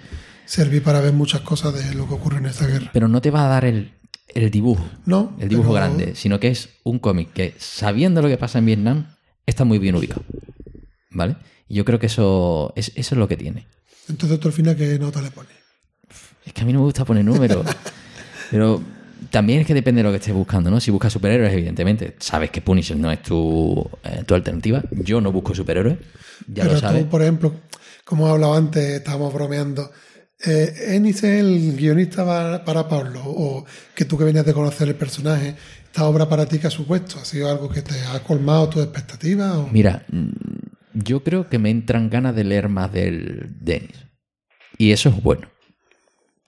servir para ver muchas cosas de lo que ocurre en esta guerra. Pero no te va a dar el, el dibujo, No, el dibujo pero- grande, sino que es un cómic que, sabiendo lo que pasa en Vietnam, está muy bien ubicado. ¿Vale? Y yo creo que eso es, eso es lo que tiene. Entonces tú al final qué nota le pones. Es que a mí no me gusta poner números. pero también es que depende de lo que estés buscando, ¿no? Si buscas superhéroes, evidentemente, sabes que Punisher no es tu, eh, tu alternativa. Yo no busco superhéroes, ya Pero lo sabes. tú, por ejemplo, como he hablado antes, estábamos bromeando. Eh, Ennis es el guionista para, para Pablo, o que tú que venías de conocer el personaje, esta obra para ti que ha supuesto, ¿ha sido algo que te ha colmado tus expectativas? O... Mira, mm, yo creo que me entran ganas de leer más del Dennis. Y eso es bueno,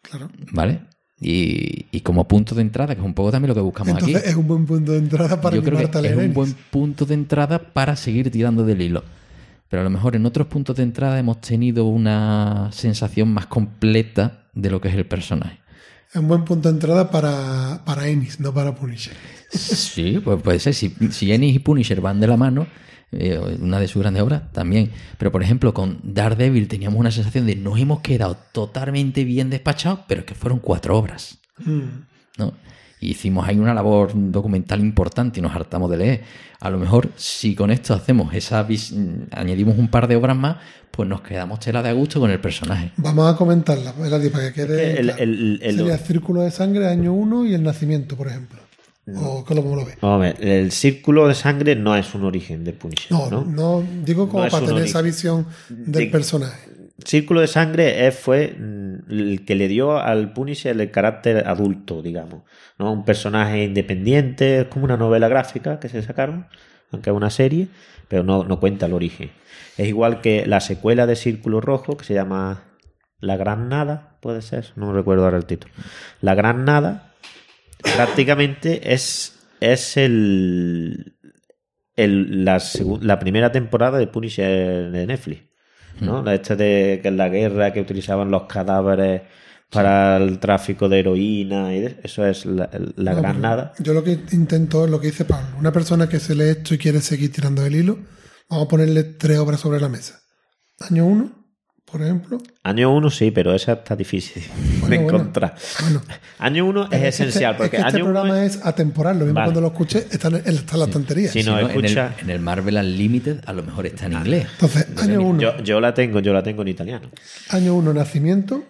Claro. ¿vale? Y, y como punto de entrada, que es un poco también lo que buscamos Entonces aquí. es un buen punto de entrada para yo creo que es un buen punto de entrada para seguir tirando del hilo. Pero a lo mejor en otros puntos de entrada hemos tenido una sensación más completa de lo que es el personaje. Es un buen punto de entrada para, para Ennis, no para Punisher. Sí, pues puede ser. Si, si Ennis y Punisher van de la mano, eh, una de sus grandes obras, también. Pero por ejemplo, con Daredevil teníamos una sensación de nos hemos quedado totalmente bien despachados, pero es que fueron cuatro obras. Mm. ¿no? Y hicimos ahí una labor documental importante y nos hartamos de leer. A lo mejor, si con esto hacemos esa vis- añadimos un par de obras más, pues nos quedamos tela de a gusto con el personaje. Vamos a comentarla, Eladi, para que quede. El- claro. el- el- Sería Círculo de Sangre, año 1 y el nacimiento, por ejemplo. O cómo lo ves. Vamos a ver, el círculo de sangre no es un origen de Punisher. No, No, no, digo como No para tener origen. esa visión del De- personaje. Círculo de sangre fue mm, el que le dio al Punisher el carácter adulto, digamos. ¿no? Un personaje independiente, es como una novela gráfica que se sacaron, aunque es una serie, pero no, no cuenta el origen. Es igual que la secuela de Círculo Rojo, que se llama La Gran Nada, puede ser, no me recuerdo ahora el título. La Gran Nada prácticamente es, es el, el- la, la primera temporada de Punisher de Netflix. ¿no? La Este de que la guerra que utilizaban los cadáveres para el tráfico de heroína y de- eso es la, la No, gran nada. Yo lo que intento es lo que dice Pablo. Una persona que se lee esto y quiere seguir tirando del hilo, vamos a ponerle tres obras sobre la mesa. Año 1, por ejemplo. Año 1 sí, pero esa está difícil de Bueno, bueno. encontrar. Bueno, Año 1 es esencial este, porque es que este año 1 programa es atemporal. Lo mismo Vale. cuando lo escuché, está en, está en la estantería. Sí, no, Si no, en, el, escucha. en el Marvel Unlimited a lo mejor está en inglés. Entonces, año 1, Yo, yo la tengo, yo la tengo en italiano. año 1, nacimiento.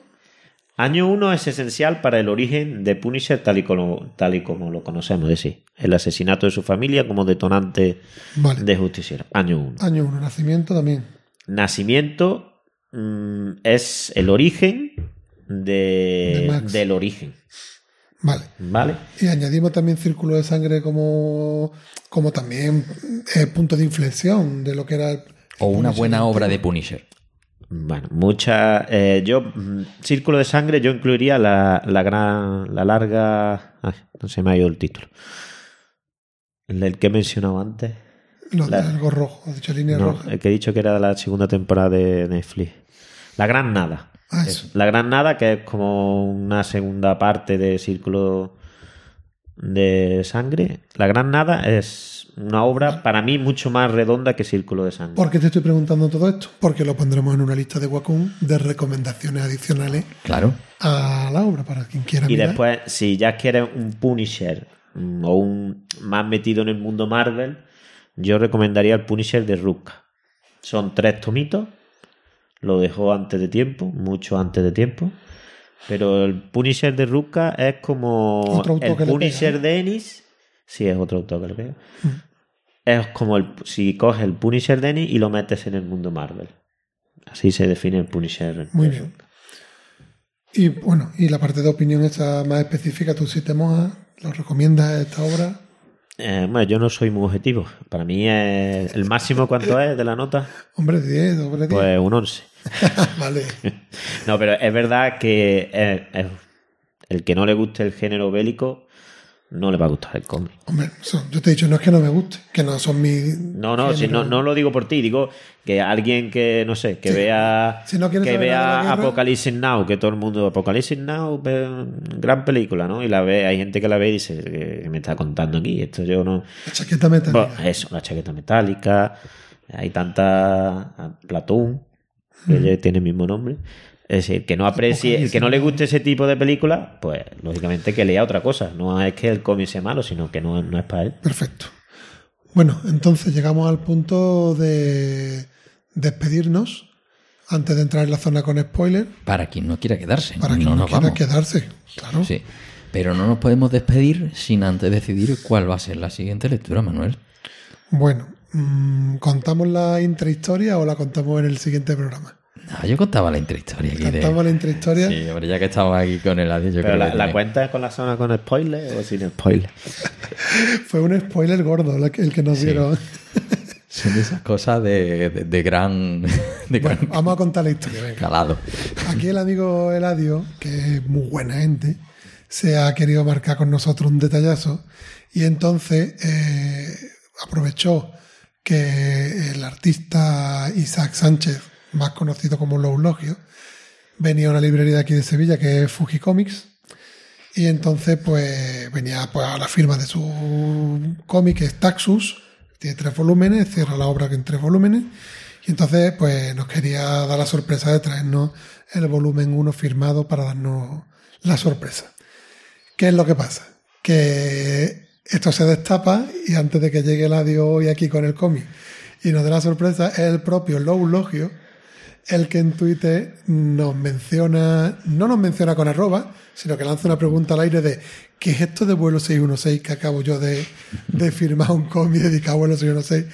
Año 1 es esencial para el origen de Punisher tal y como, tal y como lo conocemos, es decir, el asesinato de su familia como detonante Vale. de justiciero. Año 1. Año 1, nacimiento también. Nacimiento mm, es el origen de, De Max. del origen, Vale. ¿vale? Y añadimos también Círculo de Sangre como, como también eh, punto de inflexión de lo que era el, O una Punisher buena obra de Punisher. Bueno, mucha. eh, yo, mm, Círculo de Sangre, yo incluiría la, la gran. La larga. Ay, no se me ha ido el título. El del que he mencionado antes. Los La- de algo rojo, has dicho línea No, roja. el que he dicho que era la segunda temporada de Netflix. La Gran Nada. Ah, eso. La Gran Nada, que es como una segunda parte de Círculo. de sangre. La Gran Nada es una obra para mí mucho más redonda que Círculo de Sangre. ¿Por qué te estoy preguntando todo esto? Porque lo pondremos en una lista de Wacom de recomendaciones adicionales Claro. a la obra para quien quiera Y mirar. después, si ya quieres un Punisher mm, o un más metido en el mundo Marvel, yo recomendaría el Punisher de Ruka. Son tres tomitos. Lo dejó antes de tiempo, mucho antes de tiempo. Pero el Punisher de Ruka es como el Punisher pega, de Ennis. Sí, es otro autor que le pega. Es como el, si coges el Punisher de Ennis y lo metes en el mundo Marvel. Así se define el Punisher. Muy bien. Ruka. Y bueno, y la parte de opinión esta más específica, tú si te mojas, ¿lo recomiendas esta obra? Eh, bueno, yo no soy muy objetivo. Para mí es el máximo cuánto es de la nota, Hombre, 10, hombre, 10. pues un 11. vale. No, pero es verdad que el que no le guste el género bélico no le va a gustar el cómic. Hombre, yo te he dicho, no es que no me guste, que no son mis... No, no, si no, no lo digo por ti, digo que alguien que, no sé, que Sí. vea Si no quieres que vea Apocalypse Now, que todo el mundo, Apocalypse Now, gran película, ¿no? Y la ve, hay gente que la ve y dice, ¿qué me está contando aquí? Esto yo no... La chaqueta metálica. Bueno, eso, la chaqueta metálica, hay tanta Platón, que ya tiene el mismo nombre. Es decir, que no aprecie, el que no le guste ese tipo de película, pues lógicamente que lea otra cosa. No es que el cómic sea malo, sino que no, no es para él. Perfecto. Bueno, entonces llegamos al punto de despedirnos antes de entrar en la zona con spoiler, Para quien no quiera quedarse. para que no no, nos quiera vamos. quedarse. Claro. Sí. Pero no nos podemos despedir sin antes decidir cuál va a ser la siguiente lectura, Manuel. Bueno, mm, ¿contamos la intrahistoria o la contamos en el siguiente programa? Ah, yo contaba la intrahistoria aquí de... ¿Contamos la intrahistoria? Sí, hombre, ya que estamos aquí con el adiós, yo Pero creo la, que la cuenta es con la zona con spoiler o sin spoiler. Fue un spoiler gordo la que- el que nos Sí. dieron. Son de esas cosas de, de- de gran, de gran vamos a contar la historia. venga. calado. Aquí el amigo Eladio, que es muy buena gente, se ha querido marcar con nosotros un detallazo y entonces eh, aprovechó que el artista Isaac Sánchez, más conocido como Loulogio, venía a una librería de aquí de Sevilla que es Fuji Comics y entonces pues venía pues, a la firma de su cómic que es Taxus, tiene tres volúmenes, cierra la obra en tres volúmenes y entonces pues nos quería dar la sorpresa de traernos el volumen 1 firmado para darnos la sorpresa. ¿Qué es lo que pasa? Que esto se destapa y antes de que llegue el adiós hoy aquí con el cómic y nos dé la sorpresa, es el propio Low Logio el que en Twitter nos menciona, no nos menciona con arroba, sino que lanza una pregunta al aire de ¿qué es esto de vuelo 616 que acabo yo de, de firmar un cómic dedicado a vuelo 616?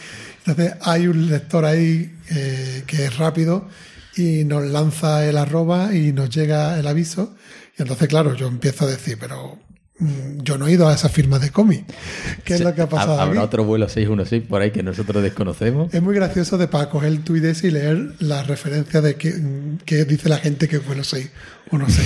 Entonces hay un lector ahí eh, que es rápido y nos lanza el arroba y nos llega el aviso. Y entonces, claro, yo empiezo a decir, pero yo no he ido a esa firma de cómic. ¿Qué es lo que ha pasado? Habrá aquí? otro vuelo 616 por ahí que nosotros desconocemos. Es muy gracioso de para coger el tuit ese y leer la referencia de que, que dice la gente que fue los 6 o no sé.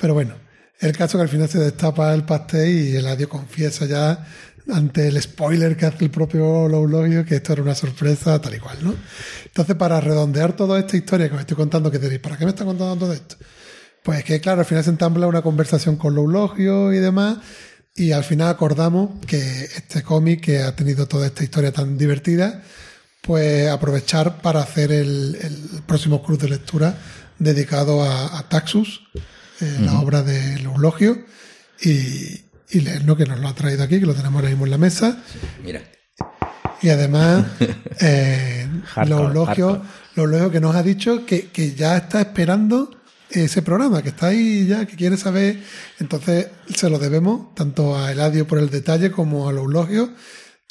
Pero bueno, el caso que al final se destapa el pastel y el adiós confiesa ya ante el spoiler que hace el propio Loulogio que esto era una sorpresa tal y cual, ¿no? Entonces, para redondear toda esta historia que os estoy contando, que diréis, ¿para qué me está contando todo esto? Pues que, claro, al final se entabla una conversación con Loulogio y demás, y al final acordamos que este cómic, que ha tenido toda esta historia tan divertida, pues aprovechar para hacer el, el próximo club de lectura dedicado a, a Taxus, eh, la obra de Loulogio, y, y leerlo, que nos lo ha traído aquí, que lo tenemos ahora mismo en la mesa. Mira, Y además, eh, Hardcore, Loulogio, hardcore. Loulogio que nos ha dicho que, que ya está esperando ese programa, que está ahí ya, que quiere saber. Entonces, se lo debemos tanto a Eladio por el detalle como a Loulogio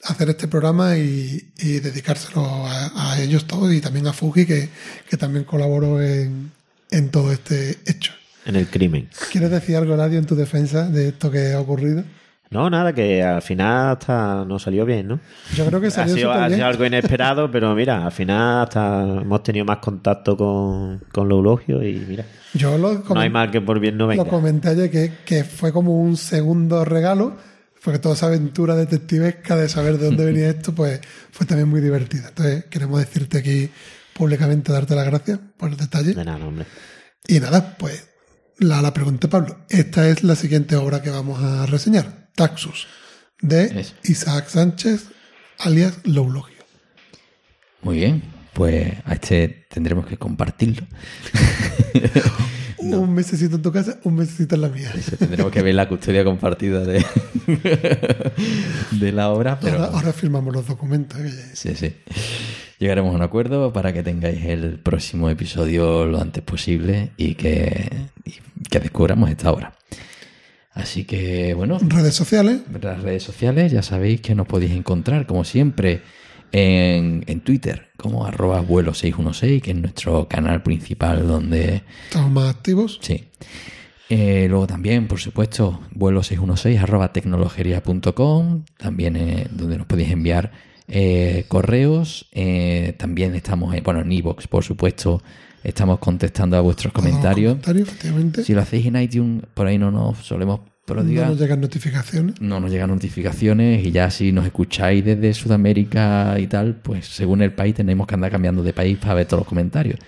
hacer este programa y, y dedicárselo a, a ellos todos y también a Fuji, que, que también colaboró en, en todo este hecho. En el crimen. ¿Quieres decir algo, Eladio, en tu defensa de esto que ha ocurrido? No, nada, que al final hasta nos salió bien, ¿no? Yo creo que Ha salió sido, súper ha bien. sido algo inesperado, pero mira, al final hasta hemos tenido más contacto con, con los elogios y mira, Yo lo no hay mal que por bien no venga. Lo comenté ayer que, que fue como un segundo regalo, porque toda esa aventura detectivesca de saber de dónde venía esto, pues fue también muy divertida. Entonces queremos decirte aquí públicamente, darte las gracias por el detalle. De nada, hombre. Y nada, pues la, la pregunta de Pablo. Esta es la siguiente obra que vamos a reseñar. Taxus, de Eso. Isaac Sánchez, alias Loulogio. Muy bien, pues a este tendremos que compartirlo. Un mesecito en tu casa, un mesecito en la mía. Eso, tendremos que ver la custodia compartida de, de la obra, pero Ahora, ahora firmamos los documentos. ¿eh? sí, sí. Llegaremos a un acuerdo para que tengáis el próximo episodio lo antes posible y que, y que descubramos esta obra. Así que, bueno, Redes sociales, las redes sociales ya sabéis que nos podéis encontrar, como siempre, en, en Twitter, como arroba vuelo 616, que es nuestro canal principal donde estamos más activos. Sí. Eh, luego también, por supuesto, vuelo 616 arroba tecnologería.com, también eh, donde nos podéis enviar eh, correos. Eh, también estamos, en, bueno, en iVoox, por supuesto, estamos contestando a vuestros comentarios. comentarios, efectivamente. Si lo hacéis en iTunes, por ahí no nos solemos no prodigar. nos llegan notificaciones. No nos llegan notificaciones y ya si nos escucháis desde Sudamérica y tal, pues según el país tenemos que andar cambiando de país para ver todos los comentarios.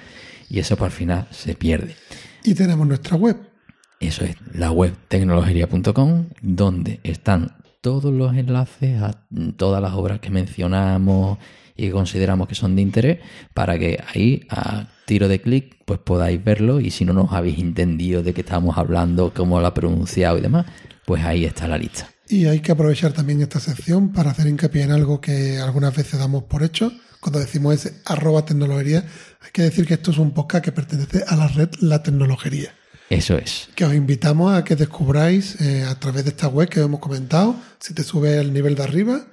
Y eso pues, al final se pierde. Y tenemos nuestra web, Eso es la web tecnologería.com, donde están todos los enlaces a todas las obras que mencionamos y consideramos que son de interés, para que ahí a tiro de clic pues podáis verlo y si no nos habéis entendido de qué estamos hablando, cómo lo ha pronunciado y demás, pues ahí está la lista. Y hay que aprovechar también esta sección para hacer hincapié en algo que algunas veces damos por hecho. Cuando decimos ese arroba tecnología, hay que decir que esto es un podcast que pertenece a la red La Tecnología. Eso es. Que os invitamos a que descubráis eh, a través de esta web que hemos comentado, si te sube el nivel de arriba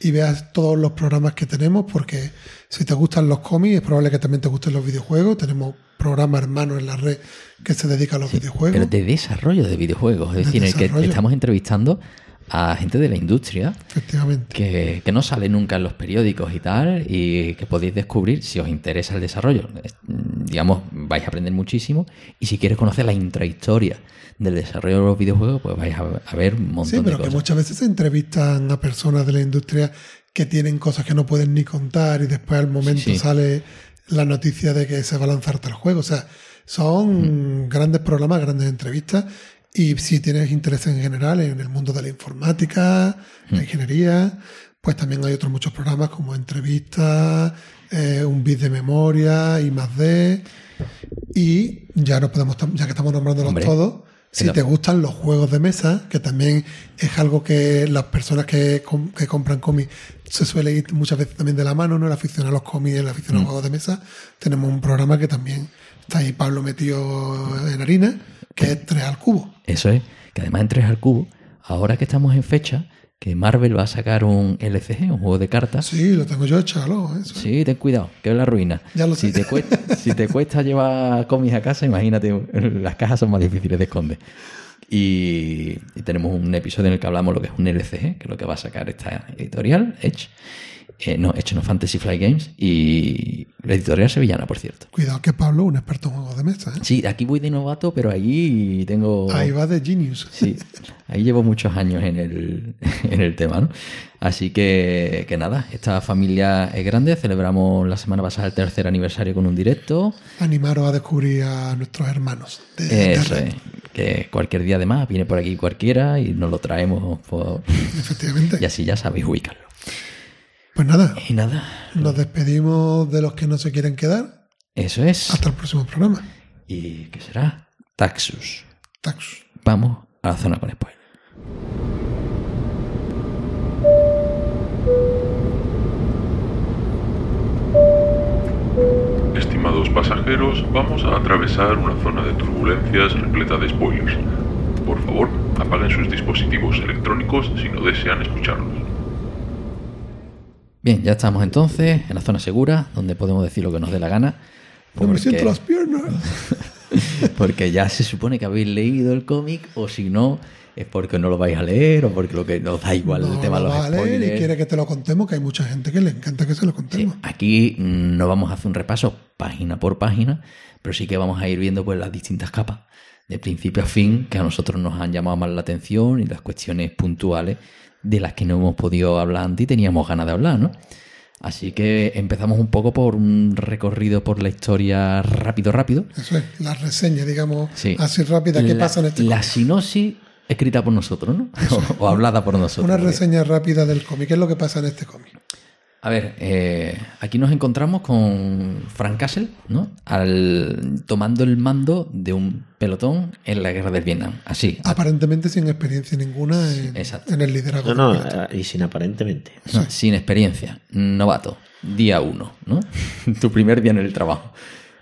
y veas todos los programas que tenemos, porque si te gustan los cómics, es probable que también te gusten los videojuegos. Tenemos programas hermanos en la red que se dedican a los videojuegos. Pero de desarrollo de videojuegos, es De decir, en el que estamos entrevistando a gente de la industria Efectivamente. que, que no sale nunca en los periódicos y tal, y que podéis descubrir si os interesa el desarrollo. Es- Digamos, vais a aprender muchísimo. Y si quieres conocer la intrahistoria del desarrollo de los videojuegos, pues vais a, a ver un montón Sí, de pero que cosas. muchas veces se entrevistan a personas de la industria que tienen cosas que no pueden ni contar y después al momento Sí, sí. sale la noticia de que se va a lanzar tal juego. O sea, son Mm. grandes programas, grandes entrevistas y si tienes interés en general en el mundo de la informática, Mm. la ingeniería, pues también hay otros muchos programas como entrevistas, eh, un bit de memoria, y más D. Y ya no podemos, ya que estamos nombrándolos Hombre, todos, si te gustan los juegos de mesa, que también es algo que las personas que, com- que compran cómics se suele ir muchas veces también de la mano, ¿no? El aficionado a los cómics, el aficionado a los juegos de mesa. Tenemos un programa que también está ahí Pablo metido en harina, que es 3 al cubo. Eso es, que además entres al cubo, ahora que estamos en fecha, que Marvel va a sacar un LCG, un juego de cartas. Sí, lo tengo yo echado, eso. Sí, ten cuidado, que es la ruina. Ya lo si, sé. Te cuesta, si te cuesta llevar cómics a casa, imagínate, las cajas son más difíciles de esconder. Y, y tenemos un episodio en el que hablamos lo que es un LCG, que es lo que va a sacar esta editorial, Edge. Eh, no, Edge no Fantasy Fly Games. Y la editorial sevillana, por cierto. Cuidado que Pablo, un experto en juegos de mesa. ¿eh? Sí, aquí voy de novato, pero ahí tengo... Ahí va de Genius. Sí, ahí llevo muchos años en el, en el tema, ¿no? Así que, que nada, esta familia es grande. Celebramos la semana pasada el tercer aniversario con un directo. Animaros a descubrir a nuestros hermanos. De, Eso es, que cualquier día además viene por aquí cualquiera y nos lo traemos por- Efectivamente. y así ya sabéis ubicarlo. Pues nada, Y nada, nos despedimos de los que no se quieren quedar. eso es. Hasta el próximo programa. ¿Y qué será? Taxus. Taxus. Vamos a la zona con spoiler. Estimados pasajeros, vamos a atravesar una zona de turbulencias repleta de spoilers. Por favor, apaguen sus dispositivos electrónicos si no desean escucharlos. Bien, ya estamos entonces en la zona segura, donde podemos decir lo que nos dé la gana. No me porque- siento las piernas. Porque ya se supone que habéis leído el cómic, o si no, es porque no lo vais a leer, o porque lo que nos da igual el tema de lo los va a leer y spoilers. quiere que te lo contemos, que hay mucha gente que le encanta que se lo Sí, contemos. aquí mm, no vamos a hacer un repaso página por página, pero sí que vamos a ir viendo pues las distintas capas, de principio a fin, que a nosotros nos han llamado más la atención y las cuestiones puntuales de las que no hemos podido hablar antes y teníamos ganas de hablar, ¿no? Así que empezamos un poco por un recorrido por la historia rápido, rápido. Eso es, la reseña, digamos, Sí. así rápida, ¿qué La- pasa en este La sinopsis escrita por nosotros, ¿no? O, o hablada por nosotros. Una reseña rápida del cómic, ¿qué es lo que pasa en este cómic? A ver, eh, aquí nos encontramos con Frank Castle, ¿no? Al, tomando el mando de un pelotón en la guerra del Vietnam. Así. Aparentemente sin experiencia ninguna en, exacto. en el liderazgo. No, no, eh, y sin aparentemente. ¿no? Sin experiencia. Novato. Día uno, ¿no? tu primer día en el trabajo.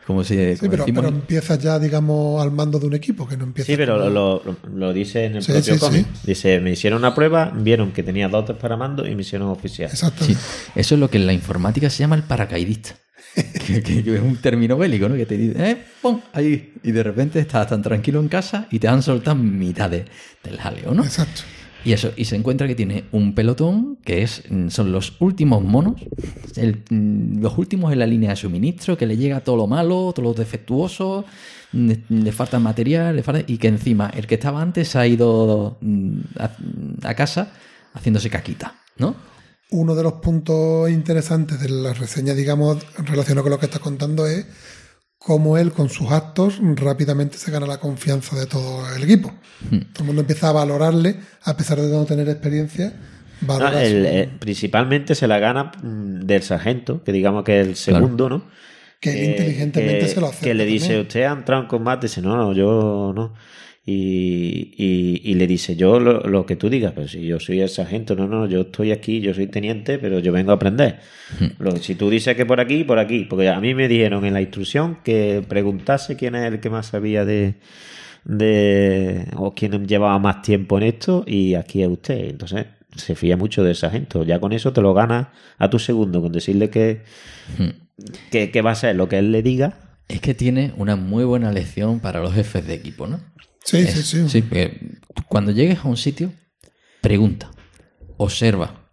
Como si Sí, como pero, decimos- pero empieza ya, digamos, al mando de un equipo, que no empieza Sí, pero como- lo, lo- lo dice en el Sí, propio sí, cómic. sí. Dice, me hicieron una prueba, vieron que tenía dotes para mando y me hicieron oficial. Exacto. Sí, eso es lo que en la informática se llama el paracaidista. que, que- que es un término bélico, ¿no? Que te dice, eh, pum, ahí. Y de repente estás tan tranquilo en casa y te han soltado mitad de- del jaleo, ¿no? Exacto. Y eso, y se encuentra que tiene un pelotón que es, mm, son los últimos monos, mm, los últimos en la línea de suministro, que le llega todo lo malo, todo lo defectuoso, mm, le falta material, le falta, y que encima el que estaba antes ha ido a, a casa haciéndose caquita, ¿no? Uno de los puntos interesantes de la reseña, digamos, relacionado con lo que estás contando, es cómo él, con sus actos, rápidamente se gana la confianza de todo el equipo. Hmm. Todo el mundo empieza a valorarle, a pesar de no tener experiencia. No, el- su- eh, principalmente se la gana mm, del sargento, que digamos que es el segundo, ¿no? que él inteligentemente que- se lo hace. Que le dice, usted ha entrado en combate, dice, no, no, yo no. Y, y- y le dice, yo lo, lo que tú digas, pero si yo soy el sargento, no, no, yo estoy aquí, yo soy teniente, pero yo vengo a aprender. Lo- si tú dices que por aquí, por aquí, porque a mí me dijeron en la instrucción que preguntase quién es el que más sabía de, de o quién llevaba más tiempo en esto y aquí es usted. Entonces se fía mucho del sargento. Ya con eso te lo ganas a tu segundo, con decirle que, que, que va a ser lo que él le diga. Es que tiene una muy buena lección para los jefes de equipo, ¿no? Sí, Es- sí, sí. Sí, porque cuando llegues a un sitio, pregunta, observa,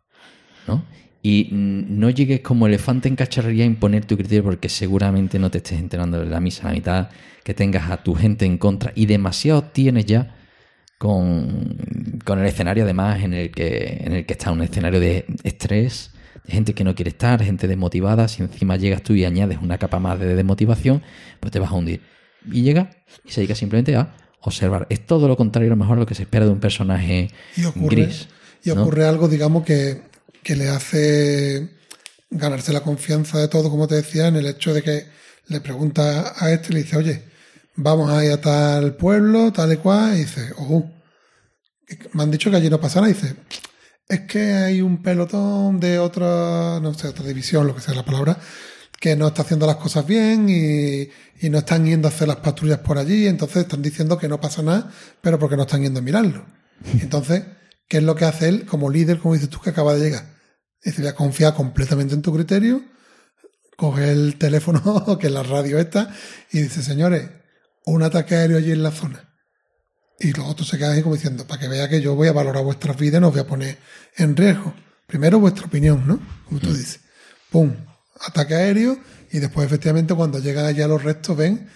¿no? Y mm, no llegues como elefante en cacharrería a imponer tu criterio porque seguramente no te estés enterando de la misa a la mitad, que tengas a tu gente en contra y demasiado tienes ya con, con el escenario además en el que en el que está un escenario de estrés, de gente que no quiere estar, gente desmotivada, si encima llegas tú y añades una capa más de desmotivación, pues te vas a hundir. Y llega y se dedica simplemente a observar. Es todo lo contrario a lo mejor a lo que se espera de un personaje Y ocurre, gris. y ¿no? ocurre algo, digamos, que, que le hace ganarse la confianza de todo, como te decía, en el hecho de que le pregunta a este, le dice, oye, vamos a ir a tal pueblo, tal y cual, y dice, ojo, me han dicho que allí no pasa nada, y dice, es que hay un pelotón de otra, no sé, otra división, lo que sea la palabra, que no está haciendo las cosas bien y, y no están yendo a hacer las patrullas por allí, entonces están diciendo que no pasa nada, pero porque no están yendo a mirarlo. Entonces, ¿qué es lo que hace él como líder, como dices tú, que acaba de llegar? Dice, voy a confiar completamente en tu criterio, coge el teléfono, que es la radio esta, y dice, señores, un ataque aéreo allí en la zona. Y los otros se quedan ahí como diciendo, para que vea que yo voy a valorar vuestras vidas y no os voy a poner en riesgo. Primero vuestra opinión, ¿no? Como tú dices. ¡Pum! Ataque aéreo y después efectivamente cuando llegan allá los restos ven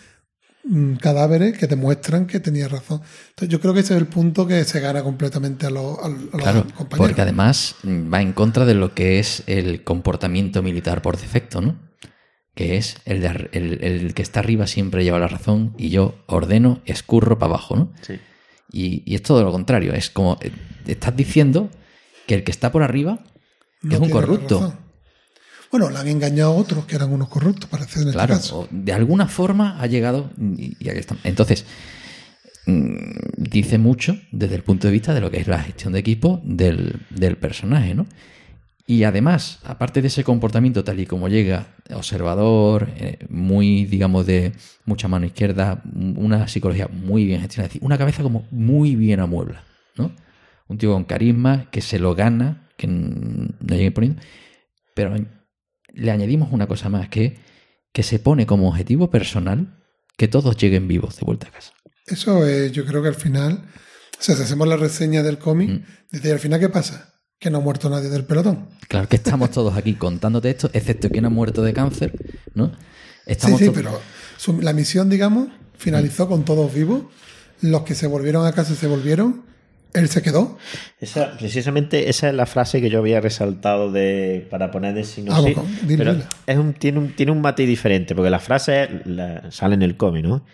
mm, cadáveres que demuestran que tenía razón. Entonces yo creo que ese es el punto que se gana completamente a los, a los Claro, compañeros. porque además mm, va en contra de lo que es el comportamiento militar por defecto, ¿no? Que es el, de el, el que está arriba siempre lleva la razón y yo ordeno, escurro para abajo, ¿no? Sí. Y, y es todo lo contrario, es como eh, estás diciendo que el que está por arriba No es un corrupto. Bueno, le han engañado a otros que eran unos corruptos, parece en este Claro, caso. de alguna forma ha llegado y, y aquí estamos. Entonces, mm, dice mucho desde el punto de vista de lo que es la gestión de equipo del, del personaje, ¿no? Y además, aparte de ese comportamiento tal y como llega, observador, eh, muy, digamos, de mucha mano izquierda, una psicología muy bien gestionada, es decir, una cabeza como muy bien amuebla, ¿no? Un tío con carisma que se lo gana, que no llegue poniendo, pero le añadimos una cosa más, que, que se pone como objetivo personal que todos lleguen vivos de vuelta a casa. Eso es, yo creo que al final, o sea, si hacemos la reseña del cómic, Mm. dice, ¿y al final qué pasa? Que no ha muerto nadie del pelotón. Claro que estamos todos aquí contándote esto, excepto quien ha muerto de cáncer, ¿no? Sí, Estamos sí, todos- pero su- la misión, digamos, finalizó con todos vivos. Los que se volvieron a casa se volvieron él se quedó. Esa, precisamente esa es la frase que yo había resaltado de, para poner de sinopsis. Ah, bueno, pero es un, tiene, un, tiene un matiz diferente, porque la frase es- la- sale en el cómic, ¿no?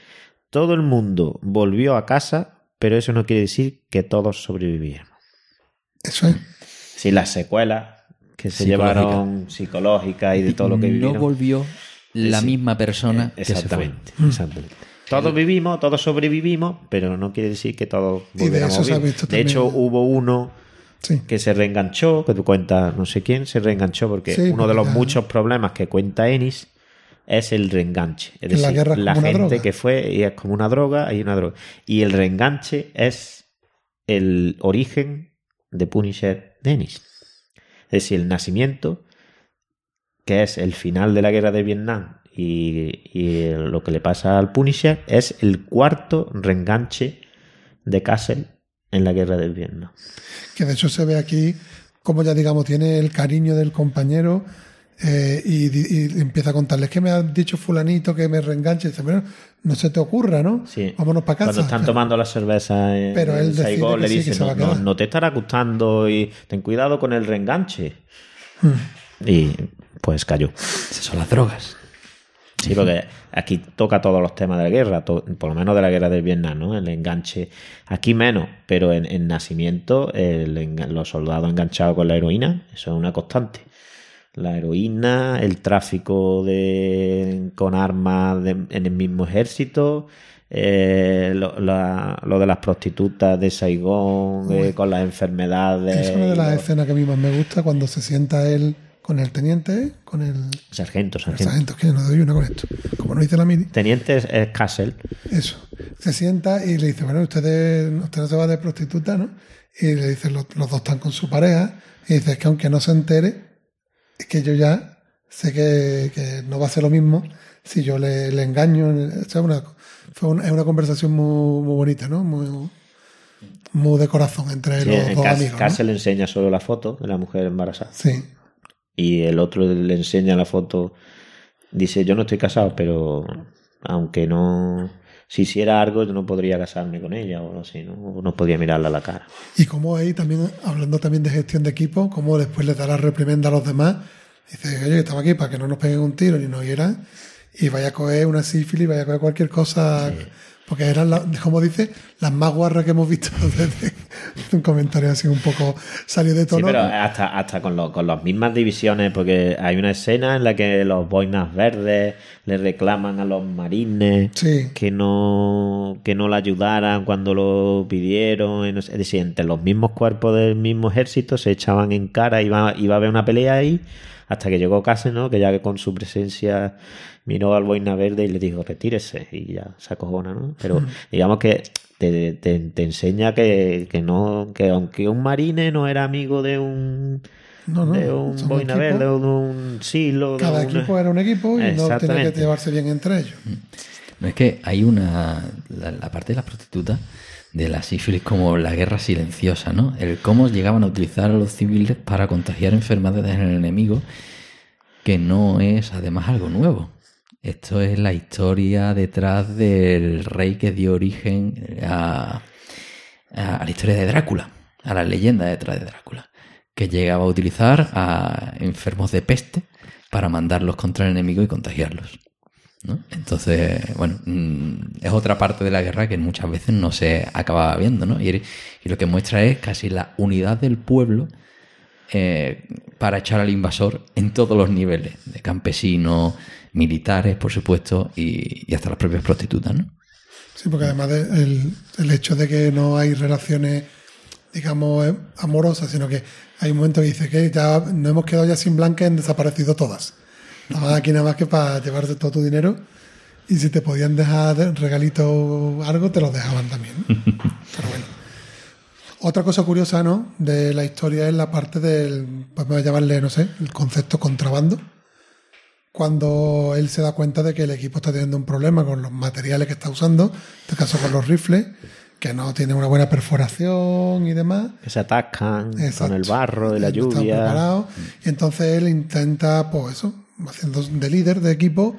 Todo el mundo volvió a casa, pero eso no quiere decir que todos sobrevivieron. Eso es. Si las secuelas que se Psicológica. llevaron psicológicas y de todo lo que no vivieron. volvió la Sí. misma persona que se fue. Exactamente, exactamente. Todos vivimos, todos sobrevivimos, pero no quiere decir que todos Y de volviéramos eso se ha vivos. visto De hecho, hubo uno Sí. que se reenganchó, que tú cuentas, no sé quién, se reenganchó porque Sí, uno de los ya- muchos problemas que cuenta Ennis es el reenganche. Es decir, la guerra es la como una gente droga. que fue y es como una droga, hay una droga. Y el reenganche es el origen de Punisher de Ennis. Es decir, el nacimiento, que es el final de la guerra de Vietnam y, y lo que le pasa al Punisher, es el cuarto reenganche de Castle en la guerra del Vietnam. Que de hecho se ve aquí como ya digamos tiene el cariño del compañero eh, y, empieza a contarles que me ha dicho fulanito que me reenganche. Y dice, bueno, no se te ocurra, ¿no? Sí. Vámonos para casa. Cuando están tomando la cerveza en, Pero él Saigón, le sí, que dice, se va no, a no, quedar". no te estará gustando y ten cuidado con el reenganche. Hmm. Y pues cayó. Esas son las drogas. Sí, porque aquí toca todos los temas de la guerra, to- por lo menos de la guerra del Vietnam, ¿no? El enganche. Aquí menos, pero en, en nacimiento, el los soldados enganchados con la heroína, eso es una constante. La heroína, el tráfico de, con armas de- en el mismo ejército, eh, lo, la- lo de las prostitutas de Saigón, eh, con las enfermedades. Es una de las escenas que a mí más me gusta cuando se sienta él con el teniente, con el, Sargento, sargento. sargento, que no doy una con esto. Como no dice la mini, Teniente es, es Castle. eso. Se sienta y le dice, bueno, ustedes, usted no se va de prostituta, ¿no? Y le dice, los, los dos están con su pareja. Y dice, es que aunque no se entere, es que yo ya sé que, que no va a ser lo mismo si yo le, le engaño. Sea, una, fue una, es una conversación muy, muy bonita, ¿no? Muy, muy de corazón entre Sí, los en dos Cas- amigos. Castle le enseña solo la foto de la mujer embarazada. Sí. Y el otro le enseña la foto. Dice, yo no estoy casado, pero aunque no... Si hiciera algo, yo no podría casarme con ella o así, ¿no? O no podría mirarla a la cara. Y como ahí también, hablando también de gestión de equipo, como después le da la reprimenda a los demás, dice, oye, estamos aquí para que no nos peguen un tiro ni nos hieran, y vaya a coger una sífilis, vaya a coger cualquier cosa, porque eran, la- como dice, las más guarras que hemos visto desde un comentario así un poco salió de Sí, tono. pero hasta, hasta con, lo- con las mismas divisiones, porque hay una escena en la que los boinas verdes le reclaman a los marines Sí. que no que no le ayudaran cuando lo pidieron. Es decir, entre los mismos cuerpos del mismo ejército se echaban en cara, iba, iba a haber una pelea ahí, hasta que llegó Case, ¿no? Que ya que con su presencia miró al boina verde y le dijo, retírese, y ya se acojona, ¿no? Pero digamos que te, te, te enseña que, que no, que aunque un marine no era amigo de un No, no, de un boina verde o de un silo, de Cada una- equipo era un equipo y no tenía que llevarse bien entre ellos. No es que hay una. La, la parte de las prostitutas, de la sífilis como la guerra silenciosa, ¿no? El cómo llegaban a utilizar a los civiles para contagiar enfermedades en el enemigo, que no es además algo nuevo. Esto es la historia detrás del rey que dio origen a, la historia de Drácula, a la leyenda detrás de Drácula, que llegaba a utilizar a enfermos de peste para mandarlos contra el enemigo y contagiarlos. Entonces, bueno, mm, es otra parte de la guerra que muchas veces no se acaba viendo, ¿no? Y, lo que muestra es casi la unidad del pueblo eh, para echar al invasor en todos los niveles, de campesinos, militares, por supuesto, y, y hasta las propias prostitutas, ¿no? Sí, porque además de- el, el hecho de que no hay relaciones, digamos, eh, amorosas, sino que hay un momento que dice que ya no hemos quedado ya sin blanca, han desaparecido todas. Estaban aquí nada más que para llevarte todo tu dinero y si te podían dejar de regalito o algo, te lo dejaban también. Pero bueno. Otra cosa curiosa, ¿no? De la historia es la parte del, podemos llamarle, no sé, el concepto contrabando cuando él se da cuenta de que el equipo está teniendo un problema con los materiales que está usando, en este caso con los rifles, que no tienen una buena perforación y demás. que se Exacto. con el barro de la No lluvia. Y entonces él intenta, pues eso, haciendo de líder de equipo,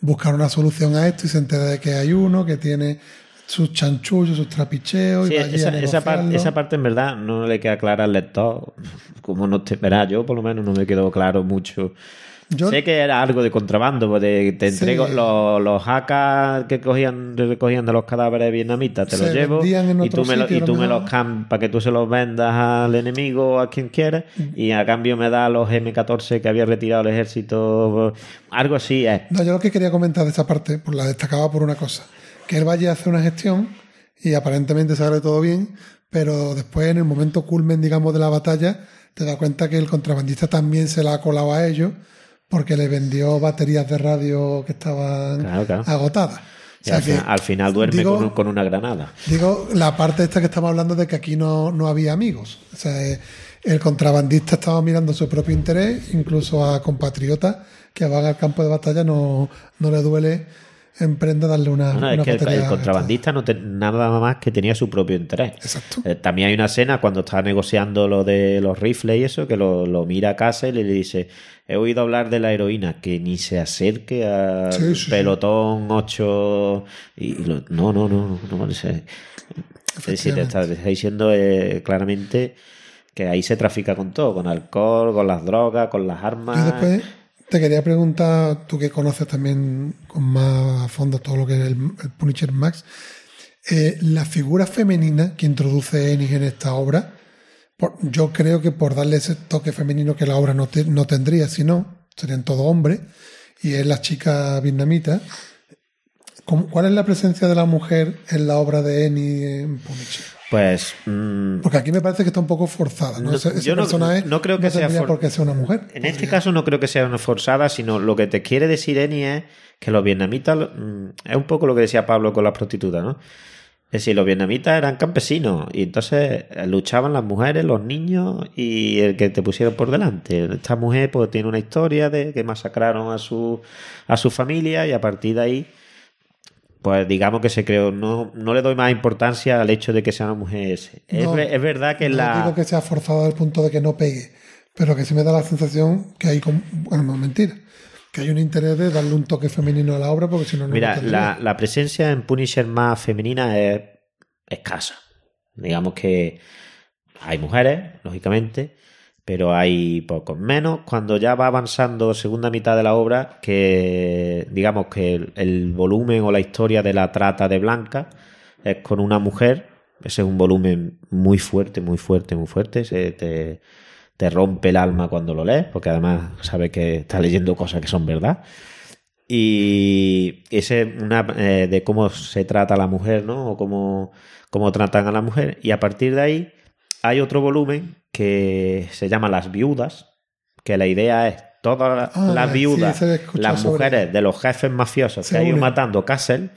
buscar una solución a esto y se entera de que hay uno que tiene sus chanchullos, sus trapicheos. Sí, y esa, esa, par- esa parte en verdad no le queda clara al lector. Como no te verá, yo por lo menos no me quedó claro mucho. Yo- sé que era algo de contrabando, de te Sí. entrego los, los hackers que cogían, recogían de los cadáveres vietnamitas, te Se los llevo y tú me, lo- y tú me los cam para que tú se los vendas al enemigo o a quien quieras y a cambio me da los M14 que había retirado el ejército, algo así es. No, yo lo que quería comentar de esa parte, pues la destacaba por una cosa, que él vaya a hacer una gestión y aparentemente sale todo bien, pero después en el momento culmen, digamos, de la batalla, te das cuenta que el contrabandista también se la ha colado a ellos porque le vendió baterías de radio que estaban Claro, claro. agotadas. O Y sea al, que, final, al final duerme digo- con, con una granada. Digo, la parte esta que estamos hablando de que aquí no, no había amigos. O sea, eh, el contrabandista estaba mirando su propio interés, incluso a compatriotas que van al campo de batalla no, no le duele emprende darle una, No, no, es que el, batería el contrabandista no te- nada más que tenía su propio interés. Exacto. Eh, también hay una escena cuando está negociando lo de los rifles y eso, que lo, lo mira a Castle y le dice, he oído hablar de la heroína, que ni se acerque al Sí, sí, sí. pelotón 8 y, y lo- no, no, no, no, no sé. Sí, te está, te está diciendo eh, claramente que ahí se trafica con todo, con alcohol, con las drogas, con las armas. Después te quería preguntar, tú que conoces también con más a fondo todo lo que es el, el Punisher Max, eh, la figura femenina que introduce Ennis en esta obra, yo creo que por darle ese toque femenino que la obra no, te- no tendría, si no, serían todo hombres, y es la chica vietnamita. ¿Cómo- ¿Cuál es la presencia de la mujer en la obra de Ennis en Punisher? Pues mm, Porque aquí me parece que está un poco forzada, ¿no? No, ese ese yo no- no creo que sea tendría for- por qué ser una mujer. En este caso no creo que sea una forzada, sino lo que te quiere decir Eni es que los vietnamitas, mm, es un poco lo que decía Pablo con las prostitutas, ¿no? Es decir, los vietnamitas eran campesinos y entonces luchaban las mujeres, los niños y el que te pusieron por delante. Esta mujer pues tiene una historia de que masacraron a su, a su familia y a partir de ahí pues digamos que se creó, no, no le doy más importancia al hecho de que sea una mujer ese. Es, No, es verdad que no la... digo que sea forzado al punto de que no pegue, pero que sí me da la sensación que hay, como- bueno, no que hay un interés de darle un toque femenino a la obra, porque si no, no Mira, la, la presencia en Punisher más femenina es escasa. Digamos que hay mujeres, lógicamente, pero hay pocos menos. Cuando ya va avanzando segunda mitad de la obra, que digamos que el, volumen o la historia de la trata de Blanca es con una mujer. Ese es un volumen muy fuerte, muy fuerte, muy fuerte. Se te, te rompe el alma cuando lo lees, porque además sabes que estás leyendo cosas que son verdad. Y ese es una eh, de cómo se trata a la mujer, ¿no? O cómo, cómo tratan a la mujer. Y a partir de ahí hay otro volumen que se llama Las Viudas, que la idea es todas Ah, las sí, viudas, las sobre- mujeres de los jefes mafiosos Se que ha ido matando Castle,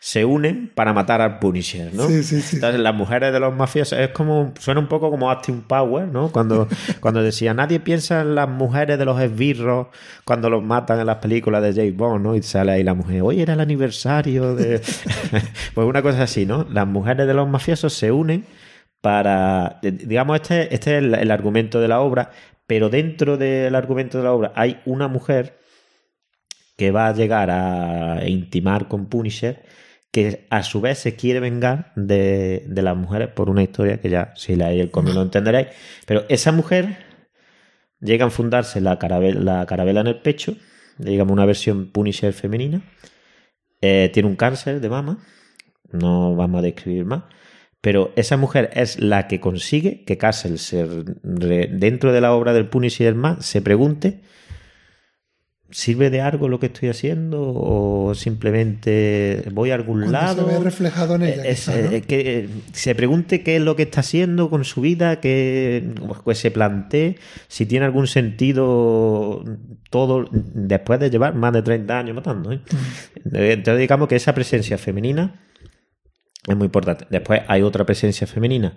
se unen para matar al Punisher, ¿no? Sí, sí, sí. Entonces las mujeres de los mafiosos es como suena un poco como Austin Power, ¿no? Cuando cuando decía nadie piensa en las mujeres de los esbirros cuando los matan en las películas de James Bond, ¿no? Y sale ahí la mujer, hoy era el aniversario de pues una cosa así, ¿no? Las mujeres de los mafiosos se unen para digamos este este es el, el argumento de la obra, pero dentro del argumento de la obra hay una mujer que va a llegar a intimar con Punisher, que a su vez se quiere vengar de, de las mujeres por una historia que ya, si leéis el cómic lo entenderéis. Pero esa mujer llega a fundarse la carabela, la carabela en el pecho, digamos una versión Punisher femenina, eh, tiene un cáncer de mama, no vamos a describir más, pero esa mujer es la que consigue que Castle se re- dentro de la obra del Punisher más se pregunte ¿Sirve de algo lo que estoy haciendo o simplemente voy a algún Cuando lado? se ve reflejado en ella, Es- quizá, ¿no? eh, que eh, se pregunte qué es lo que está haciendo con su vida, que pues, se plantee si tiene algún sentido todo después de llevar más de 30 años matando. ¿eh? Eh, Entonces digamos que esa presencia femenina es muy importante. Después hay otra presencia femenina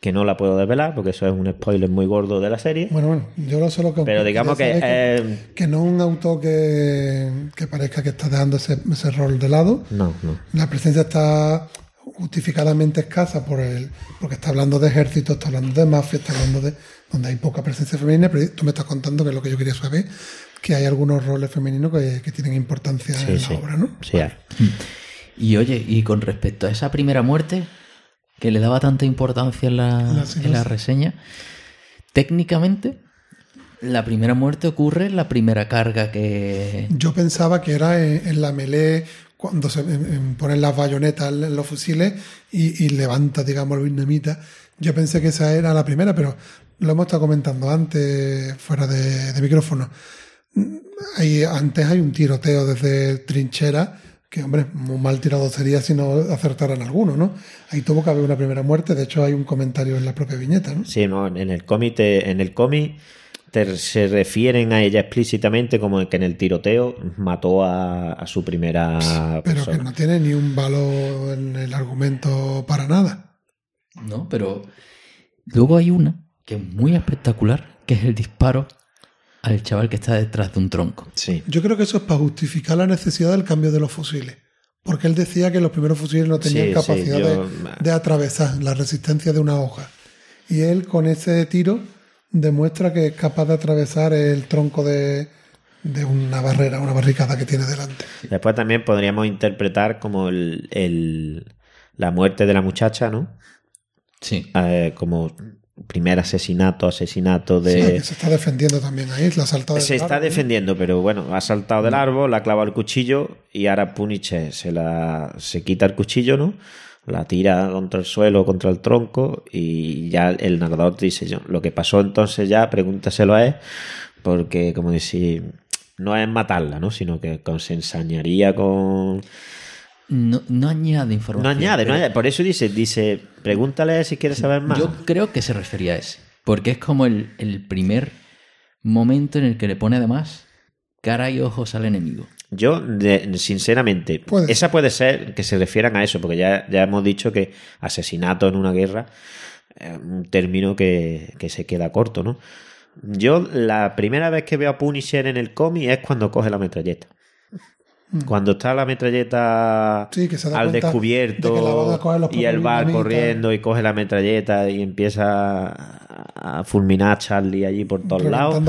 que no la puedo desvelar porque eso es un spoiler muy gordo de la serie. Bueno, bueno, yo lo solo que Pero digamos que, saber eh, que no es un autor que, que parezca que está dejando ese, ese rol de lado. no, no. La presencia está justificadamente escasa por el, porque está hablando de ejército, está hablando de mafia, está hablando de donde hay poca presencia femenina, pero tú me estás contando que es lo que yo quería saber, que hay algunos roles femeninos que, que tienen importancia Sí, en sí. la obra, ¿no? Sí hay. Y oye, y con respecto a esa primera muerte, que le daba tanta importancia en la, La en la reseña, técnicamente, la primera muerte ocurre en la primera carga que... Yo pensaba que era en, en la melee cuando se en- en- ponen las bayonetas en los fusiles y, y levanta, digamos, el vietnamita. Yo pensé que esa era la primera, pero lo hemos estado comentando antes, fuera de, de micrófono. Hay, antes hay un tiroteo desde trinchera, que, hombre, muy mal tirado sería si no acertaran alguno, ¿no? Ahí tuvo que haber una primera muerte, de hecho hay un comentario en la propia viñeta, ¿no? Sí, no, en el cómic te- en el cómic te- se refieren a ella explícitamente como que en el tiroteo mató a, a su primera Pero que no tiene ni un valor en el argumento para nada. No, pero luego hay una que es muy espectacular, que es el disparo al chaval que está detrás de un tronco. Sí. Yo creo que eso es para justificar la necesidad del cambio de los fusiles. Porque él decía que los primeros fusiles no tenían Sí, sí, capacidad yo- de, de atravesar la resistencia de una hoja. Y él con ese tiro demuestra que es capaz de atravesar el tronco de, de una barrera, una barricada que tiene delante. Después también podríamos interpretar como el, el- la muerte de la muchacha, ¿no? Sí. Eh, como primer asesinato, asesinato de... se está defendiendo también ahí, la ha saltado Se del está árbol, ¿no? defendiendo, pero bueno, ha saltado del árbol, la ha clavado el cuchillo y ahora Puniche se la se quita el cuchillo, ¿no? La tira contra el suelo, contra el tronco y ya el narrador dice yo, lo que pasó entonces ya, pregúntaselo a él, porque como decir, no es matarla, ¿no? Sino que se ensañaría con... No, no añade No información. añade, no añade. Por eso dice, dice, pregúntale si quiere saber más. Yo creo que se refería a ese. Porque es como el, el primer momento en el que le pone además cara y ojos al enemigo. Yo, de- sinceramente, Puede esa puede ser que se refieran a eso, porque ya, ya hemos dicho que asesinato en una guerra es un término que, que se queda corto, ¿no? Yo, la primera vez que veo a Punisher en el cómic es cuando coge la metralleta. Cuando está la metralleta Mm. Sí, que se da al descubierto de y va vietnamitas. corriendo y coge la metralleta y empieza a, fulminar a Charlie allí por todos lados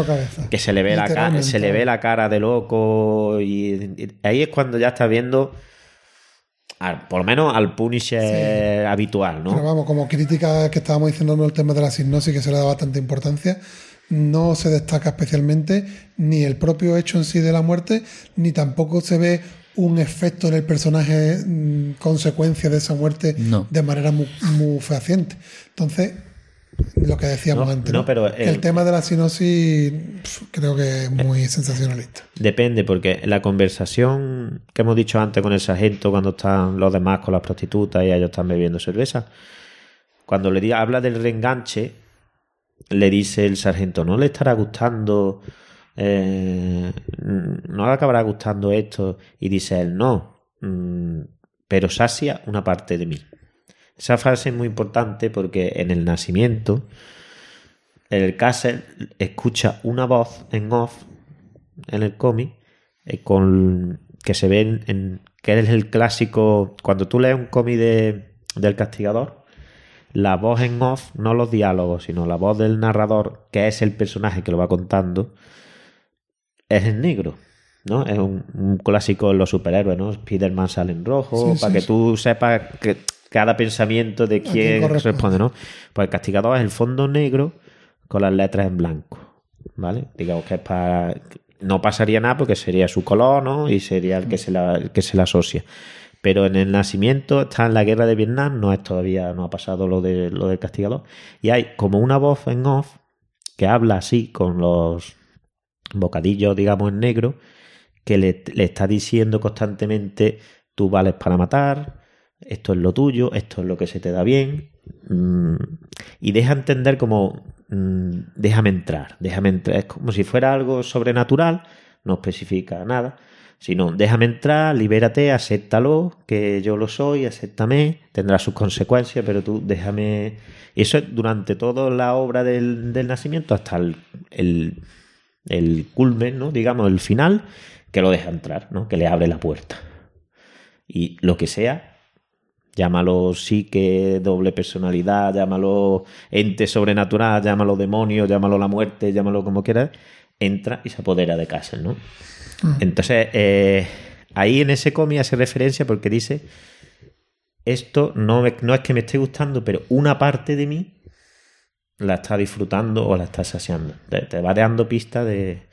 que se le ve la cara, se le ve la cara de loco y, y ahí es cuando ya está viendo al- por lo menos al Punisher habitual, ¿no? Pero vamos, como crítica que estábamos diciendo en el tema de la sinopsis que se le da bastante importancia, no se destaca especialmente ni el propio hecho en sí de la muerte, ni tampoco se ve un efecto en el personaje mm, consecuencia de esa muerte No. de manera muy, muy fehaciente. Entonces, lo que decíamos No, antes, pero el- el tema de la sinopsis pf, creo que es muy sensacionalista. Depende, porque la conversación que hemos dicho antes con el sargento, cuando están los demás con las prostitutas y ellos están bebiendo cerveza, cuando le habla del reenganche, le dice el sargento, ¿no le estará gustando? eh, ¿No le acabará gustando esto? Y dice él, no, mm, pero sacia una parte de mí. Esa frase es muy importante porque en el nacimiento, el Castle escucha una voz en off en el cómic eh, con que se ve en, en- que es el clásico cuando tú lees un cómic de, del castigador la voz en off no los diálogos sino la voz del narrador que es el personaje que lo va contando es en negro ¿no? Es un, un clásico de los superhéroes, ¿no? Spiderman sale en rojo, Sí, para sí, que sí. tú sepas que cada pensamiento de quién responde, ¿no? Pues el castigador es el fondo negro con las letras en blanco, ¿vale? Digamos que es para... No pasaría nada porque sería su color, ¿no? Y sería el que se la, el que se la asocia. Pero en el nacimiento está en la guerra de Vietnam, no es todavía, no ha pasado lo, de, lo del castigador. Y hay como una voz en off que habla así con los bocadillos, digamos, en negro, que le, le está diciendo constantemente, tú vales para matar, esto es lo tuyo, esto es lo que se te da bien, mm, y deja entender como, mm, déjame entrar, déjame entrar, es como si fuera algo sobrenatural, no especifica nada, sino déjame entrar, libérate, acéptalo, que yo lo soy, acéptame, tendrá sus consecuencias, pero tú déjame... Y eso es durante toda la obra del, nacimiento hasta el, el, el culmen, ¿no? digamos, el final, que lo deja entrar, ¿no? que le abre la puerta. Y lo que sea, llámalo psique, doble personalidad, llámalo ente sobrenatural, llámalo demonio, llámalo la muerte, llámalo como quieras, entra y se apodera de casa, ¿no? Entonces, eh, ahí en ese cómic hace referencia porque dice, esto no, me- no es que me esté gustando, pero una parte de mí la está disfrutando o la está saciando. Te, te va dando pista de,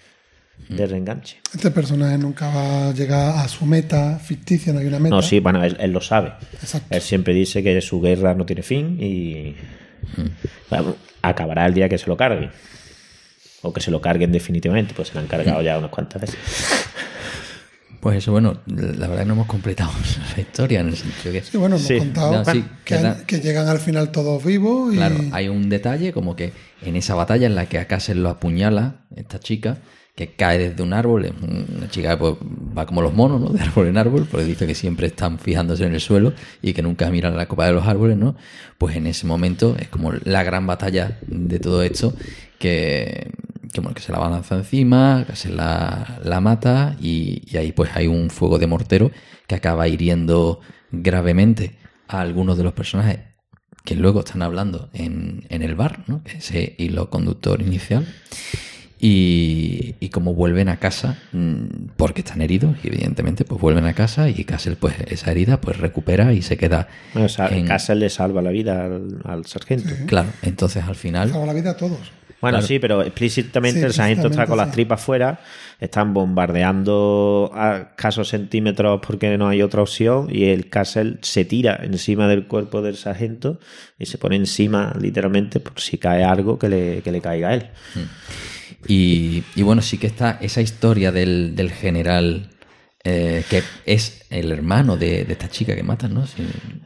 de reenganche. Este personaje nunca va a llegar a su meta ficticia, no hay una meta. No, sí, bueno, él, él lo sabe. Exacto. Él siempre dice que su guerra no tiene fin y bueno, acabará el día que se lo carguen. O que se lo carguen definitivamente, pues se lo han cargado ya unas cuantas veces. Pues eso, bueno, la verdad que no hemos completado la historia en el sentido que... Sí, bueno, hemos Sí. contado No, sí, que, llegan al final todos vivos y Claro, hay un detalle como que en esa batalla en la que a Cassel lo apuñala esta chica, que cae desde un árbol, es una chica que pues, va como los monos, ¿no? De árbol en árbol, porque dice que siempre están fijándose en el suelo y que nunca miran la copa de los árboles, ¿no? Pues en ese momento es como la gran batalla de todo esto, que, que, bueno, que se la balanza encima, Cassel la, la mata y, y ahí pues hay un fuego de mortero que acaba hiriendo gravemente a algunos de los personajes que luego están hablando en, en el bar, ¿no? ese hilo conductor inicial, y, y como vuelven a casa, mm, porque están heridos, y evidentemente, pues vuelven a casa y Castle, pues esa herida, pues recupera y se queda. Bueno, o sea, en- Castle le salva la vida al, al sargento. Claro, entonces al final. salva la vida a todos. Bueno, Claro. sí, pero explícitamente Sí, el sargento está con las tripas fuera, están bombardeando a escasos centímetros porque no hay otra opción y el Castle se tira encima del cuerpo del sargento y se pone encima literalmente por si cae algo que le, que le caiga a él. Y, y bueno, sí que está esa historia del, del general. Eh, que es el hermano de, de esta chica que matan, ¿no?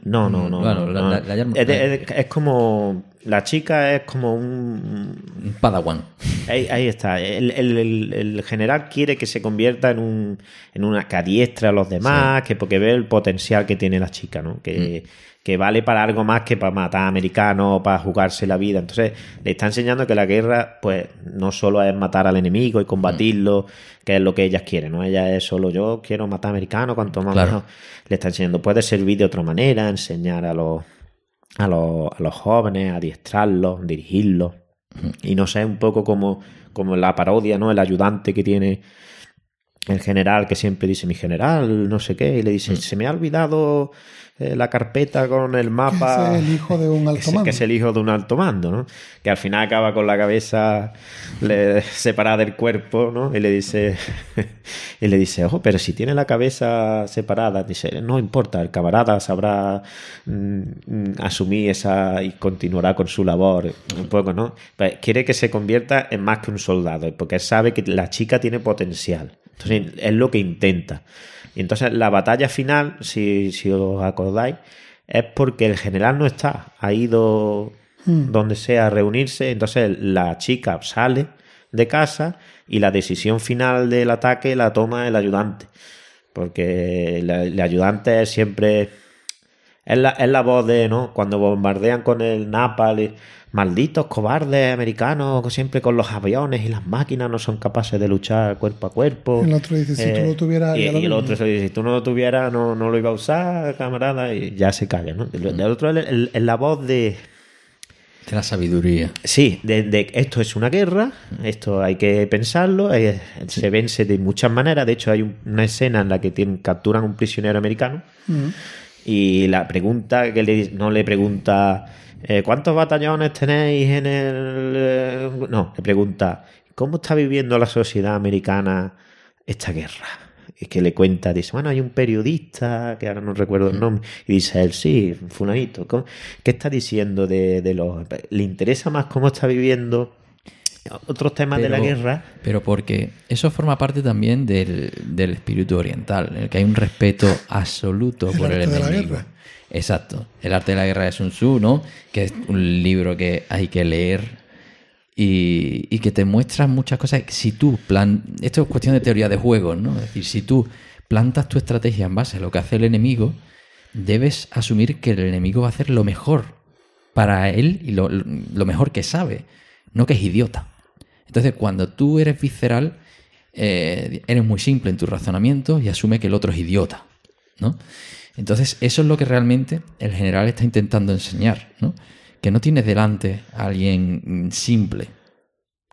No, no, no. Bueno, no, la- la- es, de- es- es como... La chica es como un, Un Padawan. Ahí, ahí está. El, el- el- el general quiere que se convierta en un en una que a los demás, que porque ve el potencial que tiene la chica, ¿no? Que, que vale para algo más que para matar a americanos, para jugarse la vida. Entonces, le está enseñando que la guerra, pues, no solo es matar al enemigo y combatirlo, que es lo que ellas quieren, ¿no? Ella es solo yo quiero matar a americanos, cuanto más Claro. mejor. Le está enseñando, puede servir de otra manera, enseñar a los a los, a los jóvenes, adiestrarlos, dirigirlos. Y no sé, un poco como, como la parodia, ¿no? El ayudante que tiene el general que siempre dice mi general, no sé qué, y le dice, se me ha olvidado eh, la carpeta con el Que mapa. es el hijo de un Que alto mando. que es el hijo de un alto mando, ¿no? Que al final acaba con la cabeza le- separada del cuerpo, ¿no? Y le dice, y le dice, ojo, pero si tiene la cabeza separada, dice, no importa, el camarada sabrá mm, mm, asumir esa y continuará con su labor, un poco, ¿no? Pues quiere que se convierta en más que un soldado, porque él sabe que la chica tiene potencial. Entonces, es lo que intenta. Y entonces la batalla final, si, si os acordáis, es porque el general no está, ha ido donde sea a reunirse, entonces la chica sale de casa y la decisión final del ataque la toma el ayudante, porque el, el ayudante es siempre es la, es la voz de, ¿no? Cuando bombardean con el napal, y, malditos cobardes americanos, que siempre con los aviones y las máquinas no son capaces de luchar cuerpo a cuerpo. El otro dice, si tú lo tuvieras, Y, ya lo y el otro se dice, si tú no lo tuvieras, no, no lo iba a usar, camarada, y ya se calla, ¿no? El, el otro es el- el- la voz de, De la sabiduría. Sí, de, de que esto es una guerra, esto hay que pensarlo, eh, se vence de muchas maneras. De hecho, hay un- una escena en la que tienen, capturan un prisionero americano. Y la pregunta que le, no le pregunta eh, ¿cuántos batallones tenéis en el...? eh?". no, le pregunta ¿cómo está viviendo la sociedad americana esta guerra? Y que le cuenta, dice, bueno, hay un periodista, que ahora no recuerdo el nombre, y dice él, sí, fulanito, ¿cómo- ¿qué está diciendo de, de los... ¿Le interesa más cómo está viviendo otros temas de la guerra? Pero porque eso forma parte también del, del espíritu oriental, en el que hay un respeto absoluto El por el arte de la enemigo. guerra. Exacto. El arte de la guerra de Sun Tzu, ¿no? Que es un libro que hay que leer y, y que te muestra muchas cosas. Si tú plan... Esto es cuestión de teoría de juegos, ¿no? Es decir, si tú plantas tu estrategia en base a lo que hace el enemigo, debes asumir que el enemigo va a hacer lo mejor para él y lo, lo mejor que sabe, no que es idiota. Entonces, cuando tú eres visceral, eh, eres muy simple en tu razonamiento y asume que el otro es idiota, ¿no? Entonces, eso es lo que realmente el general está intentando enseñar, ¿no? Que no tienes delante a alguien mm, simple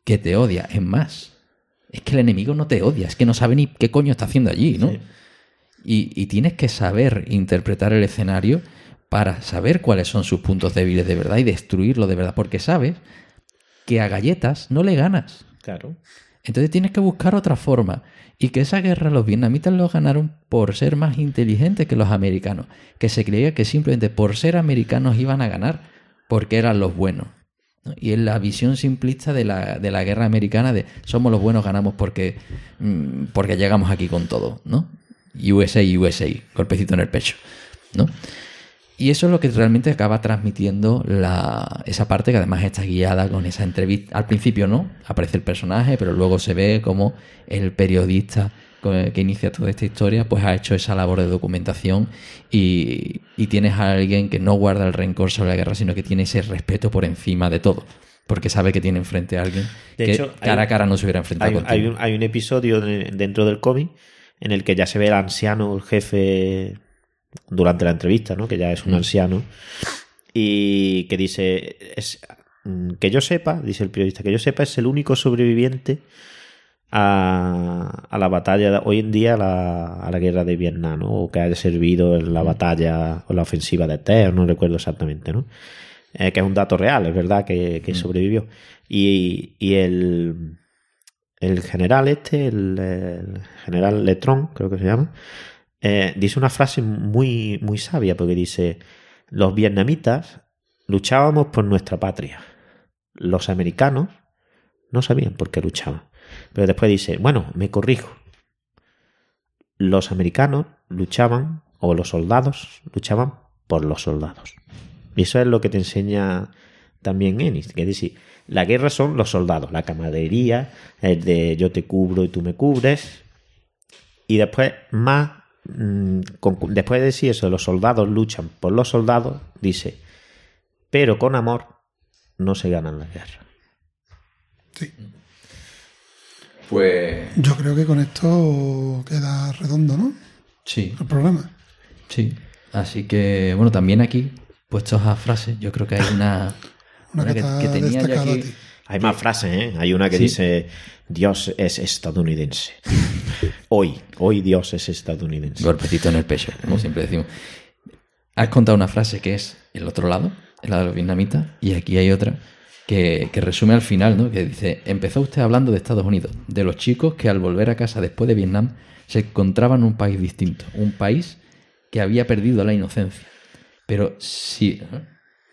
que te odia. Es más, es que el enemigo no te odia, es que no sabe ni qué coño está haciendo allí, ¿no? Sí. Y, y tienes que saber interpretar el escenario para saber cuáles son sus puntos débiles de verdad y destruirlo de verdad, porque sabes que a galletas no le ganas. Claro. Entonces tienes que buscar otra forma. Y que esa guerra los vietnamitas lo ganaron por ser más inteligentes que los americanos. Que se creía que simplemente por ser americanos iban a ganar porque eran los buenos. ¿no? Y es la visión simplista de la, de la guerra americana de somos los buenos, ganamos porque, mm, porque llegamos aquí con todo, ¿no? USA, USA, golpecito en el pecho, ¿no? Y eso es lo que realmente acaba transmitiendo la, esa parte que además está guiada con esa entrevista. Al principio no, aparece el personaje, pero luego se ve como el periodista que inicia toda esta historia, pues ha hecho esa labor de documentación y, y tienes a alguien que no guarda el rencor sobre la guerra, sino que tiene ese respeto por encima de todo. Porque sabe que tiene enfrente a alguien De que hecho, hay- cara a cara no se hubiera enfrentado Hay, contigo. hay un, hay un episodio de- dentro del cómic en el que ya se ve el anciano, el jefe, durante la entrevista, ¿no? Que ya es un Mm. anciano. Y que dice, es, mm, que yo sepa, dice el periodista, que yo sepa es el único sobreviviente a, a la batalla, de- hoy en día a la, a la guerra de Vietnam, ¿no? O que haya servido en la batalla o la ofensiva de Tea, no recuerdo exactamente, ¿no? Eh, que es un dato real, es verdad que, que sobrevivió. Y, y el, el general este, el, el general Letron, creo que se llama, eh, dice una frase muy, muy sabia, porque dice, los vietnamitas luchábamos por nuestra patria. Los americanos no sabían por qué luchaban. Pero después dice, bueno, me corrijo. Los americanos luchaban, o los soldados luchaban por los soldados. Y eso es lo que te enseña también Ennis, que es decir, la guerra son los soldados, la camaradería, el de yo te cubro y tú me cubres. Y después, más, mm, con- después de decir eso, los soldados luchan por los soldados, dice, pero con amor no se ganan la guerra. Sí. Pues Yo creo que con esto queda redondo, ¿no? sí, El programa. sí. Así que, bueno, también aquí, puestos a frases, yo creo que hay una, Una una que, que, tenía yo aquí. Hay más frases, ¿eh? Hay una que Sí. dice, Dios es estadounidense. Hoy, hoy Dios es estadounidense. Golpecito en el pecho, como siempre decimos. Has contado una frase que es el otro lado, el lado de los vietnamitas, y aquí hay otra que, que resume al final, ¿no? Que dice, empezó usted hablando de Estados Unidos, de los chicos que al volver a casa después de Vietnam se encontraban en un país distinto, un país que había perdido la inocencia. Pero sí,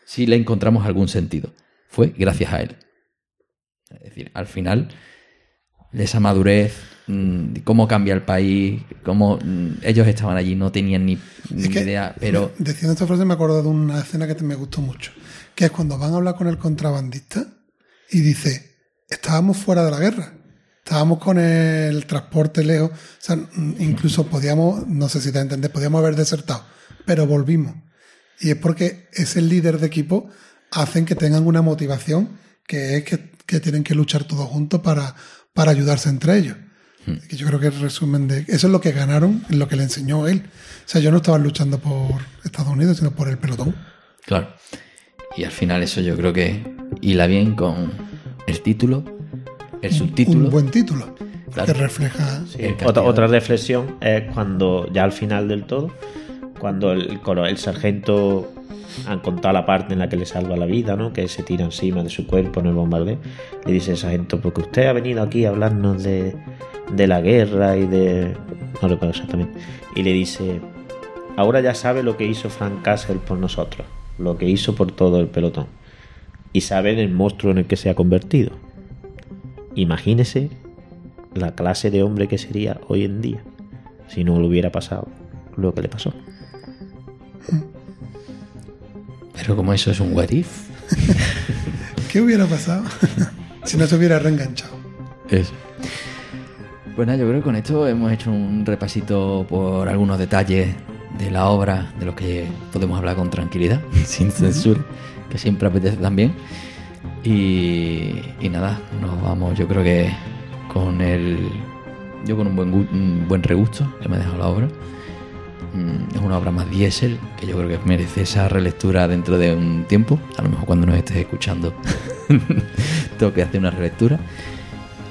sí le encontramos algún sentido. Fue gracias a él. Es decir, al final, esa madurez, mm, cómo cambia el país, cómo mm, ellos estaban allí, no tenían ni, ni idea, pero Diciendo esta frase me acuerdo de una escena que te- me gustó mucho. Que es cuando van a hablar con el contrabandista y dice, estábamos fuera de la guerra. Estábamos con el transporte lejos. O sea, mm, incluso podíamos, no sé si te entiendes, podíamos haber desertado. Pero volvimos. Y es porque ese líder de equipo hacen que tengan una motivación que es que, que tienen que luchar todos juntos para, para ayudarse entre ellos. Que yo creo que el resumen de eso es lo que ganaron, en lo que le enseñó él. O sea, yo no estaba luchando por Estados Unidos, sino por el pelotón. claro. Y al final eso yo creo que hila bien con el título, el subtítulo. Un buen título Claro. que refleja. Otra, castigo. otra reflexión es cuando, ya al final del todo, cuando el sargento han contado la parte en la que le salva la vida, ¿no? Que se tira encima de su cuerpo en el bombardeo. Le dice el sargento, porque usted ha venido aquí a hablarnos de, de la guerra y de... No recuerdo exactamente. Y le dice, ahora ya sabe lo que hizo Frank Castle por nosotros, lo que hizo por todo el pelotón. Y sabe el monstruo en el que se ha convertido. Imagínese la clase de hombre que sería hoy en día si no le hubiera pasado lo que le pasó. Pero como eso es un what if, ¿Qué hubiera pasado si no se hubiera reenganchado? Eso. Pues nada, yo creo que con esto hemos hecho un repasito por algunos detalles de la obra, de los que podemos hablar con tranquilidad, sin censura, que siempre apetece también. Y, y nada, nos vamos, yo creo que con el. Yo con un buen, un buen regusto que me ha dejado la obra. Mm, Es una obra más diésel que yo creo que merece esa relectura dentro de un tiempo. A lo mejor cuando nos estés escuchando tengo que hacer una relectura.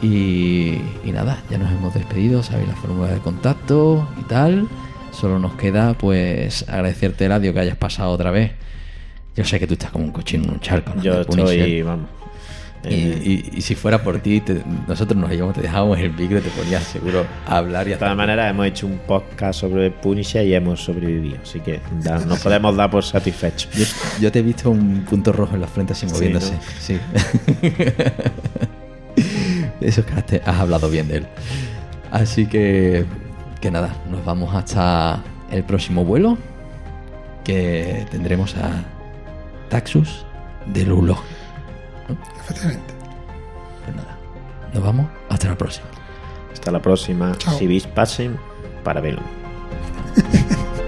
Y, y nada, ya nos hemos despedido, sabéis la fórmula de contacto y tal. solo nos queda pues agradecerte, Eladio, que hayas pasado otra vez. Yo sé que tú estás como un cochino en un charco. ¿no? Yo estoy, vamos. Y, eh, y- y si fuera por ti, te- nosotros nos íbamos, te dejábamos el micro y te ponías seguro a hablar y de todas maneras, hemos hecho un podcast sobre Punisher y hemos sobrevivido. Así que da- nos podemos dar por satisfechos. Yo, yo te he visto un punto rojo en la frente así Sí, moviéndose. ¿no? Sí. Eso es que has, te- has hablado bien de él. Así que, que nada, nos vamos hasta el próximo vuelo. Que tendremos a Taxus de Lulo. Efectivamente. Pues nada, nos vamos hasta la próxima. Hasta la próxima. Chao. Si vis pasen, para verlo.